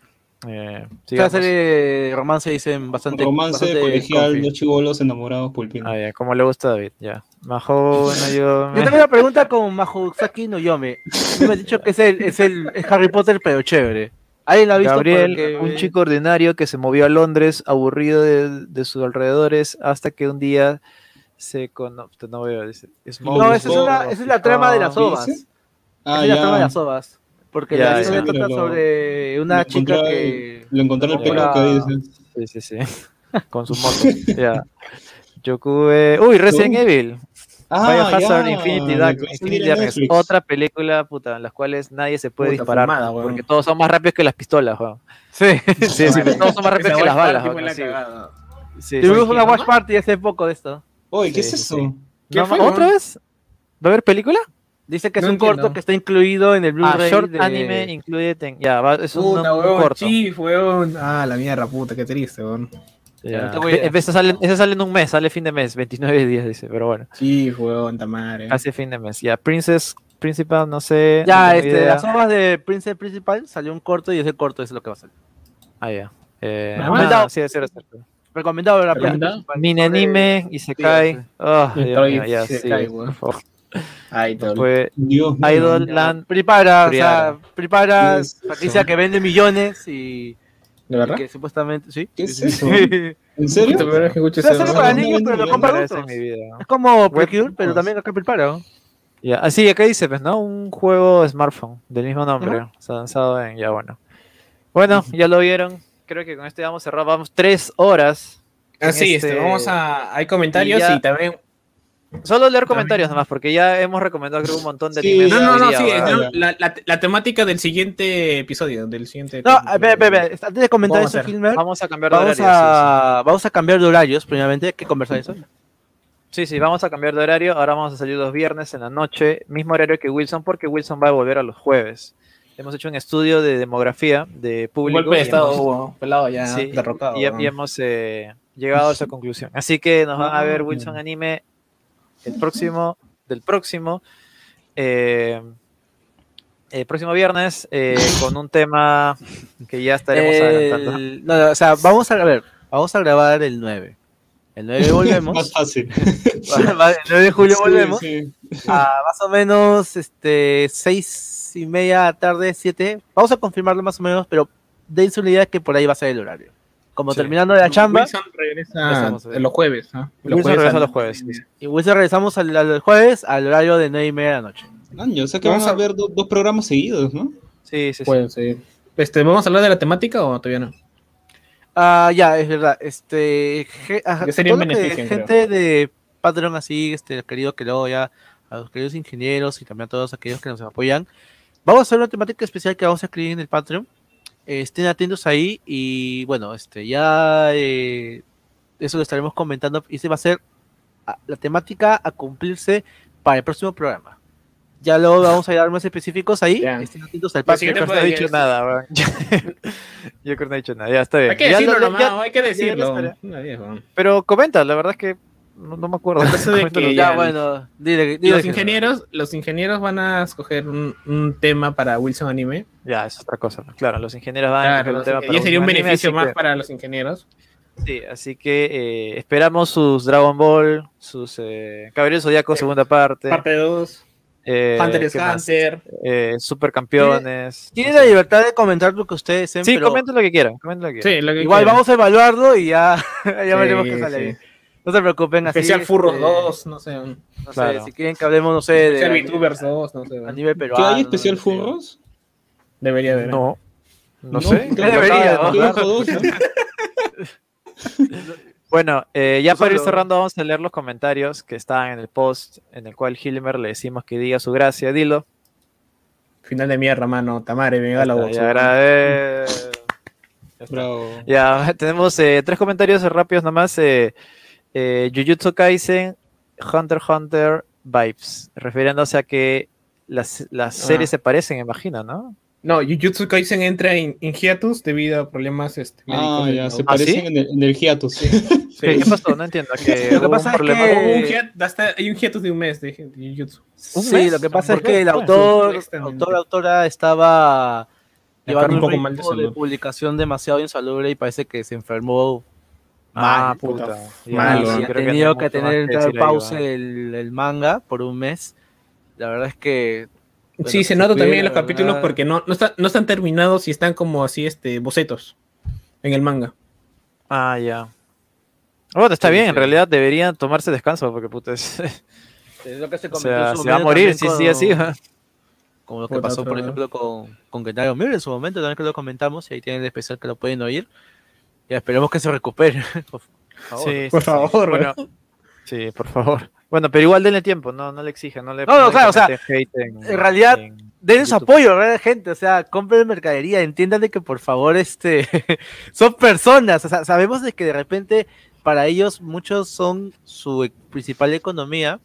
Eh, Esta sigamos. serie de romance dicen bastante. Romance bastante colegial, dos chivolos enamorados pulpinos. Ah, ya, como le gusta a David, ya. Majo, bueno, yo. <laughs> Yo tengo una pregunta con Mahusaki no Yome. Me has dicho que es el, es el es Harry Potter, pero chévere. ¿Alguien la ha visto? Gabriel, Porque- un chico ordinario que se movió a Londres, aburrido de, de sus alrededores, hasta que un día se cono... No veo, dice. Smoke No, esa es, una, esa es la trama de las ¿qué ovas. dice? Esa Ah, es la trama de las ovas. Porque Ya, la historia trata lo- sobre una Lo chica que. Lo encontré en el pelo que dice. Sí, sí, sí. <laughs> Con su moto. ya. Yokube. Uy, Resident No. Evil. Biohazard ya, Infinity, la Dark, que va a salir Infinity Darkness. Otra película, puta, en las cuales nadie se puede Puta, disparar. fumada, porque todos son más rápidos que las pistolas, weón. Sí. <laughs> Sí, sí, todos son más rápidos que las balas, weón. Sí, sí, Tuvimos sí. una watch party hace poco de esto. Oye, ¿qué Sí, es eso? sí. ¿Qué No, fue, ¿Otra weón? vez? ¿Va a haber película? Dice que es No un corto entiendo. que está incluido en el Ah, Blu-ray. short de- anime incluye. ten- Ya, va, es un, Puta, un weón, corto. chief, weón. Ah, la mierda, puta, qué triste, weón. Ve- Ese sale, ese sale en un mes, sale fin de mes, 29 días, dice, pero bueno, Chief, weón, tamare. casi fin de mes. Ya, Princess Principal, no sé. Ya, no este, idea. las ovas de Prince Principal salió un corto y ese corto es lo que va a salir. Ah, ya. Eh, Ah, ah, bueno. sí, es cierto. Recomendado la ¿Recomendado? Principal. Mini anime y se cae. sí. Oh, Dios mío, ya, se sí, cae, por weón. favor. Dios mío. Idol Land. Prepara, o sea, prepara, ¿Qué es franquicia que vende millones y, ¿De y verdad? que supuestamente, sí. ¿Qué es eso? ¿En serio? Primera vez que ser weón. para niños, pero lo compra. Es como Precure, pero también acá prepara. Ya, así acá dice, pues, ¿no? Un juego smartphone del mismo nombre. O sea, lanzado en. Ya, bueno. Bueno, ya lo vieron. Creo que con este vamos a cerrar. Vamos tres horas. Así, Este- este, vamos a. Hay comentarios y ya- y también. Solo leer comentarios nomás, porque ya hemos recomendado, creo, un montón de Sí. No, no, no, día, sí, la, la, la temática del siguiente episodio, del siguiente. No, ve, ve, ve, antes de comentar eso. Hilmer, Vamos a cambiar de vamos horario. a, vamos a cambiar de horarios, primeramente, hay que conversar eso. Sí, sí. vamos a cambiar de horario. Ahora vamos a salir los viernes en la noche, mismo horario que Wilson, porque Wilson va a volver a los jueves. Hemos hecho un estudio de demografía de Un público. golpe de y estado, hemos- hubo, pelado ya, Sí, derrotado. y, hemos eh, llegado a esa conclusión. Así que nos van a ver Ah. Wilson Anime el próximo, del próximo, eh, el próximo viernes, eh, con un tema que ya estaremos adelantando. El- no, no, o sea, vamos a, a ver, vamos a grabar el 9. El 9 <laughs> volvemos. Más fácil. El 9 de julio Sí, volvemos. sí. A más o menos este, 6 y media tarde, 7. Vamos a confirmarlo más o menos, pero dense una idea que por ahí va a ser el horario. Como Sí. terminando de la chamba, Wilson regresa eh. en los jueves. ¿ah? Wilson regresa a los jueves, y Wilson regresamos al, al jueves al horario de 9 y media de la noche. Año, o sea que Vamos vamos a a- ver do- dos programas seguidos, ¿no? Sí, sí, sí. Puede ser. Este, ¿Vamos a hablar de la temática o todavía no? Ah, ya, es verdad. Este, ajá, Ya sería un todo lo que creo. gente de Patreon así, este, querido que luego ya a los queridos ingenieros y también a todos aquellos que nos apoyan. Vamos a hacer una temática especial que vamos a escribir en el Patreon. Eh, estén atentos ahí y bueno, este, ya eh, eso lo estaremos comentando y se va a ser a- la temática a cumplirse para el próximo programa. Ya luego vamos a dar más específicos ahí. Ya. Estén atentos al sí, Yo creo que no he dicho nada. <laughs> Yo creo que no he dicho nada, ya está bien. Hay que Ya decirlo lo- ya- nomás, hay que decirlo. Pero comenta, la verdad es que no, no me acuerdo. De que Ya, bueno, dile, los que- ingenieros, los ingenieros van a escoger un, un tema para Wilson Anime. Ya, es otra cosa. Claro, los ingenieros van a escoger un los tema para ya sería un anime, beneficio más que- para los ingenieros. Sí, así que eh, esperamos sus Dragon Ball, sus eh, Caballeros Zodíaco segunda parte, Parte 2, eh, Hunter. Eh, Supercampeones. Tienen no la libertad de comentar lo que ustedes deseen, Sí, pero comenten lo que quieran, comenten lo que quieran. Sí, lo que igual quieran. vamos a evaluarlo y ya, <laughs> ya veremos qué sale sí. No se preocupen, así. Especial Furros este, 2, no sé. No sé, Claro. si quieren que hablemos, no sé, de Especial VTubers 2, no sé. ¿Qué peruano. hay especial no sé. furros? Debería haber. No, no, No, sé. ya <laughs> debería, de. <laughs> Bueno, eh, ya para ir cerrando vamos a leer los comentarios que están en el post en el cual Hilmer le decimos que diga su gracia, dilo. Final de mierda, mano. Tamare, venga la voz. Ya, agrade- Ya está. Bravo. Ya, tenemos eh, tres comentarios rápidos nomás. Eh, eh, Jujutsu Kaisen, Hunter x Hunter, Vibes, refiriéndose a que las, las Ah. series se parecen, imagino, ¿no? No, Jujutsu Kaisen entra en, en hiatus debido a problemas este, médicos. Ah, ya, se. ¿Ah, parecen sí? en, el, en el hiatus. Sí. ¿Qué, qué pasó? No entiendo. Que <laughs> Lo que hubo pasa un es problema que- un hiat- hasta- hay un hiatus de un mes de, de Jujutsu. ¿Un Sí, mes? lo que pasa ¿Por es que el Bueno, autor, autor autora estaba llevando un un poco mal de de publicación demasiado insalubre y parece que se enfermó Ah, mal. puta. puta. Ha que tenido que tener que ahí, pausa ¿va? el, el manga por un mes. La verdad es que bueno, sí, se nota también en los capítulos verdad. porque no, no, está- no están terminados y están como así, este, bocetos en el manga. Ah, ya. Bueno, está Sí, bien, sí. en realidad deberían tomarse descanso porque puta es. <laughs> es lo que se o sea, se va a morir si sigue así. Como lo que Puta, pasó, por ejemplo, con, con Gennaro Mir en su momento, también que lo comentamos, y ahí tienen el especial que lo pueden oír. Y esperemos que se recupere. <laughs> por favor. Sí, Por sí, sí. favor, Bueno, sí, por favor. Bueno, pero igual denle tiempo, no, no le exijan, no le No, no, claro, o sea, en- en realidad, en Den su apoyo, ¿verdad, gente? O sea, compren mercadería, entiendan de que por favor, este, <laughs> son personas, o sea, sabemos de que de repente para ellos muchos son su e- principal economía,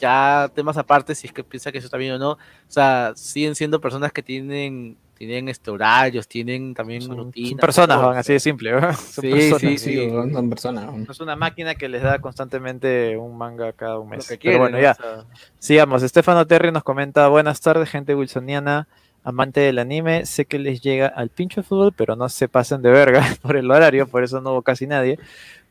ya temas aparte, si es que piensa que eso está bien o no, o sea, siguen siendo personas que tienen, tienen este, horarios, tienen también Son, rutinas. son personas, todo, van, así de simple. <laughs> Son Sí, personas. sí, Sí, son personas. No es una máquina que les da constantemente un manga cada un lo mes. Pero bueno, ¿no? ya. O sea, Sigamos, Estefano Terry nos comenta, buenas tardes, gente wilsoniana, amante del anime, sé que les llega al pincho de fútbol, pero no se pasen de verga <laughs> por el horario, por eso no hubo casi nadie.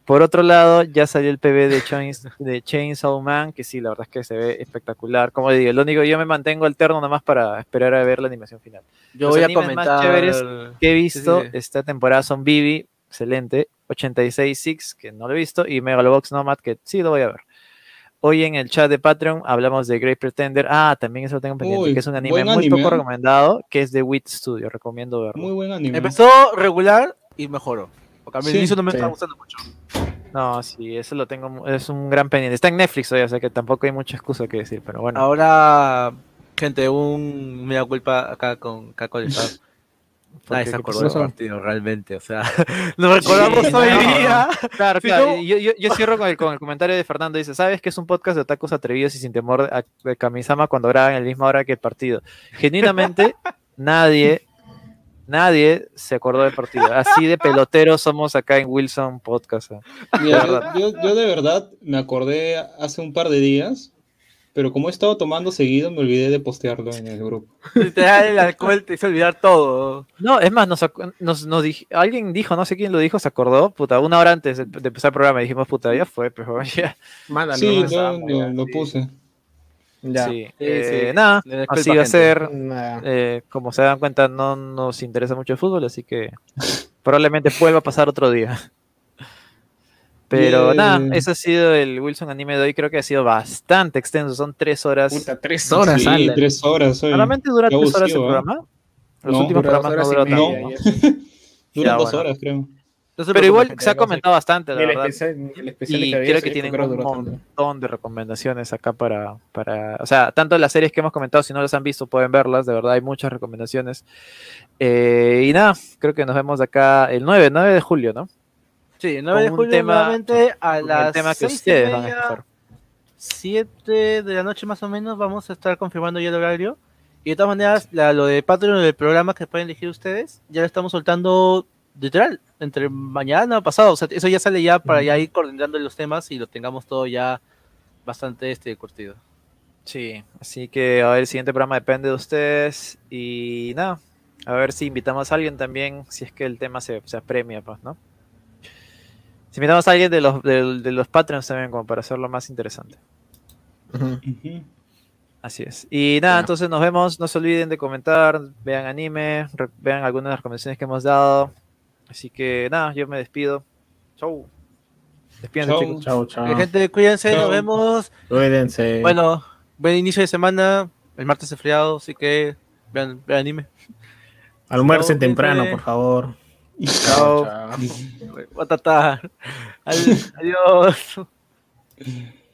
Por otro lado, ya salió el PB de, Chains, de Chainsaw Man, que sí, la verdad es que se ve espectacular. Como digo, lo único yo me mantengo alterno nomás para esperar a ver la animación final. yo Los voy a animes más comentar... chéveres que he visto sí. esta temporada son Vivi, excelente, 86 Six, que no lo he visto, y Megalobox Nomad, que sí lo voy a ver. Hoy en el chat de Patreon hablamos de Great Pretender. Ah, también eso lo tengo pendiente, Uy, que es un anime buen muy anime, poco ¿eh? recomendado, que es de Wit Studio. Recomiendo verlo. Muy buen anime. Empezó regular y mejoró. A mí Sí, inicio no me sí. estaba gustando mucho. No, sí, eso lo tengo, es un gran pendiente. Está en Netflix hoy, o sea que tampoco hay mucha excusa que decir, pero bueno. Ahora, gente, un mea culpa acá con Caco Estado. <laughs> ¿por Nadie se ¿Qué acordó del partido, realmente. O sea, <laughs> <laughs> lo recordamos Sí, hoy no. día. Claro, Si claro. no- Yo, yo, yo cierro con el, con el comentario de Fernando. Dice, ¿sabes que es un podcast de otakus atrevidos y sin temor de Kamisama cuando graban a la misma hora que el partido? Genuinamente, nadie, nadie se acordó del partido. Así de peloteros somos acá en Wilson Podcast. ¿eh? Mira, De verdad. yo, yo de verdad me acordé hace un par de días, pero como he estado tomando seguido, me olvidé de postearlo en el grupo. Literal, el alcohol te hizo olvidar todo. No, es más, nos, nos, nos dij- alguien dijo, no sé quién lo dijo, se acordó, puta, una hora antes de, de empezar el programa. Dijimos, puta, ya fue, pero <laughs> ya. Mándalo. Sí, ¿no? lo, lo sí. puse. Ya. Sí, Sí, eh, sí. nada, así va a ser. Eh, como se dan cuenta, no nos interesa mucho el fútbol, así que probablemente vuelva a pasar otro día. <laughs> Pero Bien. nada, ese ha sido el Wilson Anime de hoy. Creo que ha sido bastante extenso, son tres horas. Puta, tres horas, sí, tres horas. oye. ¿Normalmente dura Qué tres horas el ¿eh? programa? Los No, últimos programas no <laughs> duran tanto. eso. Duran Ya, dos bueno. horas, creo. Se Pero igual se ha comentado bastante, la el verdad. especial, el especial Y creo que tienen un tanto. montón de recomendaciones acá para, para, o sea, tanto las series que hemos comentado, si no las han visto, pueden verlas, de verdad hay muchas recomendaciones. Eh, y nada, creo que nos vemos acá el 9, 9 de julio, ¿no? Sí, el 9 de julio tema- nuevamente a las el tema que ustedes van a escoger. 7 de la noche más o menos vamos a estar confirmando ya el horario. Y de todas maneras, la- lo de Patreon del programa que pueden elegir ustedes, ya lo estamos soltando literal, entre mañana o pasado. O sea, eso ya sale ya para ya ir coordinando los temas y lo tengamos todo ya bastante este curtido. Sí, así que a ver, el siguiente programa depende de ustedes. Y nada, a ver si invitamos a alguien también, si es que el tema se, se apremia, pues, ¿no? Si invitamos a alguien de los, de, de los Patreons también, como para hacerlo más interesante. Así es. Y nada, Bueno. entonces nos vemos. No se olviden de comentar, vean anime, vean algunas de las recomendaciones que hemos dado. Así que nada, yo me despido. Chau. Despídense, Chau. chicos. Chao, chao. Eh, gente, cuídense, nos vemos. Cuídense. Bueno, buen inicio de semana. El martes es feriado, así que vean, vean anime. Almuercen temprano, por favor. Chao. chao. Batata. <laughs> Adiós. <laughs>